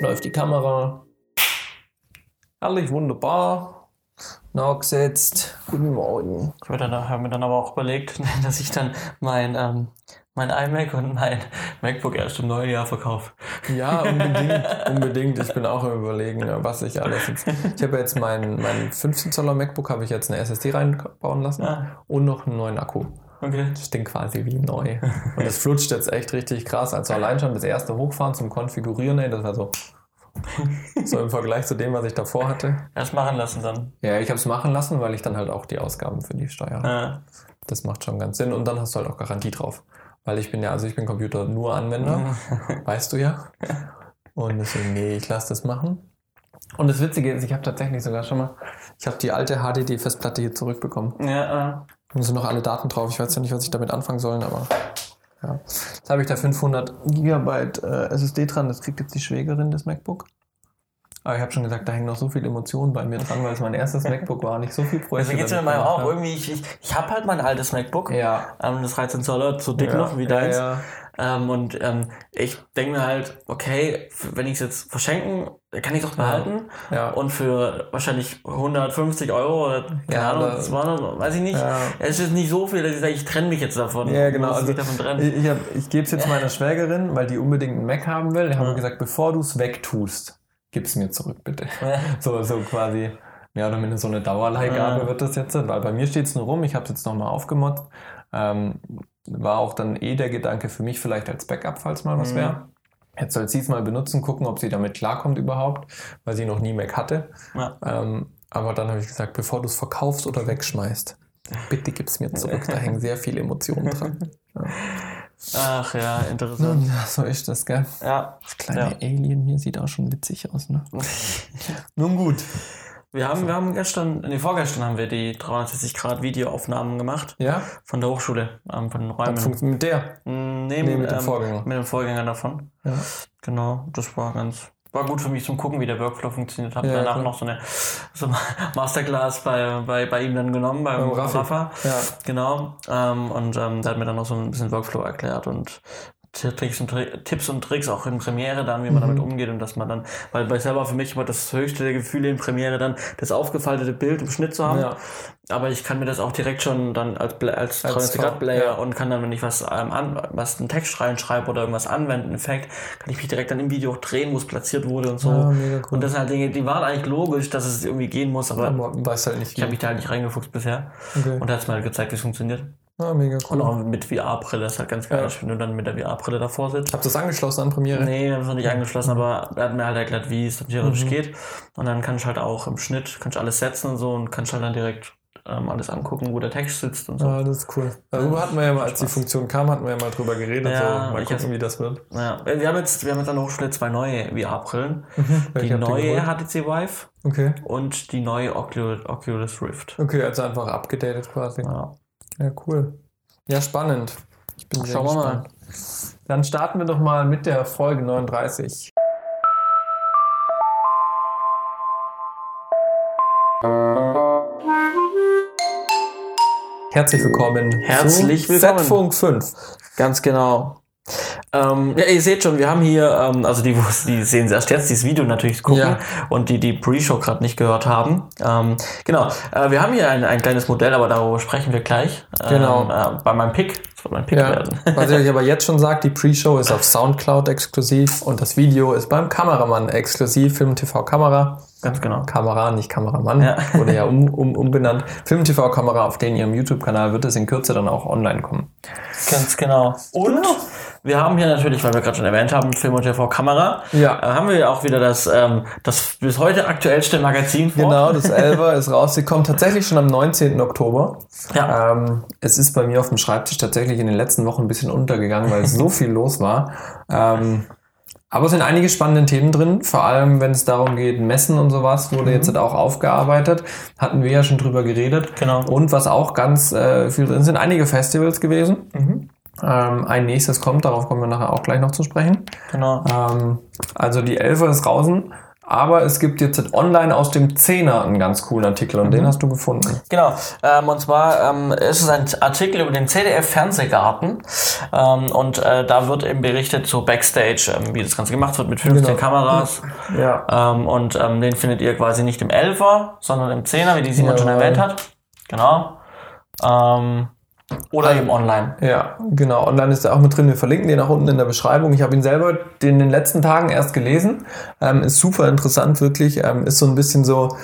läuft die Kamera. Alles wunderbar. Nachgesetzt. Guten Morgen. Ich habe mir dann aber auch überlegt, dass ich dann mein, ähm, mein iMac und mein MacBook erst im neuen Jahr verkaufe. Ja, unbedingt, unbedingt. Ich bin auch am überlegen, was ich alles jetzt. Ich habe jetzt mein, mein 15 Zoller MacBook, habe ich jetzt eine SSD reinbauen lassen Ah. und noch einen neuen Akku. Okay. Das Ding quasi wie neu. Und es flutscht jetzt echt richtig krass. Also allein schon das erste Hochfahren zum Konfigurieren, ey, das war so. So im Vergleich zu dem, was ich davor hatte. Erst machen lassen dann. Ja, ich habe es machen lassen, weil ich dann halt auch die Ausgaben für die Steuer habe. Ja. Das macht schon ganz Sinn. Und dann hast du halt auch Garantie drauf. Weil ich bin ja, also ich bin Computer nur Anwender, weißt du ja. Und deswegen, nee, ich lasse das machen. Und das Witzige ist, ich habe tatsächlich sogar schon mal, ich habe die alte HDD-Festplatte hier zurückbekommen. Ja, äh, Da sind noch alle Daten drauf. Ich weiß ja nicht, was ich damit anfangen soll, aber ja. Jetzt habe ich da 500 Gigabyte äh, SSD dran. Das kriegt jetzt die Schwägerin des MacBook. Aber ich habe schon gesagt, da hängen noch so viele Emotionen bei mir dran, weil es mein erstes MacBook war. Nicht so viel Projekte. also geht's mir mal auch irgendwie. Ich, ich, ich habe halt mein altes MacBook. Ja. Ähm, das 13 Zoller, so dick ja, noch wie ja, deins. Ja, Ähm, und ähm, ich denke mir halt, okay, wenn ich es jetzt verschenken, kann ich doch behalten. ja. Und für wahrscheinlich 150 Euro oder keine Ja, Ahnung, oder- 200, weiß ich nicht. Ja. Es ist nicht so viel, dass ich sage, ich trenne mich jetzt davon. Ja, genau. Also, davon trennen. ich ich, hab- ich gebe es jetzt meiner Schwägerin, weil die unbedingt einen Mac haben will. Ich habe gesagt, bevor du es wegtust, gib es mir zurück, bitte. So, so quasi, mehr oder minder so eine Dauerleihgabe wird das jetzt, weil bei mir steht es nur rum, ich habe es jetzt nochmal aufgemotzt. Ähm, war auch dann eh der Gedanke für mich vielleicht als Backup, falls mal was Mhm. wäre. Jetzt soll sie es mal benutzen, gucken, ob sie damit klarkommt überhaupt, weil sie noch nie Mac hatte. Ja. Ähm, aber dann habe ich gesagt, bevor du es verkaufst oder wegschmeißt, bitte gib es mir zurück. Da hängen sehr viele Emotionen dran. Ach ja, interessant. Ja, so ist das, gell? Ja, Das kleine Ja. Alien hier sieht auch schon witzig aus, ne? Nun gut. Wir haben, wir haben gestern, nee, vorgestern haben wir die 360-Grad-Videoaufnahmen gemacht Ja? von der Hochschule, ähm, von den Hat Räumen. funktioniert mit der. Mm, Nee, Nee, mit dem ähm, Vorgänger. Mit dem Vorgänger davon. Ja. Genau, das war ganz, war gut für mich zum Gucken, wie der Workflow funktioniert. Habe Ja, danach klar. noch so eine so Masterclass bei, bei, bei ihm dann genommen, beim Beim. Rafa. Ja. Genau. Ähm, und ähm, der hat mir dann noch so ein bisschen Workflow erklärt und Tricks und, Tipps und Tricks auch in Premiere dann, wie man Mhm. damit umgeht und dass man dann, weil bei selber für mich immer das höchste der Gefühle in Premiere dann das aufgefaltete Bild im Schnitt zu haben. Ja. Aber ich kann mir das auch direkt schon dann als, als, Als 360 Grad Player ja. und kann dann, wenn ich was, ähm, an, was einen Text reinschreibe oder irgendwas anwenden, Effekt, kann ich mich direkt dann im Video auch drehen, wo es platziert wurde und so. Ja, cool. Und das sind halt Dinge, die waren eigentlich logisch, dass es irgendwie gehen muss, aber Aber weiß halt nicht ich habe mich da halt nicht reingefuchst bisher. Okay. Und er hat mir halt gezeigt, wie es funktioniert. Ah, mega Und cool. auch mit VR-Brille, das ist halt ganz geil, Ja. wenn du dann mit der VR-Brille davor sitzt. Habt ihr das angeschlossen an Premiere? Nee, wir haben es noch nicht angeschlossen, aber er hat mir halt erklärt, wie es theoretisch Mhm. geht. Und dann kann ich halt auch im Schnitt, kann ich alles setzen und so und kann ich halt dann direkt ähm, alles angucken, wo der Text sitzt und so. Ah, das ist cool. Darüber hatten wir ja mal, als die. Funktion kam, hatten wir ja mal drüber geredet. Ja, so, mal gucken, hab- wie das wird. Ja, wir haben jetzt, wir haben jetzt an der Hochschule zwei neue VR-Brillen. Die habt ihr neue? HTC Vive Okay. und die neue Oculus, Oculus Rift. Okay, also einfach abgedatet quasi. Ja. Ja, cool. Ja, spannend. Ich bin sehr Schauen wir mal. Dann starten wir doch mal mit der Folge 39. Herzlich willkommen. Herzlich zu willkommen. Z-Funk 5. Ganz genau. Ähm, ja, ihr seht schon, wir haben hier, ähm, also die, die sehen erst jetzt dieses Video natürlich gucken Ja. und die die Pre-Show gerade nicht gehört haben. Ähm, genau, äh, wir haben hier ein, ein kleines Modell, aber darüber sprechen wir gleich. Genau. Ähm, äh, bei meinem Pick, das wird mein Pick Ja. werden. Was ich euch aber jetzt schon sage, die Pre-Show ist auf Soundcloud exklusiv und das Video ist beim Kameramann exklusiv, Film TV Kamera. Ganz genau. Kamera, nicht Kameramann, Ja. wurde ja um, um, umbenannt. Film TV Kamera auf den ihrem YouTube-Kanal wird es in Kürze dann auch online kommen. Ganz genau. Und wir haben hier natürlich, weil wir gerade schon erwähnt haben, Film und TV Kamera, Ja. äh, haben wir ja auch wieder das, ähm, das bis heute aktuellste Magazin vor. Genau, das Elva ist rausgekommen, tatsächlich schon am 19. Oktober. Ja. Ähm, es ist bei mir auf dem Schreibtisch tatsächlich in den letzten Wochen ein bisschen untergegangen, weil es so viel los war. Ähm, aber es sind einige spannende Themen drin, vor allem wenn es darum geht, Messen und sowas, wurde jetzt halt auch aufgearbeitet. Hatten wir ja schon drüber geredet. Genau. Und was auch ganz äh, viel drin sind, einige Festivals gewesen. Ähm, ein nächstes kommt, darauf kommen wir nachher auch gleich noch zu sprechen. Genau. Ähm, also die Elfer ist draußen. Aber es gibt jetzt online aus dem Zehner einen ganz coolen Artikel und mhm. den hast du gefunden. Genau. Ähm, und zwar ähm, ist es ein Artikel über den CDF Fernsehgarten. Ähm, und äh, da wird eben berichtet so Backstage, ähm, wie das Ganze gemacht wird mit 15 genau. Kameras. Ja. Ähm, und ähm, den findet ihr quasi nicht im Elfer, sondern im Zehner, wie die Simon ja. schon erwähnt hat. Genau. Oder eben online. Ja, genau. Online ist er auch mit drin. Wir verlinken den auch unten in der Beschreibung. Ich habe ihn selber in den letzten Tagen erst gelesen. Ähm, ist super interessant, wirklich. Ähm, ist so ein bisschen so,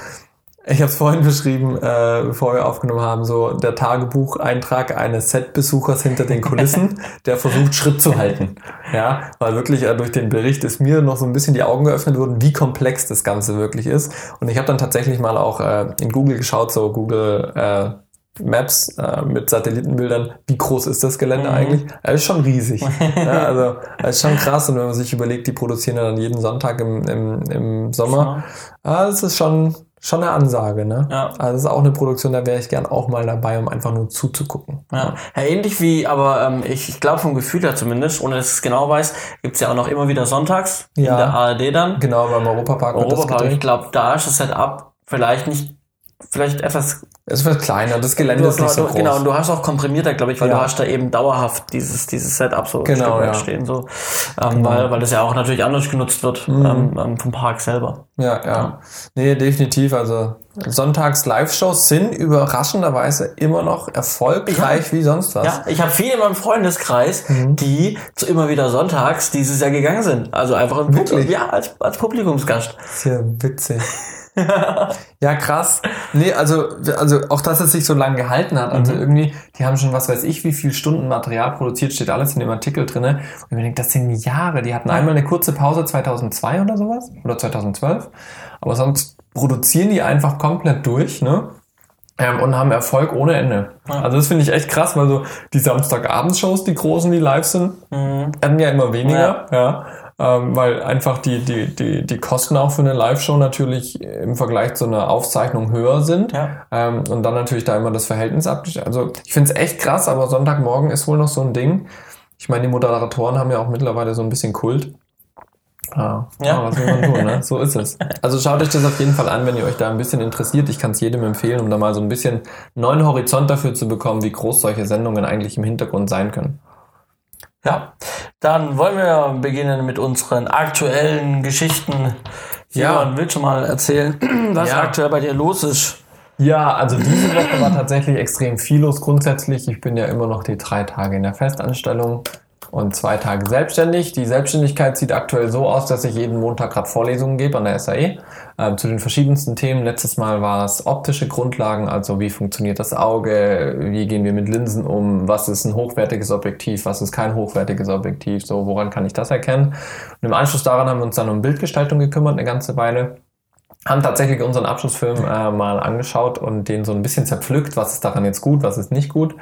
ich habe es vorhin beschrieben, äh, bevor wir aufgenommen haben, so der Tagebucheintrag eines Setbesuchers hinter den Kulissen, der versucht, Schritt zu halten. Ja, weil wirklich äh, durch den Bericht ist mir noch so ein bisschen die Augen geöffnet wurden, wie komplex das Ganze wirklich ist. Und ich habe dann tatsächlich mal auch äh, in Google geschaut, so Google äh, Maps äh, mit Satellitenbildern, wie groß ist das Gelände mhm. eigentlich? Es ist schon riesig. ja, also es ist schon krass und wenn man sich überlegt, die produzieren ja dann jeden Sonntag im, im, im Sommer, das ist schon, schon eine Ansage. Ne? Ja. Also das ist auch eine Produktion, da wäre ich gern auch mal dabei, um einfach nur zuzugucken. Ja, ja ähnlich wie, aber ähm, ich, ich glaube vom Gefühl her zumindest, ohne dass ich es genau weiß, gibt's ja auch noch immer wieder sonntags ja. in der ARD dann. Genau, beim Europapark. Europapark, ich glaube, da ist das Setup vielleicht nicht vielleicht etwas. Es wird kleiner, das Gelände du, ist nicht so groß. Genau, und du hast auch komprimierter, glaube ich, weil ja. du hast da eben dauerhaft dieses, dieses Setup so genau, ja. stehen, so. Ähm, genau. weil, weil das ja auch natürlich anders genutzt wird mhm. ähm, ähm vom Park selber. Ja, ja, ja. Nee, definitiv. Also Sonntags Live-Shows sind überraschenderweise immer noch erfolgreich ja. wie sonst was. Ja, ich habe viele in meinem Freundeskreis, mhm. die zu immer wieder sonntags dieses Jahr gegangen sind. Also einfach im Wirklich? ja, als, als Publikumsgast. Sehr witzig. Ja, krass. Nee, also, also auch, dass es sich so lange gehalten hat. Also mhm. irgendwie, die haben schon, was weiß ich, wie viel Stunden Material produziert, steht alles in dem Artikel drinne. Und ich mir denke, das sind Jahre. Die hatten einmal eine kurze Pause 2002 oder sowas. Oder 2012. Aber sonst produzieren die einfach komplett durch, ne? Ähm, und haben Erfolg ohne Ende. Also das finde ich echt krass, weil so die Samstagabendshows, die großen, die live sind, mhm. werden ja immer weniger, ja. ja ähm, weil einfach die, die, die, die Kosten auch für eine Live-Show natürlich im Vergleich zu einer Aufzeichnung höher sind. Ja. Ähm, und dann natürlich da immer das Verhältnis ab. Also ich finde es echt krass, aber Sonntagmorgen ist wohl noch so ein Ding. Ich meine, die Moderatoren haben ja auch mittlerweile so ein bisschen Kult. Ah, ja. Ah, was will man tun, ne? So ist es. Also schaut euch das auf jeden Fall an, wenn ihr euch da ein bisschen interessiert. Ich kann es jedem empfehlen, um da mal so ein bisschen neuen Horizont dafür zu bekommen, wie groß solche Sendungen eigentlich im Hintergrund sein können. Ja, dann wollen wir beginnen mit unseren aktuellen Geschichten. Ja, Simon, willst du mal erzählen, was ja. aktuell bei dir los ist? Ja, also diese Woche war tatsächlich extrem viel los grundsätzlich. Ich bin ja immer noch die drei Tage in der Festanstellung und zwei Tage selbstständig. Die Selbstständigkeit sieht aktuell so aus, dass ich jeden Montag gerade Vorlesungen gebe an der SAE äh, zu den verschiedensten Themen. Letztes Mal war es optische Grundlagen, also wie funktioniert das Auge, wie gehen wir mit Linsen um, was ist ein hochwertiges Objektiv, was ist kein hochwertiges Objektiv, so woran kann ich das erkennen. Und im Anschluss daran haben wir uns dann um Bildgestaltung gekümmert eine ganze Weile haben tatsächlich unseren Abschlussfilm äh, mal angeschaut und den so ein bisschen zerpflückt, was ist daran jetzt gut, was ist nicht gut?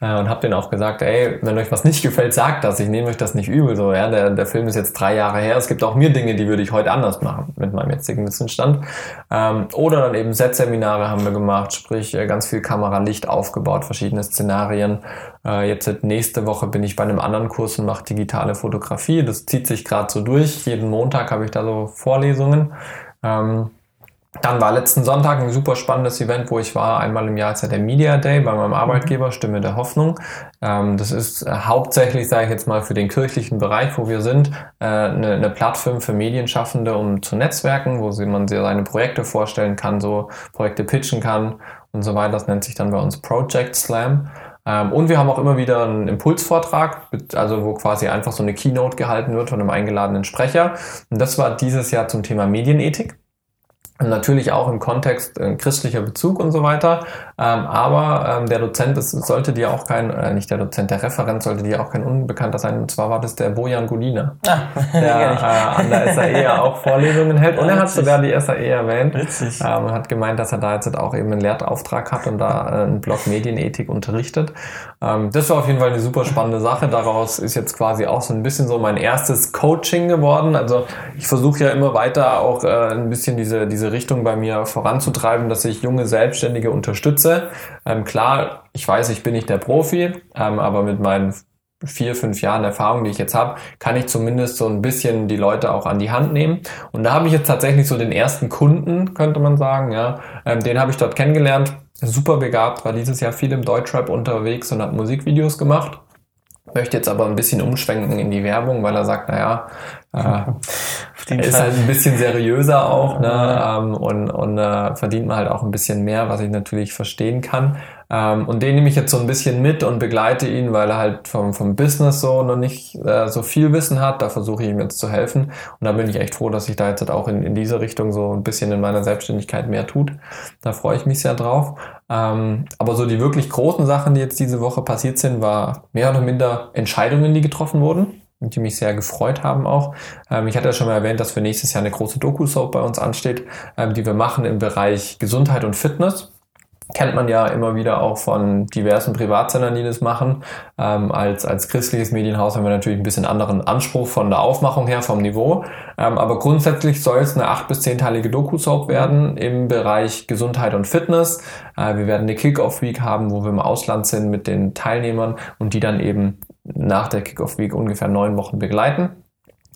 Äh, und habe denen auch gesagt, ey, wenn euch was nicht gefällt, sagt das, ich nehme euch das nicht übel, so, ja, der, der Film ist jetzt drei Jahre her, es gibt auch mir Dinge, die würde ich heute anders machen mit meinem jetzigen Wissensstand. Ähm, oder dann eben Set-Seminare haben wir gemacht, sprich äh, ganz viel Kameralicht aufgebaut, verschiedene Szenarien. Äh, jetzt nächste Woche bin ich bei einem anderen Kurs und mache digitale Fotografie, das zieht sich gerade so durch, jeden Montag habe ich da so Vorlesungen. Ähm, dann war letzten Sonntag ein super spannendes Event, wo ich war. Einmal im Jahr ist ja der Media Day bei meinem Arbeitgeber, Stimme der Hoffnung. Ähm, das ist äh, hauptsächlich, sage ich jetzt mal, für den kirchlichen Bereich, wo wir sind, äh, eine, Plattform für Medienschaffende, um zu netzwerken, wo man seine Projekte vorstellen kann, so Projekte pitchen kann und so weiter. Das nennt sich dann bei uns Project Slam. Ähm, und wir haben auch immer wieder einen Impulsvortrag, also wo quasi einfach so eine Keynote gehalten wird von einem eingeladenen Sprecher. Und das war dieses Jahr zum Thema Medienethik. Natürlich auch im Kontext äh, christlicher Bezug und so weiter. Ähm, aber ähm, der Dozent, das sollte dir auch kein, äh, nicht der Dozent, der Referent sollte dir auch kein Unbekannter sein. Und zwar war das der Bojan Gulina, ah, der äh, an der SAE auch Vorlesungen hält. Und er hat sogar die SAE erwähnt. Witzig. Ähm, und hat gemeint, dass er da jetzt auch eben einen Lehrauftrag hat und da äh, einen Blog Medienethik unterrichtet. Ähm, das war auf jeden Fall eine super spannende Sache. Daraus ist jetzt quasi auch so ein bisschen so mein erstes Coaching geworden. Also ich versuche ja immer weiter auch äh, ein bisschen diese, diese diese Richtung bei mir voranzutreiben, dass ich junge Selbstständige unterstütze. Ähm, klar, ich weiß, ich bin nicht der Profi, ähm, aber mit meinen vier, fünf Jahren Erfahrung, die ich jetzt habe, kann ich zumindest so ein bisschen die Leute auch an die Hand nehmen. Und da habe ich jetzt tatsächlich so den ersten Kunden, könnte man sagen, ja, ähm, den habe ich dort kennengelernt. Super begabt, war dieses Jahr viel im Deutschrap unterwegs und hat Musikvideos gemacht möchte jetzt aber ein bisschen umschwenken in die Werbung, weil er sagt, naja, äh, ist halt ein bisschen seriöser auch ne, ähm, und, und äh, verdient man halt auch ein bisschen mehr, was ich natürlich verstehen kann. Ähm, und den nehme ich jetzt so ein bisschen mit und begleite ihn, weil er halt vom, vom Business so noch nicht äh, so viel Wissen hat. Da versuche ich ihm jetzt zu helfen. Und da bin ich echt froh, dass sich da jetzt halt auch in, in diese Richtung so ein bisschen in meiner Selbstständigkeit mehr tut. Da freue ich mich sehr drauf. Ähm, aber so die wirklich großen Sachen, die jetzt diese Woche passiert sind, war mehr oder minder Entscheidungen, die getroffen wurden die mich sehr gefreut haben auch. Ähm, ich hatte ja schon mal erwähnt, dass für nächstes Jahr eine große Doku-Soap bei uns ansteht, ähm, die wir machen im Bereich Gesundheit und Fitness kennt man ja immer wieder auch von diversen Privatsendern, die das machen. Ähm, als, als christliches Medienhaus haben wir natürlich ein bisschen anderen Anspruch von der Aufmachung her, vom Niveau. Ähm, aber grundsätzlich soll es eine acht bis zehnteilige Doku-Soap werden im Bereich Gesundheit und Fitness. Äh, wir werden eine Kick-Off-Week haben, wo wir im Ausland sind mit den Teilnehmern und die dann eben nach der Kick-Off-Week ungefähr neun Wochen begleiten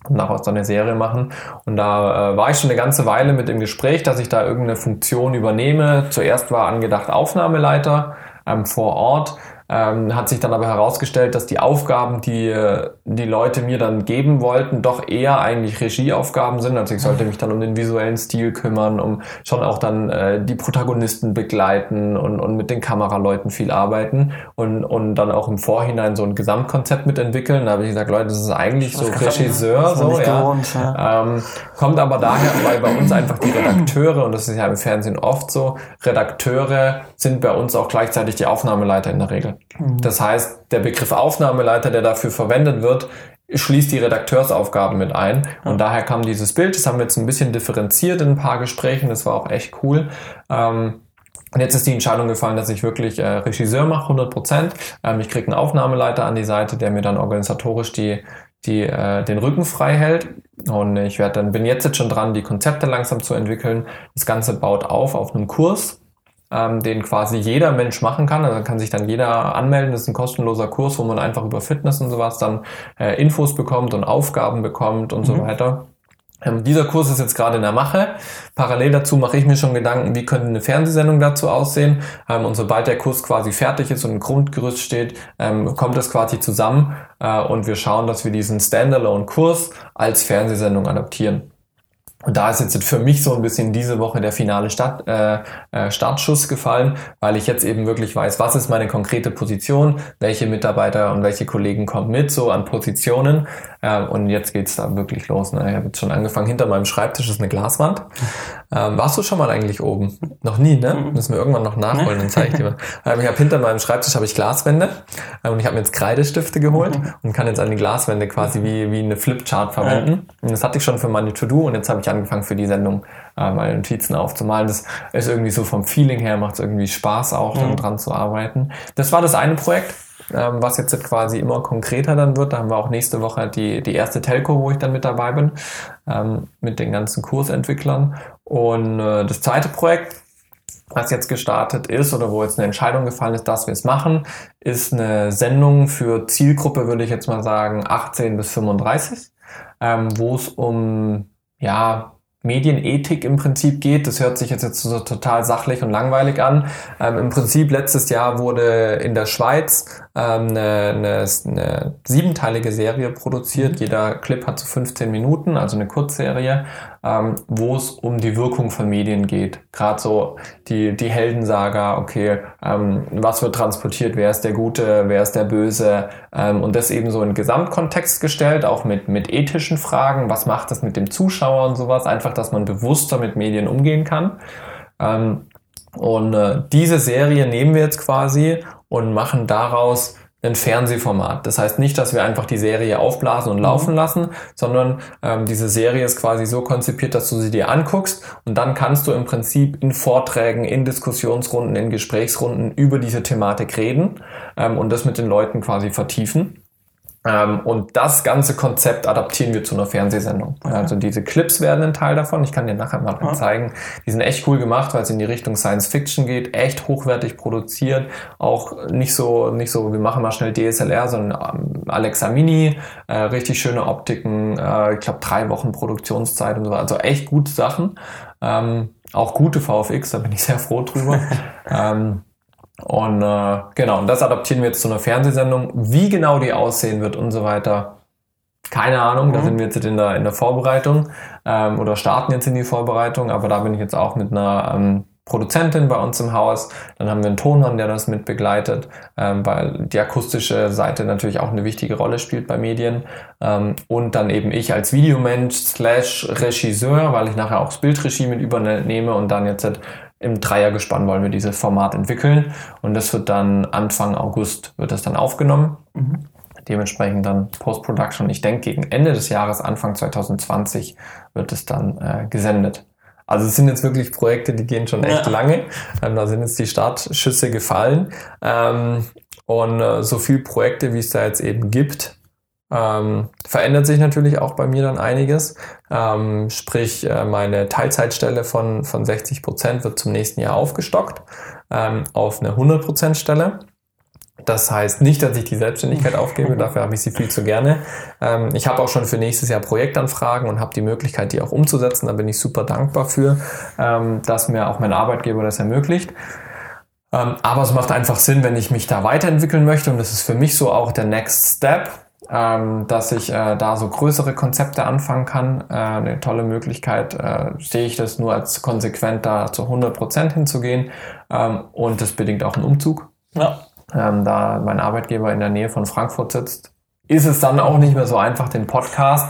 und daraus dann eine Serie machen. Und da äh, war ich schon eine ganze Weile mit im Gespräch, dass ich da irgendeine Funktion übernehme. Zuerst war angedacht Aufnahmeleiter ähm, vor Ort. Ähm, hat sich dann aber herausgestellt, dass die Aufgaben, die äh, die Leute mir dann geben wollten, doch eher eigentlich Regieaufgaben sind. Also ich sollte mich dann um den visuellen Stil kümmern, um schon auch dann äh, die Protagonisten begleiten und, und mit den Kameraleuten viel arbeiten und, und dann auch im Vorhinein so ein Gesamtkonzept mitentwickeln. Da habe ich gesagt, Leute, das ist eigentlich so Regisseur, so, ja. Gewohnt, ja. Ähm, kommt aber daher, weil bei uns einfach die Redakteure, und das ist ja im Fernsehen oft so, Redakteure sind bei uns auch gleichzeitig die Aufnahmeleiter in der Regel. Mhm. Das heißt, der Begriff Aufnahmeleiter, der dafür verwendet wird, schließt die Redakteursaufgaben mit ein. Und daher kam dieses Bild. Das haben wir jetzt ein bisschen differenziert in ein paar Gesprächen. Das war auch echt cool. Ähm, und jetzt ist die Entscheidung gefallen, dass ich wirklich äh, Regisseur mache, 100 Prozent. Ähm, ich kriege einen Aufnahmeleiter an die Seite, der mir dann organisatorisch die, die, äh, den Rücken frei hält. Und ich werde dann, bin jetzt, jetzt schon dran, die Konzepte langsam zu entwickeln. Das Ganze baut auf auf einem Kurs, ähm, den quasi jeder Mensch machen kann. Also kann sich dann jeder anmelden. Das ist ein kostenloser Kurs, wo man einfach über Fitness und sowas dann äh, Infos bekommt und Aufgaben bekommt und mhm. so weiter. Ähm, dieser Kurs ist jetzt gerade in der Mache. Parallel dazu mache ich mir schon Gedanken, wie könnte eine Fernsehsendung dazu aussehen. Ähm, und sobald der Kurs quasi fertig ist und ein Grundgerüst steht, ähm, kommt das quasi zusammen äh, und wir schauen, dass wir diesen Standalone-Kurs als Fernsehsendung adaptieren. Und da ist jetzt für mich so ein bisschen diese Woche der finale Start, äh, äh, Startschuss gefallen, weil ich jetzt eben wirklich weiß, was ist meine konkrete Position, welche Mitarbeiter und welche Kollegen kommen mit so an Positionen. Äh, und jetzt geht's da wirklich los. Ne? Ich habe jetzt schon angefangen, hinter meinem Schreibtisch ist eine Glaswand. Ähm, warst du schon mal eigentlich oben? Noch nie, ne? Mhm. Müssen wir irgendwann noch nachholen, dann zeige ich dir. Ähm, ich habe hinter meinem Schreibtisch habe ich Glaswände äh, und ich habe mir jetzt Kreidestifte geholt mhm. und kann jetzt an die Glaswände quasi wie, wie eine Flipchart verwenden. Und das hatte ich schon für meine To-Do und jetzt habe ich angefangen für die Sendung äh, meine Notizen aufzumalen. Das ist irgendwie so vom Feeling her, macht es irgendwie Spaß auch mhm. dran zu arbeiten. Das war das eine Projekt, ähm, was jetzt quasi immer konkreter dann wird. Da haben wir auch nächste Woche die, die erste Telco, wo ich dann mit dabei bin, ähm, mit den ganzen Kursentwicklern. Und äh, das zweite Projekt, was jetzt gestartet ist oder wo jetzt eine Entscheidung gefallen ist, dass wir es machen, ist eine Sendung für Zielgruppe, würde ich jetzt mal sagen, 18 bis 35, ähm, wo es um ja Medienethik im Prinzip geht. Das hört sich jetzt, jetzt so total sachlich und langweilig an. Ähm, Im Prinzip letztes Jahr wurde in der Schweiz ähm, eine, eine, eine siebenteilige Serie produziert. Mhm. Jeder Clip hat so 15 Minuten, also eine Kurzserie, ähm, wo es um die Wirkung von Medien geht. Gerade so die, die Heldensaga, okay, ähm, was wird transportiert, wer ist der Gute, wer ist der Böse ähm, und das eben so in Gesamtkontext gestellt, auch mit, mit ethischen Fragen, was macht das mit dem Zuschauer und sowas, einfach, dass man bewusster mit Medien umgehen kann. Ähm, und äh, diese Serie nehmen wir jetzt quasi und machen daraus ein Fernsehformat. Das heißt nicht, dass wir einfach die Serie aufblasen und mhm. laufen lassen, sondern ähm, diese Serie ist quasi so konzipiert, dass du sie dir anguckst und dann kannst du im Prinzip in Vorträgen, in Diskussionsrunden, in Gesprächsrunden über diese Thematik reden ähm, und das mit den Leuten quasi vertiefen. Ähm, und das ganze Konzept adaptieren wir zu einer Fernsehsendung. Okay. Also diese Clips werden ein Teil davon. Ich kann dir nachher mal ja. zeigen. Die sind echt cool gemacht, weil es in die Richtung Science Fiction geht. Echt hochwertig produziert. Auch nicht so, nicht so, wir machen mal schnell DSLR, sondern ähm, Alexa Mini. Äh, richtig schöne Optiken. Äh, ich glaube drei Wochen Produktionszeit und so. Also echt gute Sachen. Ähm, auch gute VFX, da bin ich sehr froh drüber. ähm, und äh, genau, und das adaptieren wir jetzt zu einer Fernsehsendung. Wie genau die aussehen wird und so weiter, keine Ahnung. Mhm. Da sind wir jetzt in der, in der Vorbereitung ähm, oder starten jetzt in die Vorbereitung. Aber da bin ich jetzt auch mit einer ähm, Produzentin bei uns im Haus. Dann haben wir einen Tonmann, der das mit begleitet, ähm, weil die akustische Seite natürlich auch eine wichtige Rolle spielt bei Medien. Ähm, und dann eben ich als Videomensch slash Regisseur, weil ich nachher auch das Bildregie mit übernehme und dann jetzt im Dreiergespann wollen wir dieses Format entwickeln und das wird dann Anfang August wird das dann aufgenommen. Mhm. Dementsprechend dann Post-Production. Ich denke, gegen Ende des Jahres, Anfang 2020, wird es dann äh, gesendet. Also es sind jetzt wirklich Projekte, die gehen schon echt ja. lange. Ähm, da sind jetzt die Startschüsse gefallen. Ähm, und äh, so viele Projekte, wie es da jetzt eben gibt, ähm, verändert sich natürlich auch bei mir dann einiges. Ähm, sprich, äh, meine Teilzeitstelle von, von 60 Prozent wird zum nächsten Jahr aufgestockt ähm, auf eine 100 Prozent Stelle. Das heißt nicht, dass ich die Selbstständigkeit aufgebe, dafür habe ich sie viel zu gerne. Ähm, ich habe auch schon für nächstes Jahr Projektanfragen und habe die Möglichkeit, die auch umzusetzen. Da bin ich super dankbar für, ähm, dass mir auch mein Arbeitgeber das ermöglicht. Ähm, aber es macht einfach Sinn, wenn ich mich da weiterentwickeln möchte und das ist für mich so auch der Next Step ähm, dass ich äh, da so größere Konzepte anfangen kann. Äh, eine tolle Möglichkeit äh, sehe ich das nur als konsequent da zu 100 Prozent hinzugehen ähm, und das bedingt auch einen Umzug. Ja. Ähm, da mein Arbeitgeber in der Nähe von Frankfurt sitzt, ist es dann auch nicht mehr so einfach, den Podcast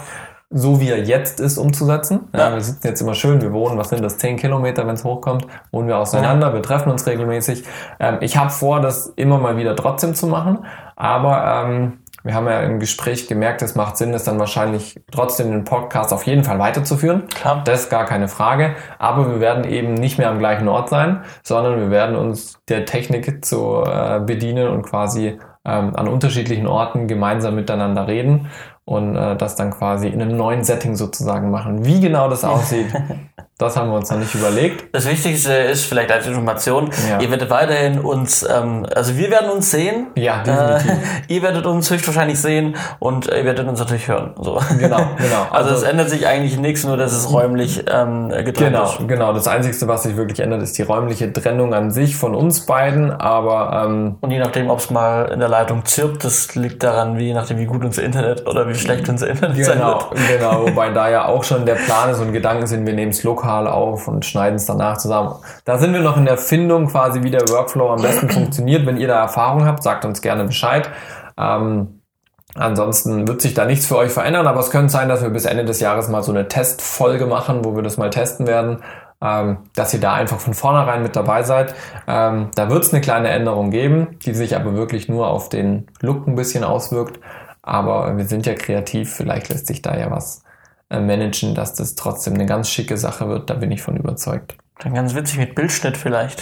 so wie er jetzt ist, umzusetzen. Ja, wir sitzen jetzt immer schön, wir wohnen, was sind das, 10 Kilometer, wenn es hochkommt, wohnen wir auseinander, wir treffen uns regelmäßig. Ähm, ich habe vor, das immer mal wieder trotzdem zu machen, aber ähm, wir haben ja im Gespräch gemerkt, es macht Sinn, das dann wahrscheinlich trotzdem den Podcast auf jeden Fall weiterzuführen. Klar. Das ist gar keine Frage. Aber wir werden eben nicht mehr am gleichen Ort sein, sondern wir werden uns der Technik zu äh, bedienen und quasi ähm, an unterschiedlichen Orten gemeinsam miteinander reden und äh, das dann quasi in einem neuen Setting sozusagen machen. Wie genau das aussieht, Das haben wir uns noch nicht überlegt. Das Wichtigste ist vielleicht als Information, ja. ihr werdet weiterhin uns, ähm, also wir werden uns sehen. Ja, definitiv. Äh, ihr werdet uns höchstwahrscheinlich sehen und ihr werdet uns natürlich hören. So. Genau, genau. Also, also es ändert sich eigentlich nichts, nur dass es räumlich ähm, getrennt genau, ist. Genau, das Einzige, was sich wirklich ändert, ist die räumliche Trennung an sich von uns beiden, aber... Ähm, und je nachdem, ob es mal in der Leitung zirpt, das liegt daran, wie je nachdem, wie gut unser Internet oder wie schlecht unser Internet genau. Genau, wobei da ja auch schon der Plan ist und Gedanken sind, wir nehmen es lokal lokal auf und schneiden es danach zusammen. Da sind wir noch in der Findung quasi, wie der Workflow am besten funktioniert. Wenn ihr da Erfahrung habt, sagt uns gerne Bescheid. Ähm, ansonsten wird sich da nichts für euch verändern, aber es könnte sein, dass wir bis Ende des Jahres mal so eine Testfolge machen, wo wir das mal testen werden. Ähm, dass ihr da einfach von vornherein mit dabei seid. Ähm, da wird es eine kleine Änderung geben, die sich aber wirklich nur auf den Look ein bisschen auswirkt. Aber wir sind ja kreativ, vielleicht lässt sich da ja was äh, managen, dass das trotzdem eine ganz schicke Sache wird. Da bin ich von überzeugt. Dann ganz witzig mit Bildschnitt vielleicht.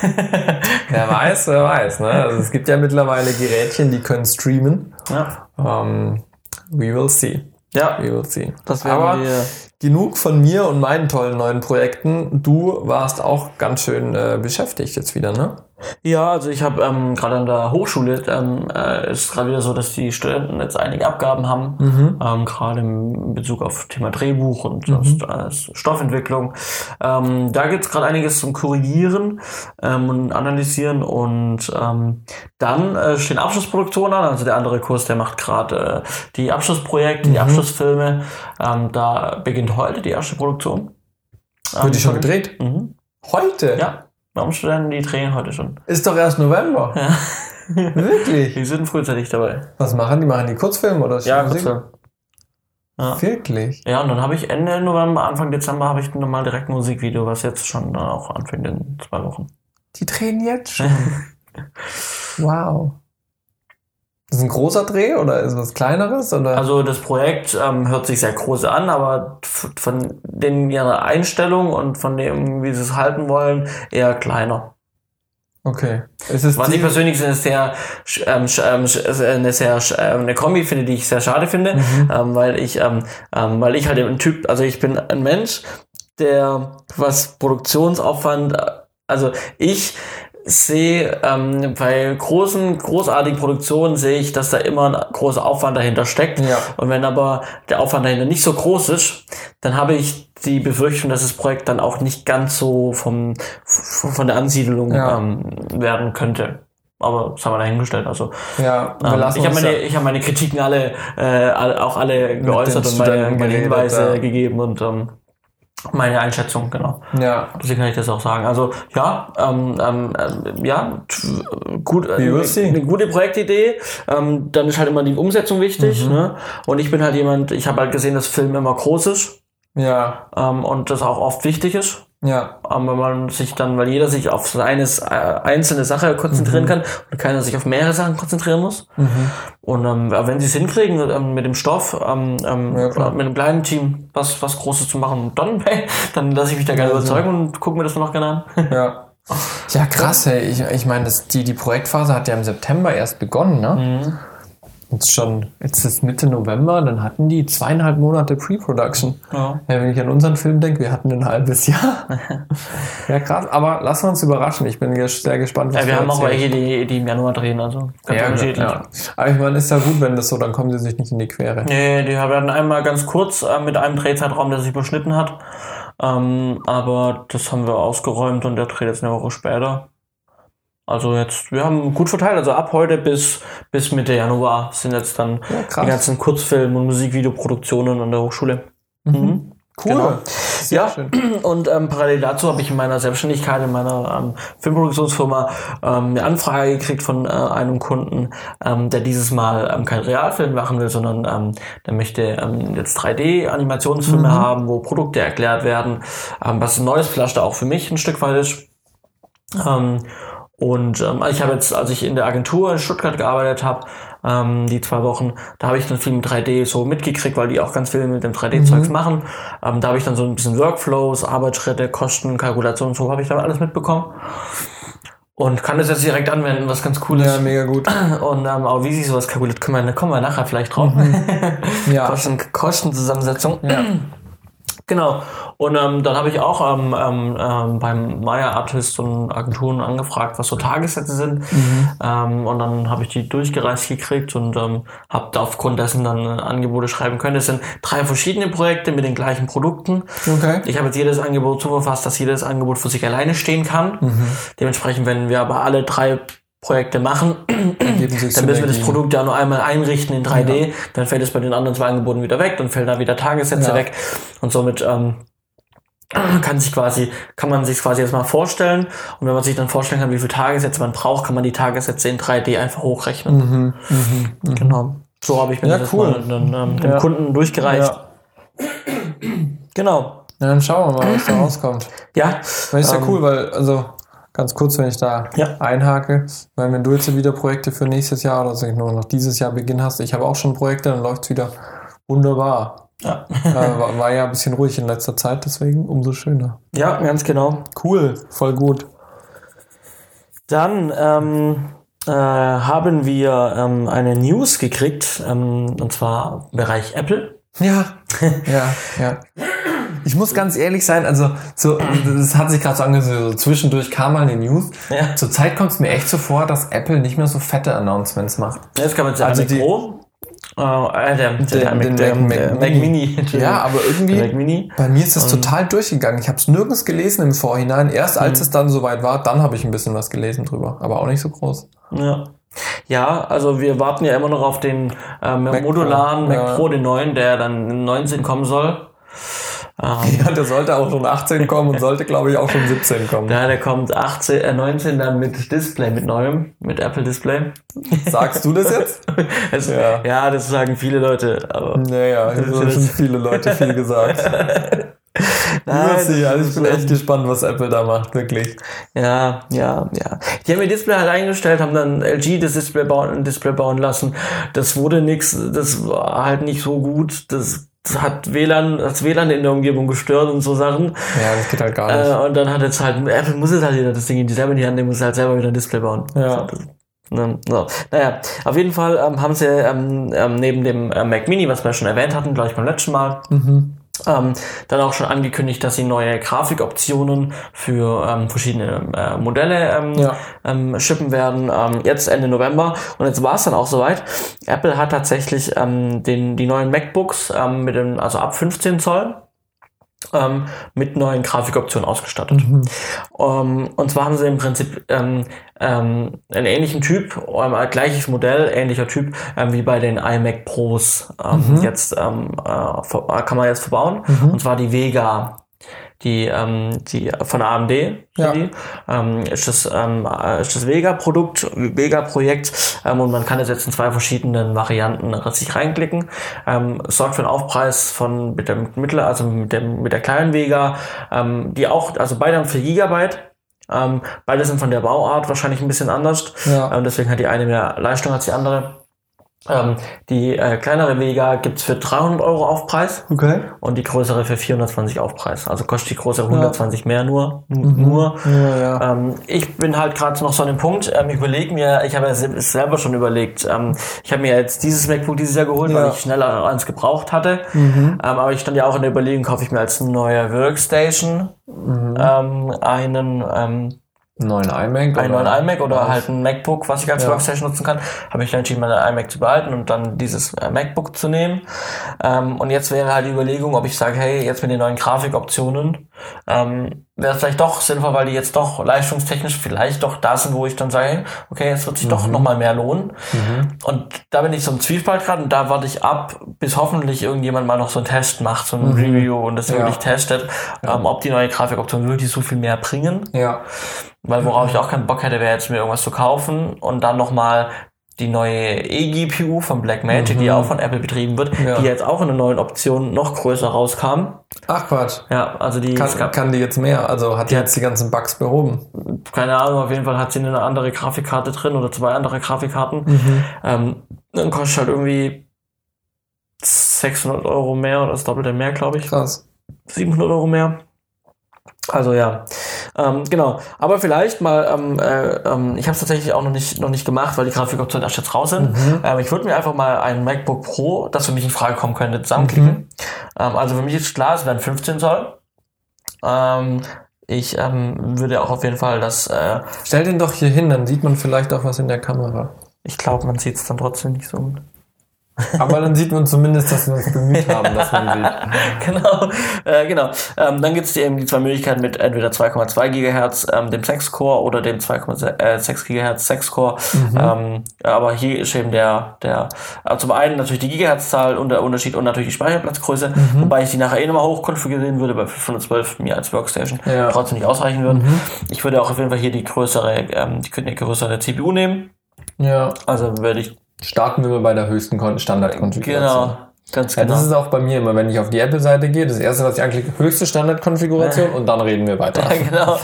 wer weiß, wer weiß. Ne? Also es gibt ja mittlerweile Gerätchen, die können streamen. Ja. Um, we will see. Ja. We will see. Das Aber wir genug von mir und meinen tollen neuen Projekten. Du warst auch ganz schön äh, beschäftigt jetzt wieder, ne? Ja, also ich habe ähm, gerade an der Hochschule ähm, äh, ist gerade wieder so, dass die Studenten jetzt einige Abgaben haben, mhm. ähm, gerade im Bezug auf Thema Drehbuch und mhm. äh, Stoffentwicklung. Ähm, da gibt's gerade einiges zum Korrigieren ähm, und Analysieren und ähm, dann äh, stehen Abschlussproduktionen an. Also der andere Kurs, der macht gerade äh, die Abschlussprojekte, mhm. die Abschlussfilme. Ähm, da beginnt heute die erste Produktion. Wird die schon gedreht? Mhm. Heute? Ja. Warum die drehen heute schon? Ist doch erst November. Ja. Wirklich? Die sind frühzeitig dabei. Was machen die? Machen die Kurzfilme oder Ja, Kurzfilm. Ja. Wirklich? Ja, und dann habe ich Ende November, Anfang Dezember habe ich nochmal direkt ein Musikvideo, was jetzt schon dann auch anfängt in zwei Wochen. Die drehen jetzt schon? wow. Ist ein großer Dreh oder ist was kleineres? Oder? Also das Projekt ähm, hört sich sehr groß an, aber von den ihrer Einstellung und von dem, wie sie es halten wollen, eher kleiner. Okay. Was ich persönlich eine sehr, ähm, ähm eine sehr ähm, eine Kombi finde, die ich sehr schade finde, mhm. ähm, weil ich, ähm, ähm, weil ich halt ein Typ, also ich bin ein Mensch, der was Produktionsaufwand, also ich sehe ähm, bei großen, großartigen Produktionen sehe ich, dass da immer ein großer Aufwand dahinter steckt. Ja. Und wenn aber der Aufwand dahinter nicht so groß ist, dann habe ich die Befürchtung, dass das Projekt dann auch nicht ganz so vom, von der Ansiedelung ja. ähm, werden könnte. Aber das haben wir dahingestellt. Also ja, ähm, ich habe meine, ich hab meine Kritiken alle, äh, auch alle geäußert und meine, meine Hinweise ja. gegeben und ähm, meine Einschätzung, genau. Ja. Deswegen kann ich das auch sagen. Also ja, ähm, ähm, ja, gut, äh, eine gute Projektidee. Ähm, dann ist halt immer die Umsetzung wichtig. Mhm. Ne? Und ich bin halt jemand, ich habe halt gesehen, dass Film immer groß ist. Ja. Ähm, und das auch oft wichtig ist. Ja. Aber wenn man sich dann, weil jeder sich auf seine äh, einzelne Sache konzentrieren mhm. kann und keiner sich auf mehrere Sachen konzentrieren muss. Mhm. Und ähm, wenn sie es hinkriegen, ähm, mit dem Stoff, ähm, ähm, ja, mit einem kleinen Team was, was Großes zu machen, dann, dann lasse ich mich da gerne ja, überzeugen und gucke mir das noch gerne an. Ja. Ja, krass, hey. Ich, ich meine, die, die Projektphase hat ja im September erst begonnen, ne? Mhm. Jetzt schon, jetzt ist Mitte November, dann hatten die zweieinhalb Monate Pre-Production. Ja. ja. wenn ich an unseren Film denke, wir hatten ein halbes Jahr. ja, krass, aber lassen wir uns überraschen. Ich bin sehr gespannt, was ja, wir haben auch welche, die, die im Januar drehen, also ganz ja, ja. Aber ich meine, ist ja gut, wenn das so, dann kommen sie sich nicht in die Quere. Nee, die haben einmal ganz kurz äh, mit einem Drehzeitraum, der sich überschnitten hat. Ähm, aber das haben wir ausgeräumt und der dreht jetzt eine Woche später. Also jetzt, wir haben gut verteilt. Also ab heute bis, bis Mitte Januar sind jetzt dann ja, die ganzen Kurzfilm- und Musikvideoproduktionen an der Hochschule. Mhm. mhm. Cool. Genau. ja, schön. und ähm, parallel dazu habe ich in meiner Selbstständigkeit, in meiner ähm, Filmproduktionsfirma ähm, eine Anfrage gekriegt von äh, einem Kunden, ähm, der dieses Mal ähm, kein Realfilm machen will, sondern ähm, der möchte ähm, jetzt 3D-Animationsfilme mhm. haben, wo Produkte erklärt werden, ähm, was ein neues Flash da auch für mich ein Stück weit ist. Ähm, und ähm, ich habe jetzt, als ich in der Agentur in Stuttgart gearbeitet habe, ähm, die zwei Wochen, da habe ich dann viel mit 3D so mitgekriegt, weil die auch ganz viel mit dem 3D-Zeugs mhm. machen. Ähm, da habe ich dann so ein bisschen Workflows, Arbeitsschritte, Kosten, Kalkulation, so habe ich dann alles mitbekommen. Und kann das jetzt direkt anwenden, was ganz cool ist. Ja, mega gut. Und ähm, auch wie sich sowas kalkuliert, können wir, kommen wir nachher vielleicht drauf. Mhm. ja. Kosten, Kostenzusammensetzung. Ja. Genau. Und ähm, dann habe ich auch ähm, ähm, ähm, beim Maya Artist und Agenturen angefragt, was so Tagessätze sind. Mhm. Ähm, und dann habe ich die durchgereicht gekriegt und ähm, habe aufgrund dessen dann äh, Angebote schreiben können. Es sind drei verschiedene Projekte mit den gleichen Produkten. Okay. Ich habe jetzt jedes Angebot so verfasst, dass jedes Angebot für sich alleine stehen kann. Mhm. Dementsprechend, wenn wir aber alle drei Projekte machen, dann müssen wir das Produkt ja nur einmal einrichten in 3D, ja. dann fällt es bei den anderen zwei Angeboten wieder weg, dann fällen da wieder Tagessätze ja. weg und somit ähm, kann sich quasi, kann man sich quasi erstmal vorstellen und wenn man sich dann vorstellen kann, wie viele Tagessätze man braucht, kann man die Tagessätze in 3D einfach hochrechnen. Mhm, mh, mh. Genau. So habe ich mir ja, das cool. mal dann, ähm, dem. Kunden durchgereicht. Genau. Dann schauen wir mal, was da rauskommt. Ja. Das ist ja ähm, cool, weil, also, Ganz kurz, wenn ich da ja. einhake, weil wenn du jetzt wieder Projekte für nächstes Jahr oder also nur noch dieses Jahr Beginn hast, ich habe auch schon Projekte, dann läuft es wieder wunderbar. Ja. äh, war, war, ja ein bisschen ruhig in letzter Zeit, deswegen umso schöner. Ja, ganz genau. Cool, voll gut. Dann ähm, äh, haben wir ähm, eine News gekriegt, ähm, und zwar im Bereich Apple. Ja, ja, ja. Ich muss ganz ehrlich sein, also so, das hat sich gerade so angehört, so zwischendurch kam mal eine News. Ja. Zurzeit kommt es mir echt so vor, dass Apple nicht mehr so fette Announcements macht. Das kann man sagen. Also die, Pro, Oh, äh, der, der, der, Mac, Mac, Mini. Ja, aber irgendwie, bei mir ist es total durchgegangen. Ich habe es nirgends gelesen im Vorhinein. Erst als mhm. es dann soweit war, dann habe ich ein bisschen was gelesen drüber. Aber auch nicht so groß. Ja. Ja, also wir warten ja immer noch auf den äh, modularen Mac. Pro, den neuen, der dann in 19 kommen soll. Ähm, ja, der sollte auch schon 18 kommen und sollte, glaube ich, auch schon 17 kommen. Ja, der kommt 18, äh, 19 dann mit Display, mit neuem, mit Apple Display. Sagst du das jetzt? das, ja. ja, das sagen viele Leute. Aber naja, das haben schon viele Leute viel gesagt. Nein, ja, also ich bin echt gespannt, was Apple da macht, wirklich. Ja, ja, ja. Die haben ihr Display halt eingestellt, haben dann LG das Display bauen, Display bauen lassen. Das wurde nix, das war halt nicht so gut. Das hat WLAN, das WLAN in der Umgebung gestört und so Sachen. Ja, das geht halt gar nicht. Äh, und dann hat jetzt halt, Apple muss jetzt halt wieder das Ding in die selber in die Hand nehmen, muss halt selber wieder ein Display bauen. Ja. Ne, so. Naja, auf jeden Fall ähm, haben sie ähm, ähm, neben dem äh, Mac Mini, was wir schon erwähnt hatten, gleich beim letzten Mal, Mhm. Ähm, dann auch schon angekündigt, dass sie neue Grafikoptionen für ähm, verschiedene äh, Modelle ähm, Ja. ähm, shippen werden. Ähm, jetzt Ende November. Und jetzt war es dann auch soweit. Apple hat tatsächlich ähm, den, die neuen MacBooks ähm, mit dem, also ab 15 Zoll. Ähm, mit neuen Grafikoptionen ausgestattet. Ähm, und zwar haben sie im Prinzip ähm, ähm, einen ähnlichen Typ, ähm, ein gleiches Modell, ähnlicher Typ ähm, wie bei den iMac Pros ähm, jetzt äh, ver- kann man jetzt verbauen. Und zwar die Vega, die ähm, die von AMD Ja. die, ähm, ist das, ähm, äh, ist das Vega-Produkt, Vega-Projekt ähm, und man kann es jetzt in zwei verschiedenen Varianten sich reinklicken. Ähm, sorgt für einen Aufpreis von mit dem Mittel, also mit dem mit der kleinen Vega, ähm, die auch, also beide haben 4 Gigabyte. Ähm, beide sind von der Bauart wahrscheinlich ein bisschen anders. Ja. Ähm, deswegen hat die eine mehr Leistung als die andere. Ähm, die äh, kleinere Vega gibt's für 300 Euro Aufpreis Okay. und die größere für 420 Aufpreis. Also kostet die größere 120 mehr nur. Mhm. nur. Ja, ja. Ähm, ich bin halt gerade noch so an dem Punkt, ähm, ich überlege mir, ich habe ja se- selber schon überlegt, ähm, ich habe mir jetzt dieses MacBook dieses Jahr geholt, weil Ja. ich schneller eins gebraucht hatte. Mhm. Ähm, aber ich stand ja auch in der Überlegung, kaufe ich mir als neue Workstation Mhm. ähm, einen Neuen iMac? einen neuen iMac oder halt ein MacBook, was ich als Ja. Workstation nutzen kann, habe ich dann entschieden, meine iMac zu behalten und dann dieses äh, MacBook zu nehmen. Ähm, und jetzt wäre halt die Überlegung, ob ich sage, hey, jetzt mit den neuen Grafikoptionen, ähm, wäre es vielleicht doch sinnvoll, weil die jetzt doch leistungstechnisch vielleicht doch da sind, wo ich dann sage, okay, jetzt wird sich doch nochmal mehr lohnen. Und da bin ich so im Zwiespalt gerade und da warte ich ab, bis hoffentlich irgendjemand mal noch so einen Test macht, so ein Review und das Ja. wirklich testet, ähm, ob die neue Grafikoptionen wirklich so viel mehr bringen. Ja. Weil worauf ich auch keinen Bock hätte, wäre jetzt mir irgendwas zu kaufen und dann nochmal die neue eGPU von Blackmagic, die auch von Apple betrieben wird, Ja. die jetzt auch in einer neuen Option noch größer rauskam. Ach Quatsch. Ja, also die, Kann, gab, kann die jetzt mehr? Also hat die jetzt die ganzen Bugs behoben? keine Ahnung, auf jeden Fall hat sie eine andere Grafikkarte drin oder zwei andere Grafikkarten. Mhm. Ähm, dann kostet halt irgendwie 600 Euro mehr oder das Doppelte mehr, glaube ich. Krass. 700 Euro mehr. Also ja, ähm, genau. Aber vielleicht mal, ähm, äh, ähm, ich habe es tatsächlich auch noch nicht noch nicht gemacht, weil die Grafikoptionen erst jetzt raus sind. Ähm, ich würde mir einfach mal ein MacBook Pro, das für mich in Frage kommen könnte, zusammenklicken. Ähm, also für mich ist klar, es werden 15 Zoll. Ähm, ich würde auch auf jeden Fall das, äh, Stell den doch hier hin, dann sieht man vielleicht auch was in der Kamera. ich glaube, man sieht es dann trotzdem nicht so. gut. Aber dann sieht man zumindest, dass wir uns bemüht haben, dass man sieht. genau, äh, genau. Ähm, dann gibt es eben die zwei Möglichkeiten mit entweder 2,2 Gigahertz, ähm, dem 6-Core oder dem 2,6 Gigahertz 6-Core. Ähm, aber hier ist eben der, der äh, zum einen natürlich die Gigahertz-Zahl und der Unterschied und natürlich die Speicherplatzgröße, wobei ich die nachher eh nochmal hochkonfigurieren würde bei 512 mir als Workstation Ja. trotzdem nicht ausreichen würden. Ich würde auch auf jeden Fall hier die größere, ähm, die, die größere CPU nehmen. Ja. Also würde ich Starten wir mal bei der höchsten Kon- Standardkonfiguration. genau, ganz Ja, genau. das ist auch bei mir immer, wenn ich auf die Apple-Seite gehe, das erste, was ich anklicke, höchste Standardkonfiguration und dann reden wir weiter. Ja, genau.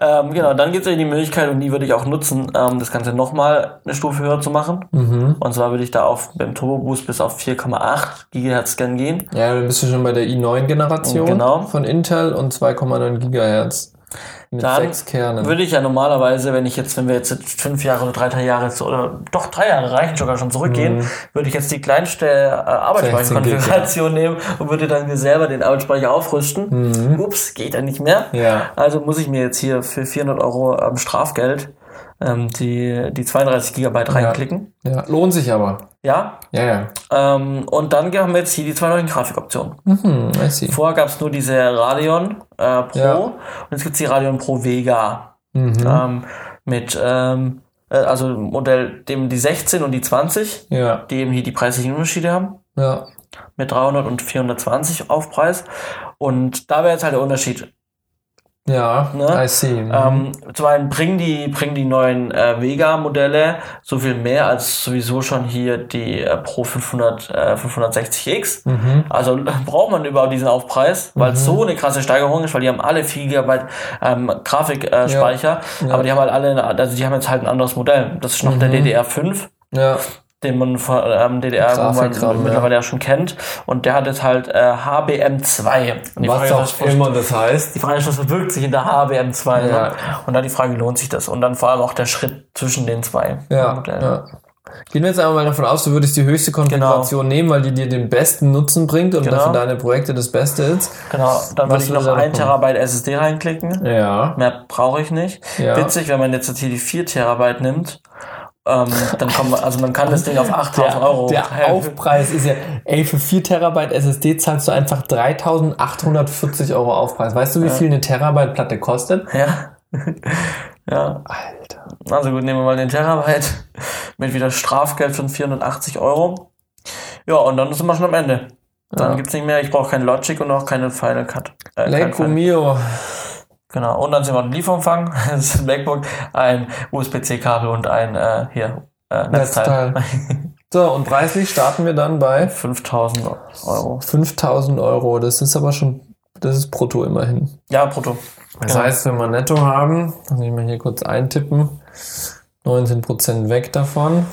ähm, genau, dann gibt es ja die Möglichkeit, und die würde ich auch nutzen, ähm, das Ganze nochmal eine Stufe höher zu machen. Mhm. Und zwar würde ich da auf beim Turbo Boost bis auf 4,8 Gigahertz Scan gehen. Ja, dann bist du schon bei der i9-Generation Genau. von Intel und 2,9 Gigahertz. Mit Dann sechs Kernen. Würde ich ja normalerweise, wenn ich jetzt, wenn wir jetzt fünf Jahre oder drei, drei Jahre zu- oder doch drei Jahre reichen sogar schon zurückgehen, würde ich jetzt die kleinste äh, Arbeitsspeicherkonfiguration nehmen und würde dann mir selber den Arbeitsspeicher aufrüsten. Ups, geht dann nicht mehr. Ja. Also muss ich mir jetzt hier für 400 Euro ähm, Strafgeld ähm, die, die 32 Gigabyte reinklicken. ja, lohnt sich aber. Ja. Ja, ja. Ähm, und dann haben wir jetzt hier die zwei neuen Grafikoptionen. Hm, I see. Vorher gab es nur diese Radeon äh, Pro Ja. und jetzt gibt's die Radeon Pro Vega Mhm. ähm, mit ähm, äh, also Modell dem die 16 und die 20, Ja, die eben hier die preislichen Unterschiede haben ja. mit 300 und 420 Aufpreis. Und da wäre jetzt halt der Unterschied. Ja, Ne? I see. Mhm. Ähm, zum einen bringen die, bringen die neuen äh, Vega-Modelle so viel mehr als sowieso schon hier die äh, Pro 500, äh, 560X. Mhm. Also braucht man überhaupt diesen Aufpreis, weil es so eine krasse Steigerung ist, weil die haben alle 4 GB ähm, Grafikspeicher, Speicher, Ja. aber die haben halt alle, also die haben jetzt halt ein anderes Modell. Das ist noch der DDR5. ja. Den man von ähm, DDR wo man mittlerweile ja schon kennt. Und der hat jetzt halt äh, HBM2. Und was Frage, auch was, immer das heißt. Die Frage ist, was verbirgt sich in der HBM2? Ja. Ne? Und dann die Frage, lohnt sich das? Und dann vor allem auch der Schritt zwischen den zwei ja, Modellen. Ja. Gehen wir jetzt einmal mal davon aus, du würdest die höchste Konfiguration genau. nehmen, weil die dir den besten Nutzen bringt und genau. für deine Projekte das Beste ist. Genau, dann würde ich noch ein Terabyte SSD reinklicken. Ja. Mehr brauche ich nicht. Ja. Witzig, wenn man jetzt hier die 4 Terabyte nimmt, ähm, dann kommt man, also man kann das Ding auf 8000 Euro. Der Aufpreis ist ja, ey, für 4 Terabyte SSD zahlst du einfach 3840 Euro Aufpreis. Weißt du, wie ja. viel eine Terabyte Platte kostet? Ja. ja. Alter. Also gut, nehmen wir mal den Terabyte mit wieder Strafgeld von 480 Euro. Ja, und dann sind wir schon am Ende. Dann ja. gibt's nicht mehr, ich brauche kein Logic und auch keine Final Cut. Äh, Leco mio. Genau. Und dann sind wir ein Lieferumfang, das ist ein MacBook, ein USB-C-Kabel und ein äh, hier äh, Netzteil. Netzteil. so, und preislich starten wir dann bei 5000 Euro. 5000 Euro, das ist aber schon, das ist brutto immerhin. Ja, brutto. Das genau. heißt, wenn wir netto haben, muss ich mal hier kurz eintippen, 19% weg davon.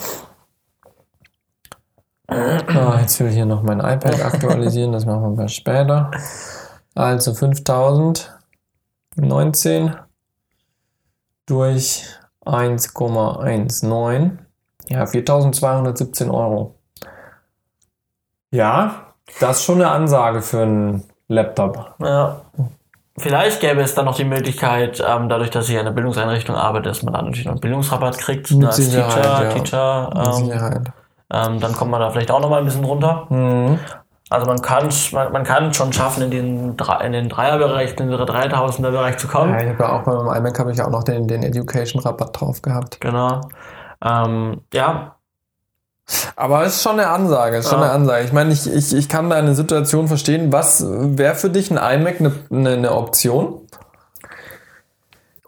Oh, jetzt will ich hier noch mein iPad aktualisieren, das machen wir später. Also 5000 19 durch 1,19. Ja, 4217 Euro. Ja, das ist schon eine Ansage für einen Laptop. Ja. Vielleicht gäbe es dann noch die Möglichkeit, ähm, dadurch, dass ich in einer Bildungseinrichtung arbeite, dass man dann natürlich noch einen Bildungsrabatt kriegt Mit ne, als Teacher. Ja. Teacher ähm. Ähm, dann kommt man da vielleicht auch noch mal ein bisschen runter. Mhm. Also man kann man, man kann schon schaffen, in den, in den Dreierbereich, in den 3000er Bereich zu kommen. Ja, ich habe ja auch beim iMac habe ich auch noch den, den Education-Rabatt drauf gehabt. Genau. Ähm, ja. Aber es ist schon eine Ansage, ist schon ja. eine Ansage. Ich meine, ich, ich, ich kann deine Situation verstehen. Was wäre für dich ein iMac eine, eine, eine Option?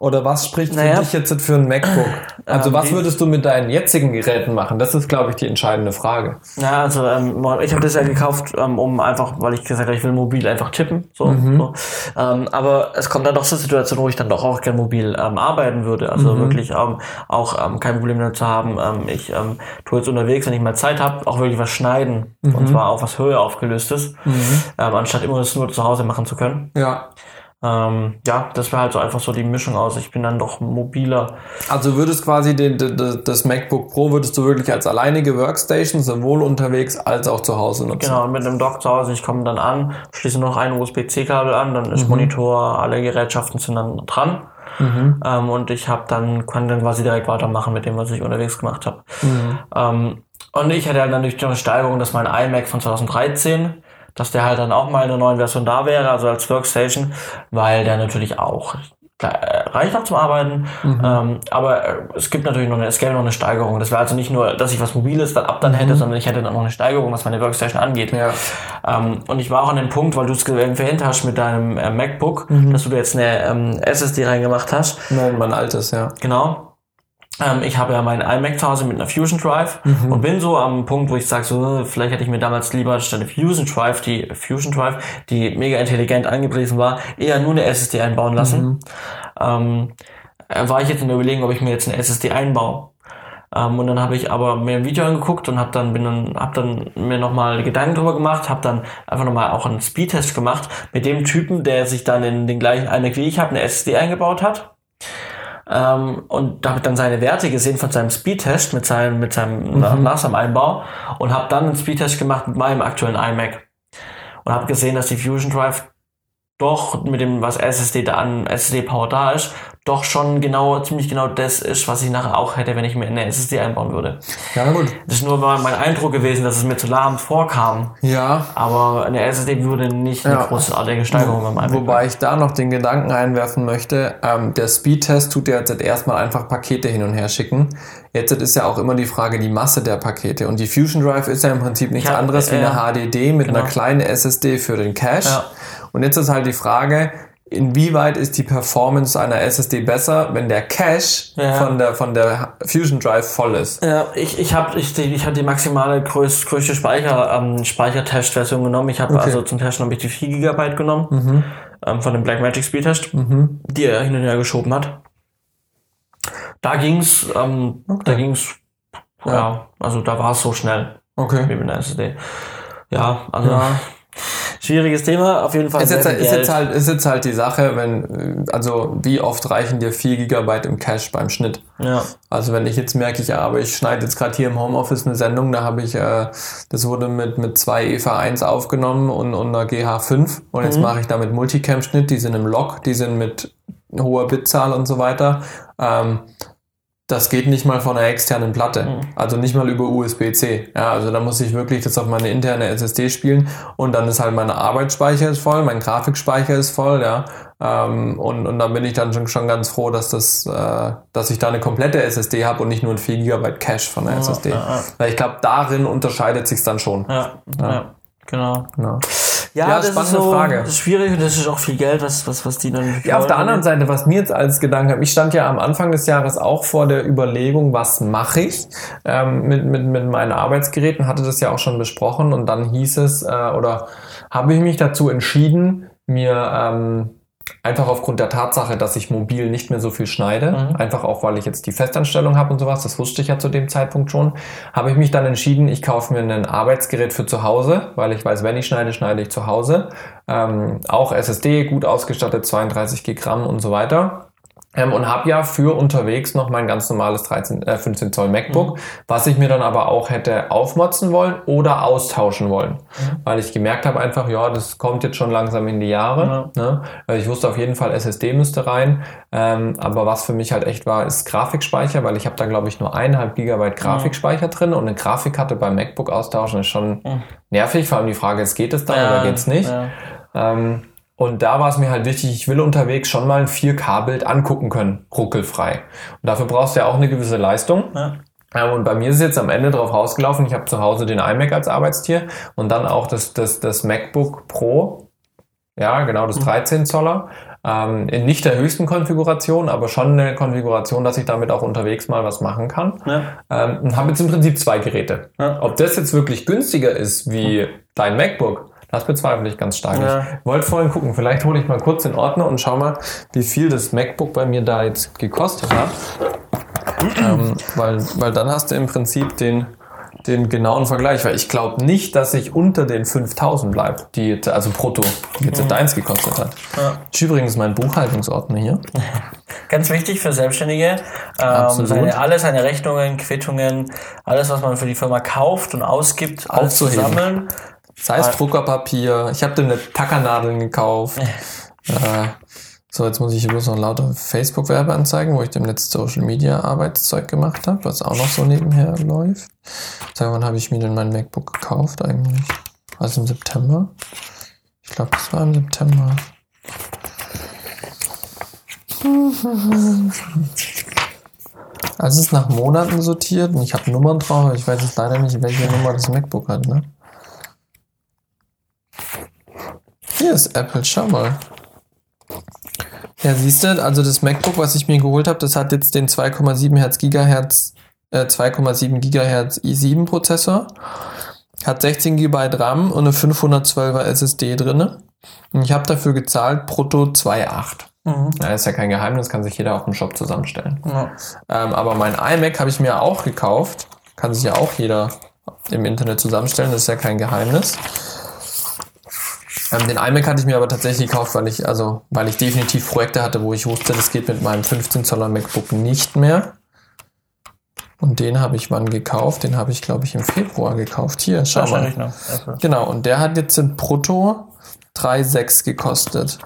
Oder was spricht naja. für dich jetzt für ein MacBook? Also ähm, was würdest du mit deinen jetzigen Geräten machen? Das ist, glaube ich, die entscheidende Frage. Ja, also ähm, ich habe das ja gekauft, ähm, um einfach, weil ich gesagt habe, ich will mobil einfach tippen. So, mhm. so. Ähm, aber es kommt dann doch zur Situation, wo ich dann doch auch gerne mobil ähm, arbeiten würde. Also mhm. wirklich ähm, auch kein Problem damit zu haben. Ich ähm, tue jetzt unterwegs, wenn ich mal Zeit habe, auch wirklich was schneiden. Mhm. Und zwar auf was höher aufgelöstes, mhm. anstatt immer das nur zu Hause machen zu können. Ja. Ähm, ja, das wäre halt so einfach so die Mischung aus. Ich bin dann doch mobiler. Also würdest quasi den, den, das MacBook Pro würdest du wirklich als alleinige Workstation sowohl unterwegs als auch zu Hause nutzen? Genau, mit dem Dock zu Hause. Ich komme dann an, schließe noch ein USB-C-Kabel an, dann ist mhm. Monitor, alle Gerätschaften sind dann dran. Mhm. Ähm, und ich habe dann kann dann quasi direkt weitermachen mit dem, was ich unterwegs gemacht habe. Mhm. Ähm, und ich hatte halt natürlich eine Steigerung, dass mein iMac von 2013 dass der halt dann auch mal in der neuen Version da wäre, also als Workstation, weil der natürlich auch äh, reicht noch zum Arbeiten, mhm. ähm, aber äh, es gibt natürlich noch eine, es gäbe noch eine Steigerung. Das wäre also nicht nur, dass ich was Mobiles dann ab dann hätte, mhm. sondern ich hätte dann noch eine Steigerung, was meine Workstation angeht. Ja. Ähm, und ich war auch an dem Punkt, weil du es erwähnt hast mit deinem äh, MacBook, mhm. dass du jetzt eine ähm, SSD reingemacht hast. Nein, mein altes, ja. Genau. Ähm, ich habe ja meinen iMac zu Hause mit einer Fusion Drive mhm. und bin so am Punkt, wo ich sage, so, vielleicht hätte ich mir damals lieber statt der Fusion Drive, die Fusion Drive, die mega intelligent angepriesen war, eher nur eine SSD einbauen lassen. Mhm. Ähm, äh, war ich jetzt in der Überlegung, ob ich mir jetzt eine SSD einbaue. Ähm, und dann habe ich aber mir ein Video angeguckt und habe dann bin dann hab dann mir nochmal Gedanken drüber gemacht, habe dann einfach nochmal auch einen Speedtest gemacht mit dem Typen, der sich dann in den gleichen iMac wie ich habe eine SSD eingebaut hat ähm, und habe dann seine Werte gesehen von seinem Speedtest mit seinem, mit seinem mhm. nach seinem Einbau und habe dann einen Speedtest gemacht mit meinem aktuellen iMac und habe gesehen, dass die Fusion Drive doch mit dem, was SSD da an SSD Power da ist, doch schon genau, ziemlich genau das ist, was ich nachher auch hätte, wenn ich mir eine SSD einbauen würde. Ja, gut. Das ist nur mein Eindruck gewesen, dass es mir zu lahm vorkam. Ja. Aber eine SSD würde nicht eine ja. großartige Steigerung beim iMac Wobei ich da noch den Gedanken einwerfen möchte, ähm, der Speedtest tut ja jetzt erstmal einfach Pakete hin und her schicken. Jetzt ist ja auch immer die Frage, die Masse der Pakete. Und die Fusion Drive ist ja im Prinzip nichts hab, anderes äh, wie eine HDD mit genau. einer kleinen SSD für den Cache. Ja. Und jetzt ist halt die Frage, inwieweit ist die Performance einer SSD besser, wenn der Cache ja. von der von der Fusion Drive voll ist. Ja, ich ich habe ich, ich habe die maximale größ, größte Speicher ähm, Speichertest-Version genommen. Ich habe okay. also zum Testen habe ich die 4 GB genommen mhm. ähm, von dem Blackmagic Speedtest, mhm. die er hin und her geschoben hat. Da ging's ähm, okay. da ging's ja, also da war es so schnell. Okay. Wie mit einer SSD. Ja, also. Ja. Schwieriges Thema, auf jeden Fall. Ist jetzt, ist, jetzt halt, ist jetzt halt die Sache, wenn, also wie oft reichen dir 4 GB im Cache beim Schnitt? Ja. Also wenn ich jetzt merke, ich, aber ich schneide jetzt gerade hier im Homeoffice eine Sendung, da habe ich, äh, das wurde mit, mit zwei EVA 1 aufgenommen und, und einer GH5 und jetzt mhm. mache ich damit Multicam-Schnitt, die sind im Log, die sind mit hoher Bitzahl und so weiter. Ähm, das geht nicht mal von einer externen Platte. Mhm. Also nicht mal über USB-C. Ja, also da muss ich wirklich das auf meine interne SSD spielen und dann ist halt mein Arbeitsspeicher ist voll, mein Grafikspeicher ist voll, ja. Ähm, und, und dann bin ich dann schon, schon ganz froh, dass das, äh, dass ich da eine komplette SSD habe und nicht nur ein 4 GB Cache von der ja, SSD. Ja, ja. Weil ich glaube, darin unterscheidet sich dann schon. Ja, ja. genau. genau. Ja, ja das spannende ist so, Frage. Das ist schwierig und das ist auch viel Geld, was, was, was die dann. Ja, auf der anderen Seite, was mir jetzt als Gedanke, ich stand ja am Anfang des Jahres auch vor der Überlegung, was mache ich ähm, mit, mit, mit meinen Arbeitsgeräten, hatte das ja auch schon besprochen und dann hieß es, äh, oder habe ich mich dazu entschieden, mir ähm, Einfach aufgrund der Tatsache, dass ich mobil nicht mehr so viel schneide, mhm. einfach auch weil ich jetzt die Festanstellung habe und sowas, das wusste ich ja zu dem Zeitpunkt schon, habe ich mich dann entschieden, ich kaufe mir ein Arbeitsgerät für zu Hause, weil ich weiß, wenn ich schneide, schneide ich zu Hause. Ähm, auch SSD, gut ausgestattet, 32 Gigramm und so weiter. Ähm, und habe ja für unterwegs noch mein ganz normales 13, äh, 15 Zoll MacBook, mhm. was ich mir dann aber auch hätte aufmotzen wollen oder austauschen wollen, mhm. weil ich gemerkt habe einfach, ja, das kommt jetzt schon langsam in die Jahre. Mhm. Ne? Also ich wusste auf jeden Fall, SSD müsste rein, ähm, aber was für mich halt echt war, ist Grafikspeicher, weil ich habe da glaube ich nur eineinhalb Gigabyte Grafikspeicher drin und eine Grafikkarte beim MacBook austauschen ist schon mhm. nervig, vor allem die Frage ist, geht es dann ja, oder geht's nicht? Ja. Ähm, und da war es mir halt wichtig, ich will unterwegs schon mal ein 4K-Bild angucken können, ruckelfrei. Und dafür brauchst du ja auch eine gewisse Leistung. Ja. Und bei mir ist es jetzt am Ende drauf rausgelaufen, ich habe zu Hause den iMac als Arbeitstier und dann auch das, das, das MacBook Pro, ja genau, das 13 mhm. Zoller. Ähm, in nicht der höchsten Konfiguration, aber schon eine Konfiguration, dass ich damit auch unterwegs mal was machen kann. Ja. Ähm, und habe jetzt im Prinzip zwei Geräte. Ja. Ob das jetzt wirklich günstiger ist wie dein MacBook, das bezweifle ich ganz stark. Ja. Ich wollte vorhin gucken, vielleicht hole ich mal kurz in Ordner und schau mal, wie viel das MacBook bei mir da jetzt gekostet hat. ähm, weil, weil dann hast du im Prinzip den, den genauen Vergleich, weil ich glaube nicht, dass ich unter den 5000 bleibe, die also brutto, die jetzt mhm. deins gekostet hat. Ja. Das ist übrigens mein Buchhaltungsordner hier. Ganz wichtig für Selbstständige. Ähm, seine, alle seine Rechnungen, Quittungen, alles, was man für die Firma kauft und ausgibt, alles zu sammeln Sei es Druckerpapier. Ich habe dir eine Tackernadeln gekauft. äh, so, jetzt muss ich bloß noch lauter Facebook-Werbeanzeigen, wo ich dem letzten Social Media Arbeitszeug gemacht habe, was auch noch so nebenher läuft. Sag, wann habe ich mir denn mein MacBook gekauft eigentlich? Also im September? Ich glaube, das war im September. Also es ist nach Monaten sortiert und ich habe Nummern drauf, ich weiß jetzt leider nicht, welche Nummer das MacBook hat, ne? Hier ist Apple, schau mal. Ja, siehst du, also das MacBook, was ich mir geholt habe, das hat jetzt den 2,7 Hertz Gigahertz, äh, 2,7 Gigahertz i7 Prozessor, hat 16 GB RAM und eine 512er SSD drinne. Und ich habe dafür gezahlt brutto 2,8. Mhm. Ja, ist ja kein Geheimnis, kann sich jeder auf dem Shop zusammenstellen. Ja. Ähm, aber mein iMac habe ich mir auch gekauft. Kann sich ja auch jeder im Internet zusammenstellen, das ist ja kein Geheimnis. Ähm, den iMac hatte ich mir aber tatsächlich gekauft, weil ich, also, weil ich definitiv Projekte hatte, wo ich wusste, das geht mit meinem 15 Zoller MacBook nicht mehr. Und den habe ich wann gekauft? Den habe ich, glaube ich, im Februar gekauft. Hier, schau mal. Noch. Genau, und der hat jetzt in Brutto 3,6 gekostet.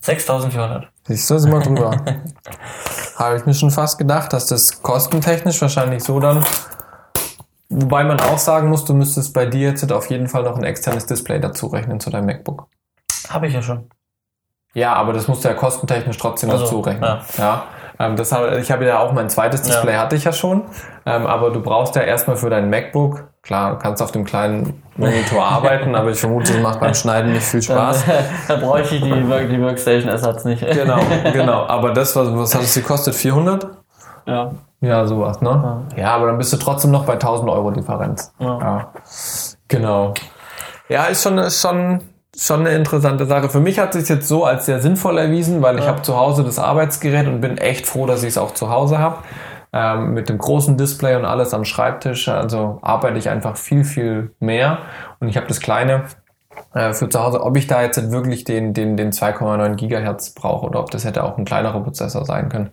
6400. Siehst du, sind wir drüber. habe ich mir schon fast gedacht, dass das kostentechnisch wahrscheinlich so dann Wobei man auch sagen muss, du müsstest bei dir jetzt auf jeden Fall noch ein externes Display dazu rechnen zu deinem MacBook. Habe ich ja schon. Ja, aber das musst du ja kostentechnisch trotzdem also, dazu rechnen. Ja. ja. Ähm, das ich habe ja auch mein zweites Display ja. hatte ich ja schon, ähm, aber du brauchst ja erstmal für dein MacBook, klar, du kannst auf dem kleinen Monitor arbeiten, aber ich vermute, das macht beim Schneiden nicht viel Spaß. da bräuchte ich die, die Workstation-Ersatz nicht. genau, genau. Aber das, was, was hat es gekostet? 400? Ja. Ja, sowas, ne? Ja. ja. aber dann bist du trotzdem noch bei 1000 Euro Differenz. Ja. ja. Genau. Ja, ist schon, ist schon, schon eine interessante Sache. Für mich hat sich jetzt so als sehr sinnvoll erwiesen, weil ich habe zu Hause das Arbeitsgerät und bin echt froh, dass ich es auch zu Hause habe. ähm, mit dem großen Display und alles am Schreibtisch. Also arbeite ich einfach viel, viel mehr. Und ich habe das kleine äh, für zu Hause, ob ich da jetzt wirklich den, den, den 2,9 Gigahertz brauche oder ob das hätte auch ein kleinerer Prozessor sein können.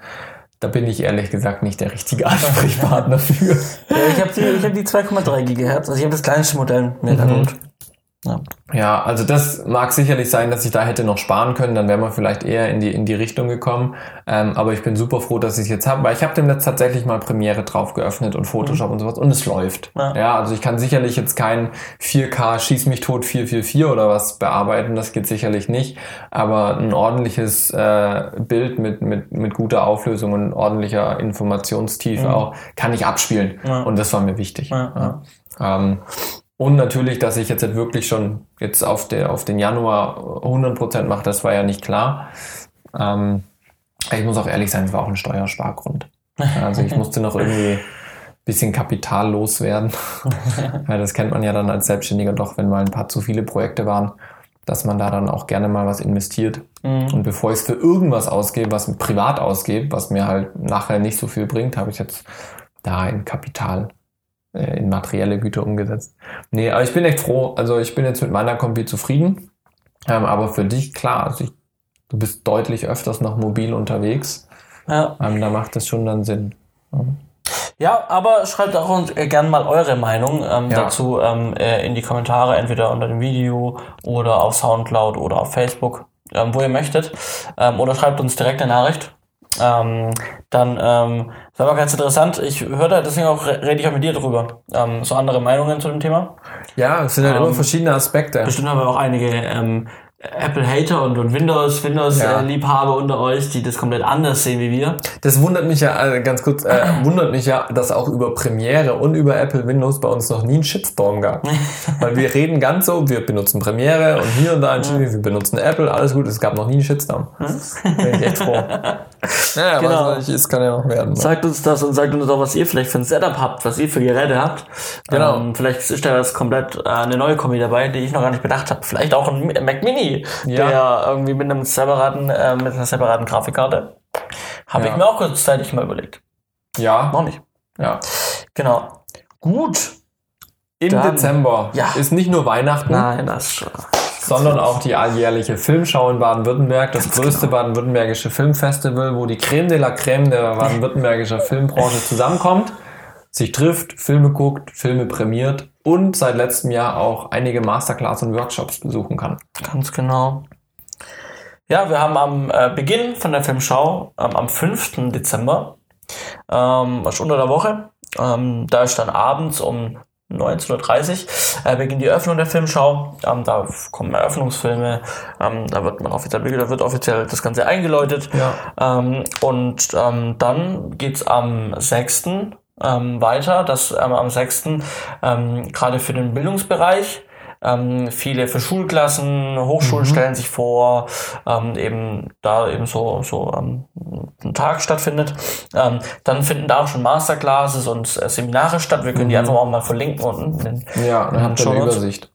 Da bin ich ehrlich gesagt nicht der richtige Ansprechpartner für. Ja, ich habe die, ich hab die 2,3 Gigahertz, also ich habe das kleinste Modell mir mhm. Ja. ja, also das mag sicherlich sein, dass ich da hätte noch sparen können, dann wären wir vielleicht eher in die, in die Richtung gekommen. Ähm, aber ich bin super froh, dass ich es jetzt habe, weil ich habe dem Netz tatsächlich mal Premiere drauf geöffnet und Photoshop mhm. und sowas und es läuft. Ja. ja. also ich kann sicherlich jetzt kein 4K Schieß mich tot 444 oder was bearbeiten, das geht sicherlich nicht. Aber ein ordentliches äh, Bild mit, mit, mit guter Auflösung und ordentlicher Informationstiefe mhm. auch kann ich abspielen. Ja. Und das war mir wichtig. Ähm, und natürlich, dass ich jetzt halt wirklich schon jetzt auf, der, auf den Januar 100% mache, das war ja nicht klar. Ähm, ich muss auch ehrlich sein, es war auch ein Steuerspargrund. Also ich musste noch irgendwie ein bisschen Kapital loswerden. ja, das kennt man ja dann als Selbstständiger doch, wenn mal ein paar zu viele Projekte waren, dass man da dann auch gerne mal was investiert. Mhm. Und bevor ich es für irgendwas ausgebe, was privat ausgebe, was mir halt nachher nicht so viel bringt, habe ich jetzt da ein Kapital äh, in materielle Güter umgesetzt. Nee, aber ich bin echt froh. Also ich bin jetzt mit meiner Kombi zufrieden. Ähm, aber für dich, klar, also ich, du bist deutlich öfters noch mobil unterwegs. Ja. Ähm, da macht es schon dann Sinn. Ja. Ja, aber schreibt auch uns äh, gerne mal eure Meinung ähm, ja. dazu ähm, äh, in die Kommentare, entweder unter dem Video oder auf Soundcloud oder auf Facebook, ähm, wo ihr möchtet. Ähm, oder schreibt uns direkt eine Nachricht ähm, dann ähm, das war ganz interessant. Ich höre da deswegen auch rede ich auch mit dir drüber. Ähm, so andere Meinungen zu dem Thema. Ja, es sind halt ähm, immer verschiedene Aspekte. Bestimmt haben wir auch einige ähm, Apple-Hater und, und Windows, Windows-Liebhaber ja. unter euch, die das komplett anders sehen wie wir. Das wundert mich ja, also ganz kurz, äh, wundert mich ja, dass auch über Premiere und über Apple Windows bei uns noch nie ein Shitstorm gab. Weil wir reden ganz so, wir benutzen Premiere und hier und da ein ja. wir benutzen Apple, alles gut, es gab noch nie einen Shitstorm. Bin ich echt froh. Naja, genau. was nicht ist, kann ja noch werden. Ne? Sagt uns das und sagt uns auch, was ihr vielleicht für ein Setup habt, was ihr für Geräte habt. Genau. Ähm, vielleicht ist da was komplett äh, eine neue Kombi dabei, die ich noch gar nicht bedacht habe. Vielleicht auch ein Mac Mini ja. der irgendwie mit einem separaten, äh, mit einer separaten Grafikkarte. Habe ja. ich mir auch kurzzeitig mal überlegt. Ja. Noch nicht. Ja. Genau. Gut. Im Dann, Dezember ja. ist nicht nur Weihnachten. Nein, das schon sondern auch die alljährliche Filmschau in Baden-Württemberg, das Ganz größte genau. baden-württembergische Filmfestival, wo die Creme de la Creme der baden-württembergischer Filmbranche zusammenkommt, sich trifft, Filme guckt, Filme prämiert und seit letztem Jahr auch einige Masterclass und Workshops besuchen kann. Ganz genau. Ja, wir haben am äh, Beginn von der Filmschau, ähm, am 5. Dezember, ähm, unter der Woche, ähm, da ist dann abends um 19.30 Uhr äh, beginnt die Eröffnung der Filmschau. Ähm, da kommen Eröffnungsfilme, ähm, da wird man offiziell, da wird offiziell das Ganze eingeläutet. Ja. Ähm, und ähm, dann geht's am 6 ähm, weiter, dass ähm, am 6. Ähm, gerade für den Bildungsbereich ähm, viele für Schulklassen, Hochschulen mhm. stellen sich vor, ähm, eben da eben so, so ähm, ein Tag stattfindet. Ähm, dann finden da auch schon Masterclasses und äh, Seminare statt. Wir können mhm. die einfach auch mal verlinken unten. In, ja, dann habt ihr eine Übersicht.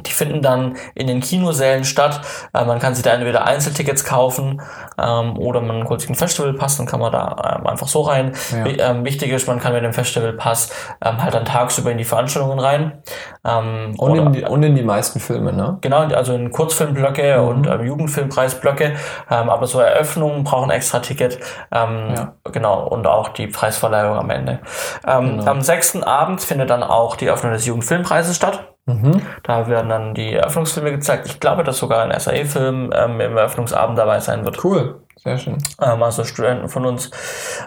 Die finden dann in den Kinosälen statt. Äh, man kann sich da entweder Einzeltickets kaufen ähm, oder man holt sich einen Festivalpass, dann kann man da ähm, einfach so rein. Ja. Ähm, wichtig ist, man kann mit dem Festivalpass ähm, halt dann tagsüber in die Veranstaltungen rein. Ähm, und, oder, in die, und in die meisten Filme, ne? Genau, also in Kurzfilmblöcke mhm. und ähm, Jugendfilmpreisblöcke. Aber so Eröffnungen brauchen extra Ticket. Ja. Genau, und auch die Preisverleihung am Ende. Genau. Am sechsten Abend findet dann auch die Eröffnung des Jugendfilmpreises statt. Mhm. Da werden dann die Eröffnungsfilme gezeigt. Ich glaube, dass sogar ein SAE-Film ähm, im Eröffnungsabend dabei sein wird. Cool, sehr schön. Ähm, also Studenten von uns.